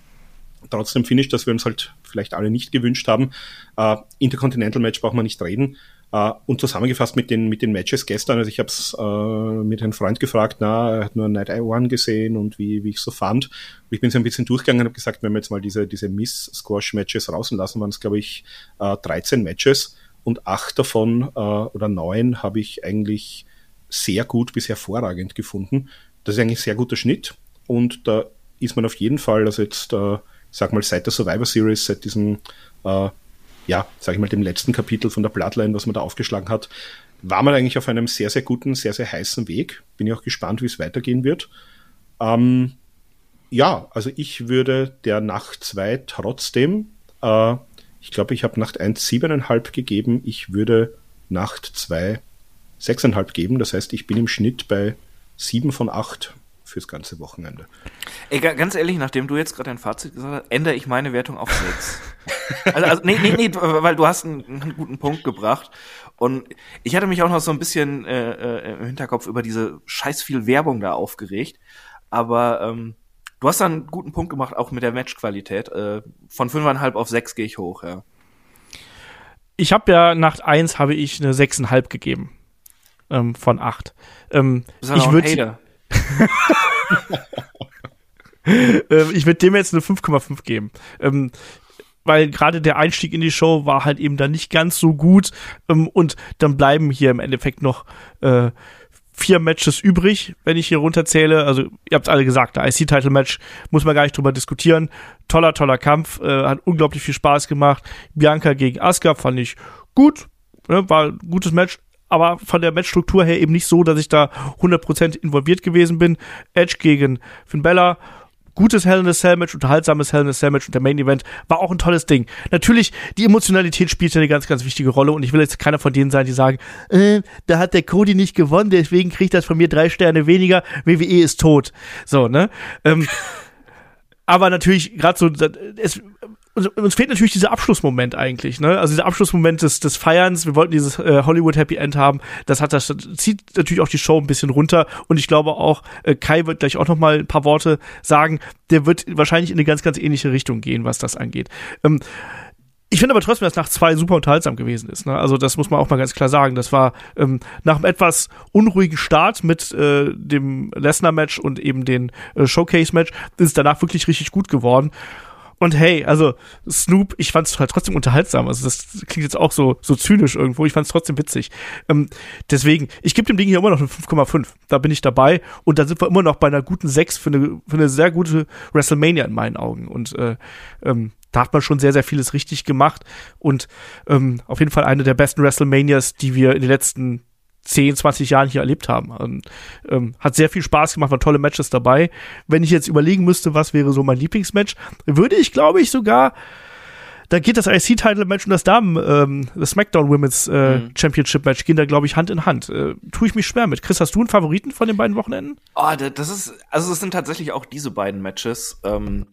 trotzdem finde ich, dass wir uns halt vielleicht alle nicht gewünscht haben. Äh, Intercontinental Match braucht man nicht reden. Uh, und zusammengefasst mit den, mit den Matches gestern, also ich habe es uh, mit einem Freund gefragt, na, er hat nur Night One gesehen und wie, wie ich so fand. Und ich bin so ein bisschen durchgegangen und habe gesagt, wenn wir jetzt mal diese, diese Miss-Squash-Matches rauslassen, waren es, glaube ich, äh, 13 Matches und acht davon oder neun habe ich eigentlich sehr gut bis hervorragend gefunden. Das ist eigentlich ein sehr guter Schnitt und da ist man auf jeden Fall, also jetzt, äh, sag mal, seit der Survivor Series, seit diesem ja, sage ich mal, dem letzten Kapitel von der Bloodline, was man da aufgeschlagen hat, war man eigentlich auf einem sehr, sehr guten, sehr, sehr heißen Weg. Bin ich auch gespannt, wie es weitergehen wird. Ähm, ja, also ich würde der Nacht 2 trotzdem, äh, Ich glaube, ich habe Nacht 1 7,5 gegeben. Ich würde Nacht 2 6,5 geben. Das heißt, ich bin im Schnitt bei 7 von 8 fürs ganze Wochenende. Ey, ganz ehrlich, nachdem du jetzt gerade dein Fazit gesagt hast, ändere ich meine Wertung auf 6. also, also, nee, nee, nee, weil du hast einen, einen, guten Punkt gebracht. Und ich hatte mich auch noch so ein bisschen äh, äh, im Hinterkopf über diese scheiß viel Werbung da aufgeregt. Aber ähm, du hast da einen guten Punkt gemacht, auch mit der Matchqualität. Äh, von 5,5 auf 6 gehe ich hoch, ja. Ich habe ja Nacht 1 habe ich eine 6,5 gegeben. Ähm, von 8. Ähm, ich würde ähm, ich würde dem jetzt eine 5,5 geben. Ähm, weil gerade der Einstieg in die Show war halt eben dann nicht ganz so gut ähm, und dann bleiben hier im Endeffekt noch äh, vier Matches übrig, wenn ich hier runterzähle. Also ihr habt alle gesagt, der IC-Title-Match muss man gar nicht drüber diskutieren. Toller, toller Kampf, äh, hat unglaublich viel Spaß gemacht. Bianca gegen Asuka fand ich gut, ne, war ein gutes Match aber von der Matchstruktur her eben nicht so, dass ich da 100% involviert gewesen bin. Edge gegen Finn Bella, gutes Hell in a Cell Match, unterhaltsames Hell in a Cell Match und der Main Event war auch ein tolles Ding. Natürlich, die Emotionalität spielt ja eine ganz, ganz wichtige Rolle und ich will jetzt keiner von denen sein, die sagen, äh, da hat der Cody nicht gewonnen, deswegen kriegt das von mir drei Sterne weniger, WWE ist tot. So, ne? Ähm, aber natürlich, gerade so, es, uns fehlt natürlich dieser Abschlussmoment eigentlich, ne? Also dieser Abschlussmoment des, des Feierns. Wir wollten dieses äh, Hollywood Happy End haben. Das hat das zieht natürlich auch die Show ein bisschen runter. Und ich glaube auch, äh, Kai wird gleich auch noch mal ein paar Worte sagen. Der wird wahrscheinlich in eine ganz, ganz ähnliche Richtung gehen, was das angeht. Ähm, ich finde aber trotzdem, dass nach zwei super unterhaltsam gewesen ist. Ne? Also das muss man auch mal ganz klar sagen. Das war ähm, nach einem etwas unruhigen Start mit äh, dem Lesnar-Match und eben den äh, Showcase-Match ist es danach wirklich richtig gut geworden. Und hey, also Snoop, ich fand es halt trotzdem unterhaltsam. Also das klingt jetzt auch so so zynisch irgendwo. Ich fand es trotzdem witzig. Ähm, deswegen, ich gebe dem Ding hier immer noch eine 5,5. Da bin ich dabei. Und da sind wir immer noch bei einer guten 6 für eine, für eine sehr gute WrestleMania in meinen Augen. Und äh, ähm, da hat man schon sehr, sehr vieles richtig gemacht. Und ähm, auf jeden Fall eine der besten WrestleManias, die wir in den letzten 10, 20 Jahren hier erlebt haben. Und, ähm, hat sehr viel Spaß gemacht, waren tolle Matches dabei. Wenn ich jetzt überlegen müsste, was wäre so mein Lieblingsmatch, würde ich, glaube ich, sogar da geht das IC-Title-Match und das Damen, ähm, das SmackDown Women's äh, mhm. Championship-Match gehen da, glaube ich, Hand in Hand. Äh, tue ich mich schwer mit. Chris, hast du einen Favoriten von den beiden Wochenenden? Oh, das ist, also es sind tatsächlich auch diese beiden Matches, ähm,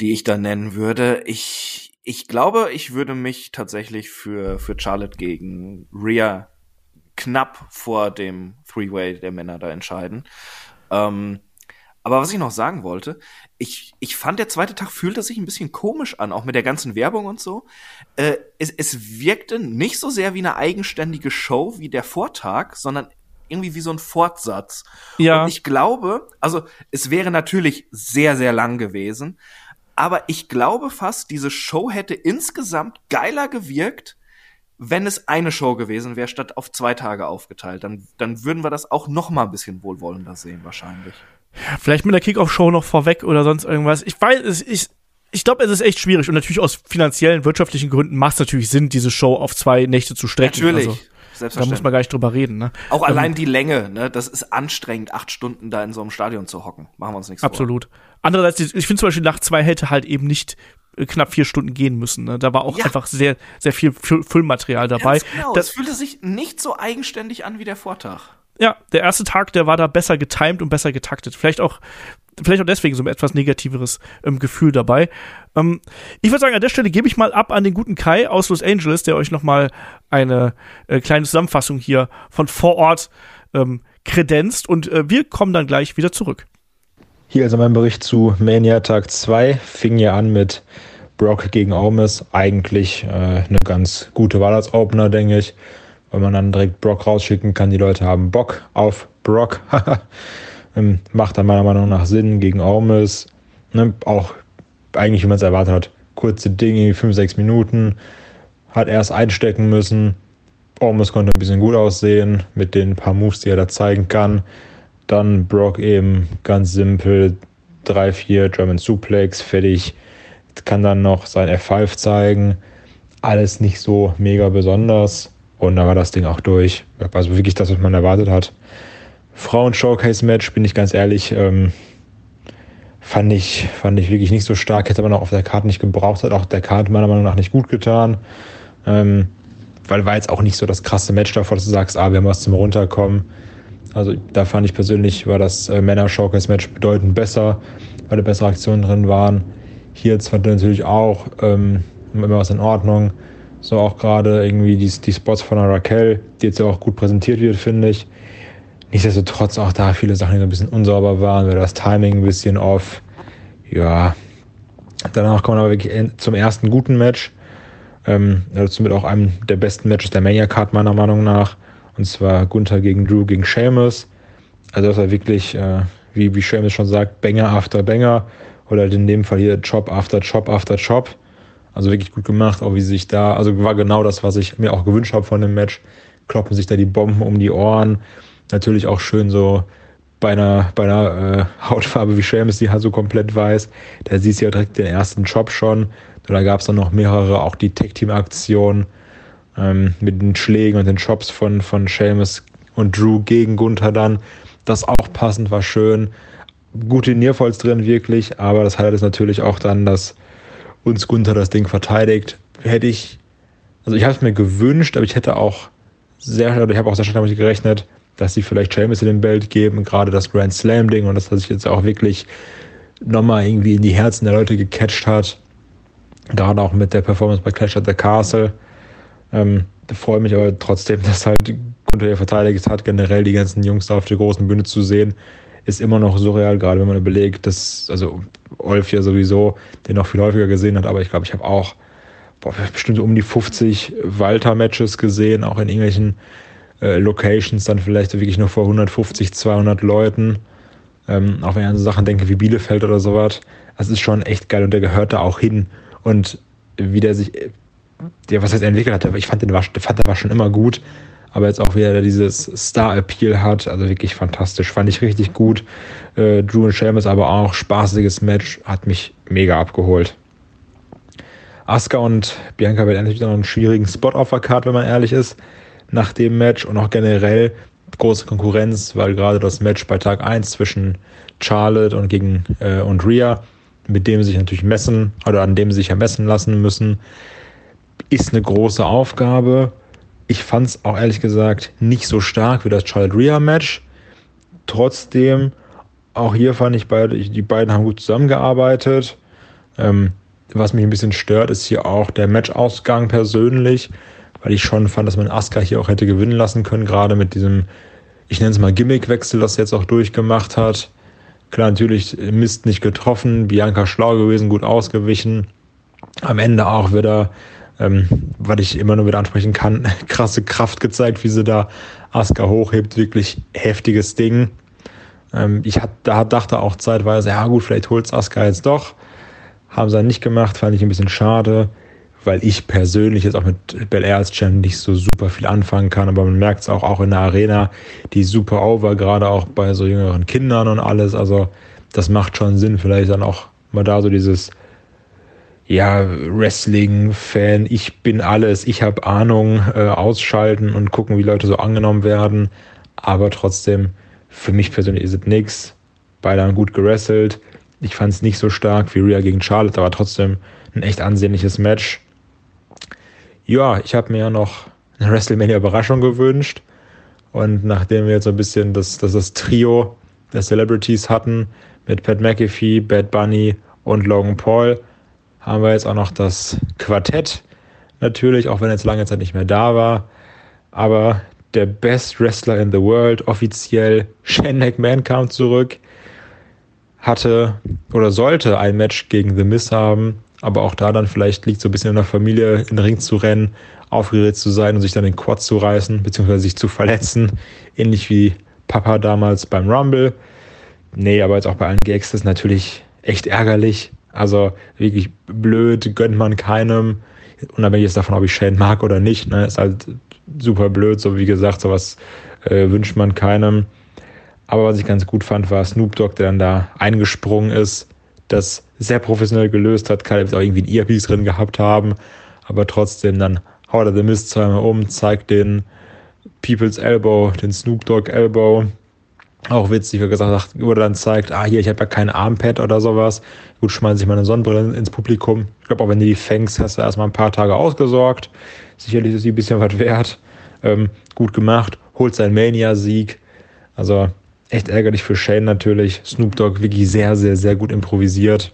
die ich da nennen würde. Ich, ich glaube, ich würde mich tatsächlich für, für Charlotte gegen Rhea knapp vor dem Three-Way der Männer da entscheiden. Ähm, aber was ich noch sagen wollte, ich, ich fand, der zweite Tag fühlte sich ein bisschen komisch an, auch mit der ganzen Werbung und so. Äh, es, es wirkte nicht so sehr wie eine eigenständige Show wie der Vortag, sondern irgendwie wie so ein Fortsatz. Ja. Und ich glaube, also es wäre natürlich sehr, sehr lang gewesen, aber ich glaube fast, diese Show hätte insgesamt geiler gewirkt, wenn es eine Show gewesen wäre, statt auf zwei Tage aufgeteilt, dann, dann würden wir das auch noch mal ein bisschen wohlwollender sehen, wahrscheinlich. Ja, vielleicht mit der Kickoff-Show noch vorweg oder sonst irgendwas. Ich weiß, ich, ich glaube, es ist echt schwierig und natürlich aus finanziellen, wirtschaftlichen Gründen macht es natürlich Sinn, diese Show auf zwei Nächte zu strecken. Natürlich. Also, da muss man gar nicht drüber reden. Ne? Auch ähm, allein die Länge, ne? das ist anstrengend, acht Stunden da in so einem Stadion zu hocken. Machen wir uns nichts Absolut. vor. Absolut. Andererseits, ich finde zum Beispiel, nach zwei hätte halt eben nicht knapp vier Stunden gehen müssen. Ne? Da war auch ja. einfach sehr, sehr viel Füllmaterial dabei. Ganz genau, das fühlte sich nicht so eigenständig an wie der Vortag. Ja, der erste Tag, der war da besser getimed und besser getaktet. Vielleicht auch, vielleicht auch deswegen so ein etwas negativeres ähm, Gefühl dabei. Ähm, ich würde sagen, an der Stelle gebe ich mal ab an den guten Kai aus Los Angeles, der euch noch mal eine äh, kleine Zusammenfassung hier von vor Ort ähm, kredenzt. Und äh, wir kommen dann gleich wieder zurück. Hier also mein Bericht zu Mania Tag 2. Fing ja an mit Brock gegen Aumis. Eigentlich äh, eine ganz gute Wahl als Opener, denke ich. Weil man dann direkt Brock rausschicken kann. Die Leute haben Bock auf Brock. Ähm, macht dann meiner Meinung nach Sinn gegen Aumis. Ne? Auch eigentlich, wie man es erwartet hat. Kurze Dinge, 5, 6 Minuten. Hat erst einstecken müssen. Aumis konnte ein bisschen gut aussehen mit den paar Moves, die er da zeigen kann. Dann Brock eben ganz simpel 3-4 German Suplex, fertig. Kann dann noch sein F5 zeigen. Alles nicht so mega besonders. Und dann war das Ding auch durch. Also wirklich das, was man erwartet hat. Frauen-Showcase-Match, bin ich ganz ehrlich, ähm, fand ich, fand ich wirklich nicht so stark. Hätte man auch auf der Karte nicht gebraucht, hat auch der Karte meiner Meinung nach nicht gut getan. Ähm, weil war jetzt auch nicht so das krasse Match davor, dass du sagst, ah, wir haben was zum Runterkommen. Also da fand ich persönlich, war das äh, Männer-Showcase-Match bedeutend besser, weil da bessere Aktionen drin waren. Hier fand natürlich auch ähm, immer was in Ordnung. So auch gerade irgendwie die, die Spots von Raquel, die jetzt ja auch gut präsentiert wird, finde ich. Nichtsdestotrotz auch da viele Sachen, die so ein bisschen unsauber waren, oder das Timing ein bisschen off. Ja. Danach kommen wir aber wirklich zum ersten guten Match. Ähm, dazu mit auch einem der besten Matches der Mania Card meiner Meinung nach. Und zwar Gunther gegen Drew gegen Sheamus. Also das war wirklich, äh, wie, wie Sheamus schon sagt, Banger after Banger. Oder halt in dem Fall hier Chop after Chop after Chop. Also wirklich gut gemacht, auch wie sich da, also war genau das, was ich mir auch gewünscht habe von dem Match. Kloppen sich da die Bomben um die Ohren. Natürlich auch schön so bei einer, bei einer äh, Hautfarbe wie Sheamus, die halt so komplett weiß. Da siehst du ja direkt den ersten Chop schon. Da gab es dann noch mehrere, auch die Tag-Team-Aktionen ähm, mit den Schlägen und den Chops von, von Sheamus und Drew gegen Gunther dann. Das auch passend war schön. Gute Nearfalls drin wirklich, aber das Highlight ist natürlich auch dann, dass uns Gunther das Ding verteidigt. Hätte ich, also ich habe es mir gewünscht, aber ich hätte auch sehr, ich habe auch sehr stark damit gerechnet, dass sie vielleicht Sheamus in den Belt geben, gerade das Grand Slam Ding und das, was sich jetzt auch wirklich nochmal irgendwie in die Herzen der Leute gecatcht hat. Gerade auch mit der Performance bei Clash at the Castle. Ähm, freue ich mich aber trotzdem, dass halt hier verteidigt hat, generell die ganzen Jungs da auf der großen Bühne zu sehen, ist immer noch surreal, gerade wenn man überlegt, dass, also Olf ja sowieso den noch viel häufiger gesehen hat, aber ich glaube, ich habe auch boah, bestimmt um die 50 Walter-Matches gesehen, auch in irgendwelchen äh, Locations, dann vielleicht wirklich nur vor 150, 200 Leuten. Ähm, auch wenn ich an so Sachen denke wie Bielefeld oder sowas. Das ist schon echt geil und der gehört da auch hin. Und wie der sich, der was heißt entwickelt hat, ich fand den war, fand der war schon immer gut, aber jetzt auch wieder dieses Star-Appeal hat, also wirklich fantastisch, fand ich richtig gut. Äh, Drew und Sheamus aber auch, spaßiges Match, hat mich mega abgeholt. Asuka und Bianca werden natürlich noch einen schwierigen Spot auf der Card, wenn man ehrlich ist, nach dem Match und auch generell große Konkurrenz, weil gerade das Match bei Tag 1 zwischen Charlotte und gegen äh, und Rhea mit dem sie sich natürlich messen oder an dem sie sich ermessen lassen müssen, ist eine große Aufgabe. Ich fand es auch ehrlich gesagt nicht so stark wie das Child Rhea Match. Trotzdem, auch hier fand ich beide, die beiden haben gut zusammengearbeitet. Ähm, was mich ein bisschen stört, ist hier auch der Matchausgang persönlich, weil ich schon fand, dass man Asuka hier auch hätte gewinnen lassen können, gerade mit diesem, ich nenne es mal Gimmickwechsel, das jetzt auch durchgemacht hat. Klar, natürlich Mist nicht getroffen, Bianca schlau gewesen, gut ausgewichen. Am Ende auch wieder, ähm, was ich immer nur wieder ansprechen kann, krasse Kraft gezeigt, wie sie da Asuka hochhebt. Wirklich heftiges Ding. Ähm, ich hat, da dachte auch zeitweise, ja gut, vielleicht holt's Asuka jetzt doch. Haben sie dann nicht gemacht, fand ich ein bisschen schade weil ich persönlich jetzt auch mit Bel Air als Champ nicht so super viel anfangen kann, aber man merkt es auch, auch in der Arena, die super over, gerade auch bei so jüngeren Kindern und alles, also das macht schon Sinn, vielleicht dann auch mal da so dieses ja, Wrestling-Fan, ich bin alles, ich habe Ahnung, äh, ausschalten und gucken, wie Leute so angenommen werden, aber trotzdem, für mich persönlich ist es nichts, beide haben gut gerestelt, ich fand es nicht so stark wie Rhea gegen Charlotte, aber trotzdem ein echt ansehnliches Match. Ja, ich habe mir ja noch eine WrestleMania-Überraschung gewünscht. Und nachdem wir jetzt so ein bisschen das, das, das Trio der Celebrities hatten, mit Pat McAfee, Bad Bunny und Logan Paul, haben wir jetzt auch noch das Quartett. Natürlich, auch wenn jetzt lange Zeit nicht mehr da war. Aber der Best Wrestler in the World, offiziell Shane McMahon kam zurück, hatte oder sollte ein Match gegen The Miz haben aber auch da dann vielleicht liegt so ein bisschen in der Familie, in den Ring zu rennen, aufgeregt zu sein und sich dann den Quad zu reißen, beziehungsweise sich zu verletzen. Ähnlich wie Papa damals beim Rumble. Nee, aber jetzt auch bei allen Gags ist natürlich echt ärgerlich. Also wirklich blöd, gönnt man keinem. Unabhängig ist davon, ob ich Shane mag oder nicht. Ne? Ist halt super blöd, so wie gesagt, sowas äh, wünscht man keinem. Aber was ich ganz gut fand, war Snoop Dogg, der dann da eingesprungen ist, das sehr professionell gelöst hat, kann jetzt auch irgendwie ein Earpiece drin gehabt haben, aber trotzdem dann haut er The Mist zweimal um, zeigt den People's Elbow, den Snoop Dogg Elbow Auch witzig, wie gesagt, wurde dann zeigt, ah, hier, ich habe ja kein Armpad oder sowas. Gut, schmeiße ich meine Sonnenbrille ins Publikum. Ich glaube, auch wenn du die fängst, hast du erstmal ein paar Tage ausgesorgt. Sicherlich ist sie ein bisschen was wert. Ähm, gut gemacht, holt seinen Mania-Sieg. Also echt ärgerlich für Shane natürlich. Snoop Dogg wirklich sehr, sehr, sehr gut improvisiert.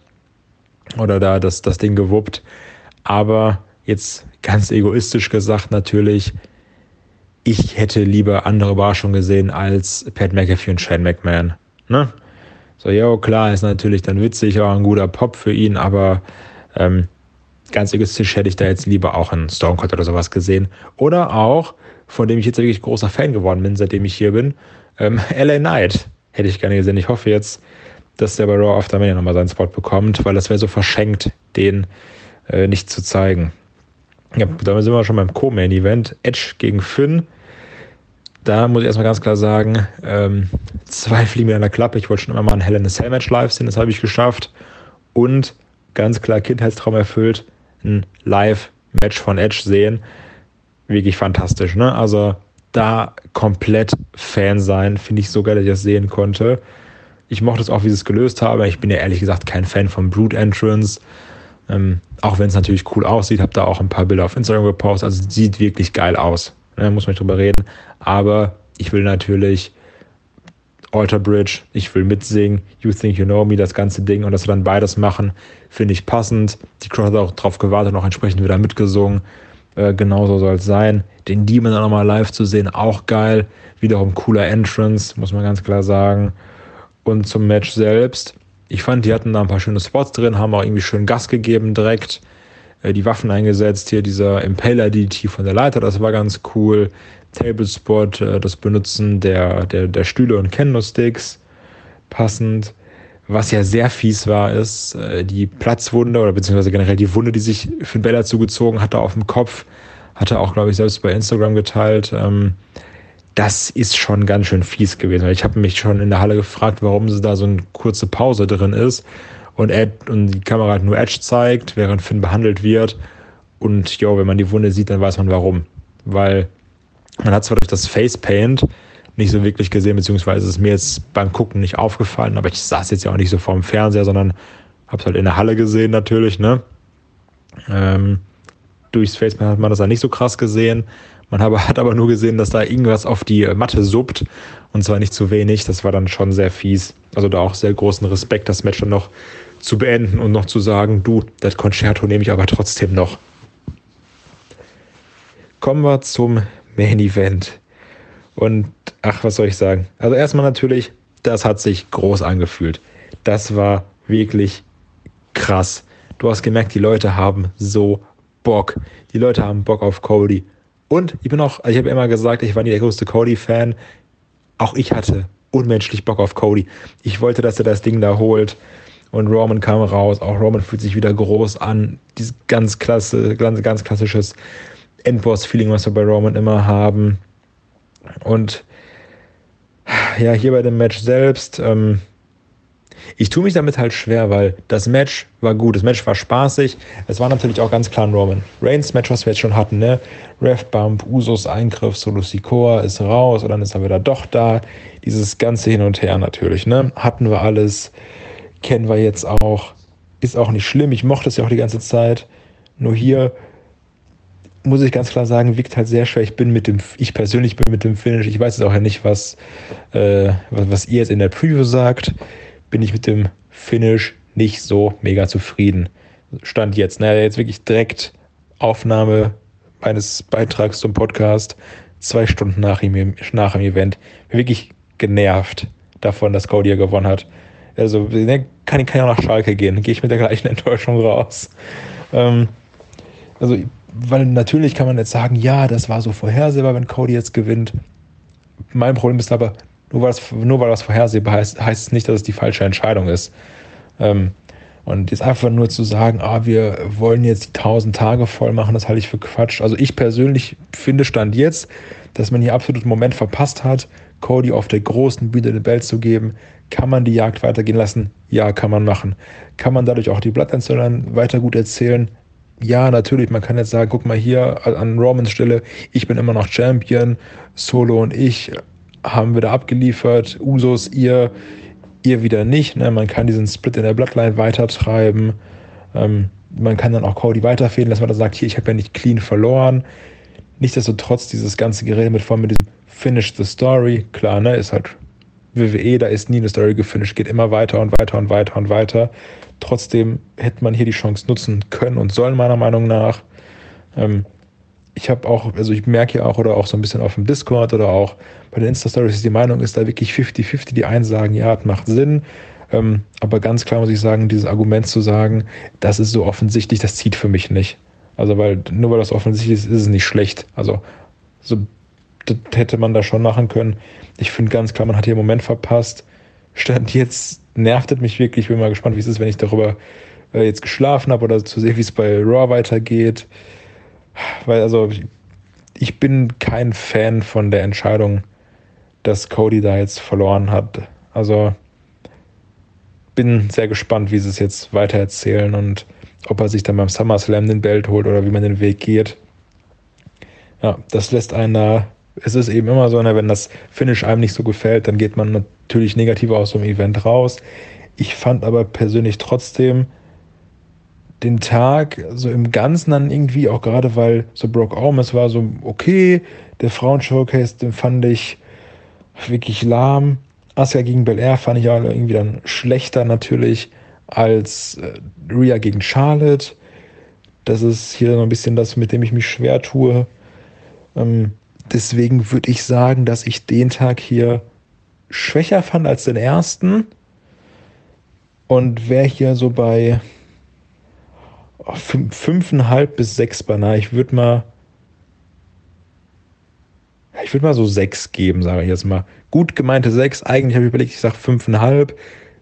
Oder da das, das Ding gewuppt. Aber jetzt ganz egoistisch gesagt natürlich, ich hätte lieber andere Überraschungen gesehen als Pat McAfee und Shane McMahon. Ne? So, ja, klar, ist natürlich dann witzig, auch ein guter Pop für ihn, aber ähm, ganz egoistisch hätte ich da jetzt lieber auch einen Stone Cold oder sowas gesehen. Oder auch, von dem ich jetzt wirklich großer Fan geworden bin, seitdem ich hier bin, ähm, LA Knight hätte ich gerne gesehen. Ich hoffe jetzt, dass der bei Raw After Mania nochmal seinen Spot bekommt, weil das wäre so verschenkt, den äh, nicht zu zeigen. Ja, damit sind wir schon beim Co-Main-Event. Edge gegen Finn da muss ich erstmal ganz klar sagen, ähm, zwei fliegen mir an der Klappe. Ich wollte schon immer mal ein Hell in a Cell Match live sehen, das habe ich geschafft. Und ganz klar Kindheitstraum erfüllt, ein Live-Match von Edge sehen. Wirklich fantastisch, ne? Also da komplett Fan sein, finde ich so geil, dass ich das sehen konnte. Ich mochte es auch, wie sie es gelöst haben. Ich bin ja ehrlich gesagt kein Fan von Brute Entrance. Ähm, auch wenn es natürlich cool aussieht, habe da auch ein paar Bilder auf Instagram gepostet. Also sieht wirklich geil aus ne, muss man nicht drüber reden. Aber ich will natürlich Alter Bridge, ich will mitsingen, You Think You Know Me, das ganze Ding und dass wir dann beides machen, finde ich passend. Die Crowd hat auch drauf gewartet und auch entsprechend wieder mitgesungen. Äh, genauso soll es sein. Den Demon dann nochmal live zu sehen, auch geil. Wiederum cooler Entrance, muss man ganz klar sagen. Und zum Match selbst. Ich fand, die hatten da ein paar schöne Spots drin, haben auch irgendwie schön Gas gegeben direkt. Äh, die Waffen eingesetzt. Hier dieser Impaler DDT von der Leiter, das war ganz cool. Tablespot, äh, das Benutzen der, der, der Stühle und Candlesticks, passend. Was ja sehr fies war, ist äh, die Platzwunde oder beziehungsweise generell die Wunde, die sich für Bella zugezogen hatte auf dem Kopf. Hatte auch, glaube ich, selbst bei Instagram geteilt. Ähm, das ist schon ganz schön fies gewesen. Ich habe mich schon in der Halle gefragt, warum da so eine kurze Pause drin ist und, Ed, und die Kamera halt nur Edge zeigt, während Finn behandelt wird. Und jo, wenn man die Wunde sieht, dann weiß man warum. Weil man hat zwar durch das Facepaint nicht so wirklich gesehen, beziehungsweise ist mir jetzt beim Gucken nicht aufgefallen, aber ich saß jetzt ja auch nicht so vor dem Fernseher, sondern hab's halt in der Halle gesehen natürlich, ne? Ähm, durchs Facepaint hat man das ja nicht so krass gesehen. Man hat aber nur gesehen, dass da irgendwas auf die Matte suppt und zwar nicht zu wenig. Das war dann schon sehr fies. Also da auch sehr großen Respekt, das Match dann noch zu beenden und noch zu sagen, du, das Concerto nehme ich aber trotzdem noch. Kommen wir zum Main Event. Und ach, was soll ich sagen? Also erstmal natürlich, das hat sich groß angefühlt. Das war wirklich krass. Du hast gemerkt, die Leute haben so Bock. Die Leute haben Bock auf Cody. Und ich bin auch, also ich habe immer gesagt, ich war nie der größte Cody-Fan. Auch ich hatte unmenschlich Bock auf Cody. Ich wollte, dass er das Ding da holt. Und Roman kam raus. Auch Roman fühlt sich wieder groß an. Dieses ganz klasse, ganz, ganz klassisches Endboss-Feeling, was wir bei Roman immer haben. Und ja, hier bei dem Match selbst, ähm, ich tue mich damit halt schwer, weil das Match war gut, das Match war spaßig. Es war natürlich auch ganz klar ein Roman Reigns Match, was wir jetzt schon hatten, ne? Ref Bump, Usos Eingriff, Solo Sikoa ist raus und dann ist er wieder doch da. Dieses ganze Hin und Her natürlich, ne? Hatten wir alles kennen wir jetzt auch. Ist auch nicht schlimm. Ich mochte es ja auch die ganze Zeit. Nur hier muss ich ganz klar sagen, wiegt halt sehr schwer. Ich bin mit dem, ich persönlich bin mit dem Finish. Ich weiß jetzt auch ja nicht, was, äh, was, was ihr jetzt in der Preview sagt. Bin ich mit dem Finish nicht so mega zufrieden. Stand jetzt. Naja, jetzt wirklich direkt Aufnahme meines Beitrags zum Podcast. Zwei Stunden nach, ihm, nach dem Event. Wirklich genervt davon, dass Cody ja gewonnen hat. Also ne, kann, kann ja nach Schalke gehen, gehe ich mit der gleichen Enttäuschung raus. Ähm, also, weil natürlich kann man jetzt sagen, ja, das war so vorhersehbar, wenn Cody jetzt gewinnt. Mein Problem ist aber, nur weil, das, nur weil das vorhersehbar heißt, heißt es nicht, dass es die falsche Entscheidung ist. Ähm, und jetzt einfach nur zu sagen, ah, wir wollen jetzt die 1000 Tage voll machen, das halte ich für Quatsch. Also ich persönlich finde Stand jetzt, dass man hier absolut einen Moment verpasst hat, Cody auf der großen Bühne den Belt zu geben. Kann man die Jagd weitergehen lassen? Ja, kann man machen. Kann man dadurch auch die Bloodlines weiter gut erzählen? Ja, natürlich. Man kann jetzt sagen, guck mal hier an Romans Stelle, ich bin immer noch Champion, Solo und ich haben wir da abgeliefert. Usos, ihr, ihr wieder nicht. Ne? Man kann diesen Split in der Bloodline weitertreiben. Ähm, man kann dann auch Cody weiterfehlen, dass man da sagt, hier, ich habe ja nicht clean verloren. Nichtsdestotrotz dieses ganze Gerede mit vor mit diesem Finish the Story, klar, ne, ist halt WWE, da ist nie eine Story gefinisht, geht immer weiter und weiter und weiter und weiter. Trotzdem hätte man hier die Chance nutzen können und sollen, meiner Meinung nach. Ähm, ich habe auch, also ich merke ja auch, oder auch so ein bisschen auf dem Discord oder auch bei den Insta-Stories, die Meinung ist da wirklich 50-50. Die einen sagen, ja, es macht Sinn. Ähm, aber ganz klar muss ich sagen, dieses Argument zu sagen, das ist so offensichtlich, das zieht für mich nicht. Also, weil nur weil das offensichtlich ist, ist es nicht schlecht. Also, so das hätte man da schon machen können. Ich finde ganz klar, man hat hier einen Moment verpasst. Stand jetzt nervt es mich wirklich. Ich bin mal gespannt, wie es ist, wenn ich darüber äh, jetzt geschlafen habe oder zu sehen, wie es bei Raw weitergeht. Weil, also, ich bin kein Fan von der Entscheidung, dass Cody da jetzt verloren hat. Also, bin sehr gespannt, wie sie es jetzt weitererzählen und ob er sich dann beim SummerSlam den Belt holt oder wie man den Weg geht. Ja, das lässt einen da. Es ist eben immer so, ne, wenn das Finish einem nicht so gefällt, dann geht man natürlich negativer aus so einem Event raus. Ich fand aber persönlich trotzdem den Tag so im Ganzen dann irgendwie, auch gerade weil so Brock Almas war so okay, der Frauen-Showcase, den fand ich wirklich lahm. Asuka gegen Belair fand ich auch irgendwie dann schlechter natürlich als äh, Rhea gegen Charlotte. Das ist hier noch ein bisschen das, mit dem ich mich schwer tue. Ähm, deswegen würde ich sagen, dass ich den Tag hier schwächer fand als den ersten. Und wäre hier so bei oh, fünfeinhalb bis sechs beinahe. Ich würde mal ich würde mal so sechs geben, sage ich jetzt mal. Gut gemeinte sechs. Eigentlich habe ich überlegt, ich sage fünfeinhalb.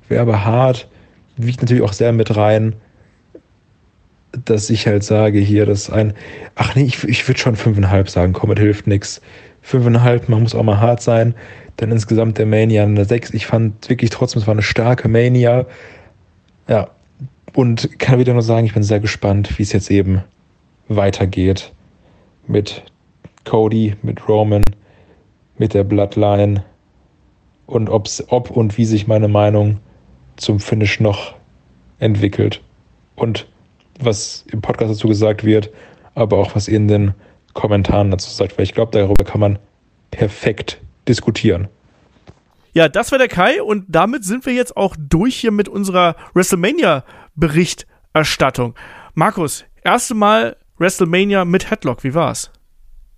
Wäre aber hart. Wiegt natürlich auch sehr mit rein, dass ich halt sage hier, dass ein. Ach nee, ich, ich würde schon fünfeinhalb sagen. Komm, es hilft nichts. Fünfeinhalb, man muss auch mal hart sein. Dann insgesamt der Mania eine sechs. Ich fand wirklich trotzdem, es war eine starke Mania. Ja. Und kann wieder nur sagen, ich bin sehr gespannt, wie es jetzt eben weitergeht mit Cody, mit Roman, mit der Bloodline und ob's, ob und wie sich meine Meinung zum Finish noch entwickelt. Und was im Podcast dazu gesagt wird, aber auch was ihr in den Kommentaren dazu sagt, weil ich glaube, darüber kann man perfekt diskutieren. Ja, das war der Kai und damit sind wir jetzt auch durch hier mit unserer WrestleMania-Berichterstattung. Markus, erste Mal WrestleMania mit Headlock, wie war's?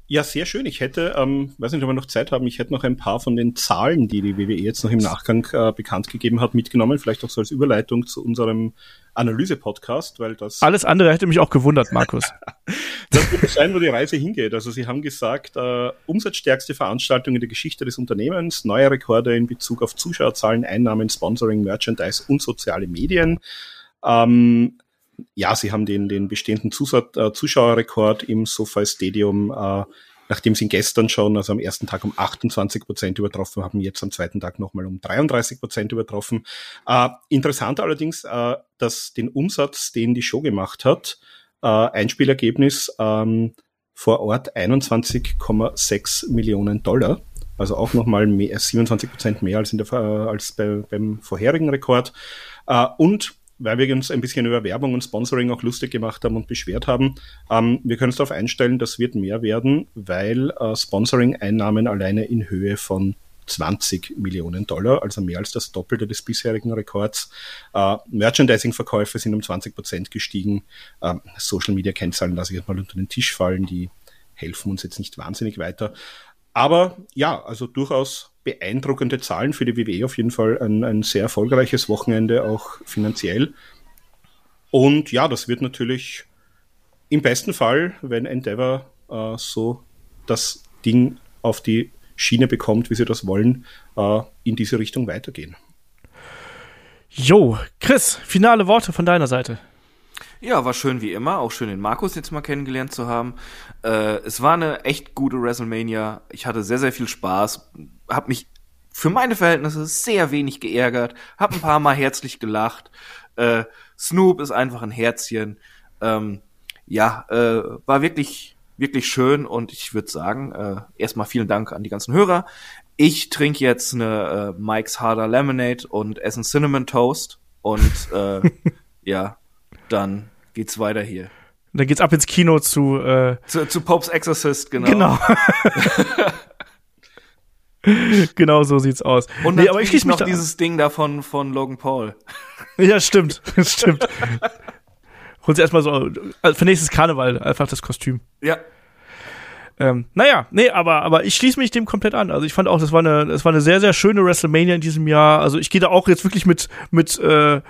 Ja, sehr schön. Ich hätte, ähm, weiß nicht, ob wir noch Zeit haben, ich hätte noch ein paar von den Zahlen, die die WWE jetzt noch im Nachgang äh, bekannt gegeben hat, mitgenommen. Vielleicht auch so als Überleitung zu unserem Analyse-Podcast, weil das... Alles andere hätte mich auch gewundert, Markus. das wird sein, wo die Reise hingeht. Also Sie haben gesagt, äh, umsatzstärkste Veranstaltung in der Geschichte des Unternehmens, neue Rekorde in Bezug auf Zuschauerzahlen, Einnahmen, Sponsoring, Merchandise und soziale Medien. Ähm, ja, sie haben den, den bestehenden Zusat äh, Zuschauerrekord im SoFi Stadium, äh, nachdem sie ihn gestern schon, also am ersten Tag um 28 Prozent übertroffen haben, jetzt am zweiten Tag nochmal um 33 Prozent übertroffen. Äh, interessant allerdings, äh, dass den Umsatz, den die Show gemacht hat, äh, Einspielergebnis ähm, vor Ort 21,6 Millionen Dollar. Also auch nochmal mehr, 27 Prozent mehr als, in der, äh, als bei, beim vorherigen Rekord. Äh, und weil wir uns ein bisschen über Werbung und Sponsoring auch lustig gemacht haben und beschwert haben. Ähm, wir können uns darauf einstellen, das wird mehr werden, weil äh, Sponsoring-Einnahmen alleine in Höhe von 20 Millionen Dollar, also mehr als das Doppelte des bisherigen Rekords. Äh, Merchandising-Verkäufe sind um 20 Prozent gestiegen. Äh, Social-Media-Kennzahlen lasse ich jetzt mal unter den Tisch fallen, die helfen uns jetzt nicht wahnsinnig weiter. Aber ja, also durchaus beeindruckende Zahlen für die WWE auf jeden Fall. Ein, ein sehr erfolgreiches Wochenende, auch finanziell. Und ja, das wird natürlich im besten Fall, wenn Endeavor äh, so das Ding auf die Schiene bekommt, wie sie das wollen, äh, in diese Richtung weitergehen. Jo, Chris, finale Worte von deiner Seite. Ja, war schön wie immer. Auch schön den Markus jetzt mal kennengelernt zu haben. Äh, es war eine echt gute WrestleMania. Ich hatte sehr, sehr viel Spaß. Hab mich für meine Verhältnisse sehr wenig geärgert. Hab ein paar Mal herzlich gelacht. Äh, Snoop ist einfach ein Herzchen. Ähm, ja, äh, war wirklich wirklich schön und ich würde sagen, äh, erstmal vielen Dank an die ganzen Hörer. Ich trinke jetzt eine äh, Mike's Harder Lemonade und esse einen Cinnamon Toast und äh, ja, dann geht's weiter hier. Und dann geht's ab ins Kino zu, äh, Zu, zu Popes Exorcist, genau. genau. genau so sieht's aus. Und nee, aber ich noch dieses Ding davon von Logan Paul. Ja, stimmt. stimmt. Holst erstmal so, äh, für nächstes Karneval einfach das Kostüm. Ja, Ähm, naja, nee, aber, aber ich schließe mich dem komplett an. Also ich fand auch, das war eine, das war eine sehr, sehr schöne WrestleMania in diesem Jahr. Also ich gehe da auch jetzt wirklich mit, mit, äh,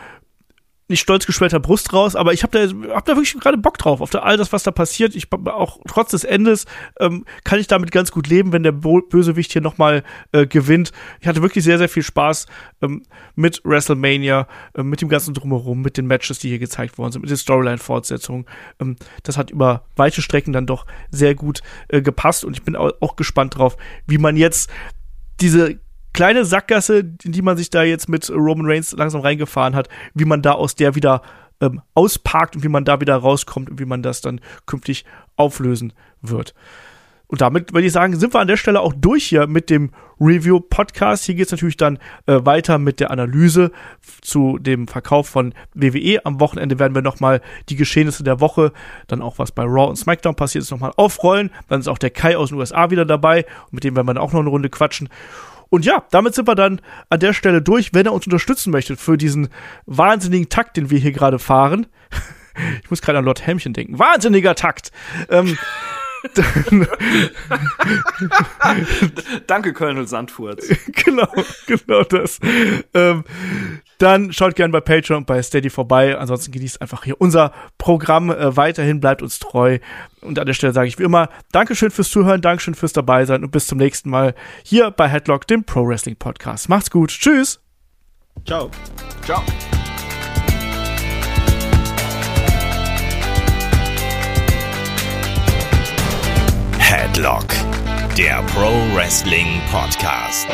nicht stolz geschwellter Brust raus, aber ich habe da, hab da wirklich gerade Bock drauf, auf all das, was da passiert. Ich auch trotz des Endes ähm, kann ich damit ganz gut leben, wenn der Bo Bösewicht hier nochmal äh, gewinnt. Ich hatte wirklich sehr, sehr viel Spaß ähm, mit WrestleMania, äh, mit dem ganzen Drumherum, mit den Matches, die hier gezeigt worden sind, mit den Storyline-Fortsetzungen. Ähm, das hat über weite Strecken dann doch sehr gut äh, gepasst und ich bin auch, auch gespannt drauf, wie man jetzt diese kleine Sackgasse, in die man sich da jetzt mit Roman Reigns langsam reingefahren hat, wie man da aus der wieder ähm, ausparkt und wie man da wieder rauskommt und wie man das dann künftig auflösen wird. Und damit würde ich sagen, sind wir an der Stelle auch durch hier mit dem Review-Podcast. Hier geht es natürlich dann äh, weiter mit der Analyse zu dem Verkauf von WWE. Am Wochenende werden wir nochmal die Geschehnisse der Woche, dann auch was bei Raw und SmackDown passiert ist, nochmal aufrollen. Dann ist auch der Kai aus den USA wieder dabei und mit dem werden wir dann auch noch eine Runde quatschen. Und ja, damit sind wir dann an der Stelle durch. Wenn ihr uns unterstützen möchtet für diesen wahnsinnigen Takt, den wir hier gerade fahren. Ich muss gerade an Lord Helmchen denken. Wahnsinniger Takt. Ähm, danke Colonel Sandfurz. genau, genau das. Ähm, dann schaut gerne bei Patreon und bei Steady vorbei. Ansonsten genießt einfach hier unser Programm äh, weiterhin, bleibt uns treu. Und an der Stelle sage ich wie immer, Dankeschön fürs Zuhören, Dankeschön fürs Dabeisein und bis zum nächsten Mal hier bei Headlock, dem Pro Wrestling Podcast. Macht's gut, tschüss. Ciao. Ciao. Headlock, der Pro Wrestling Podcast.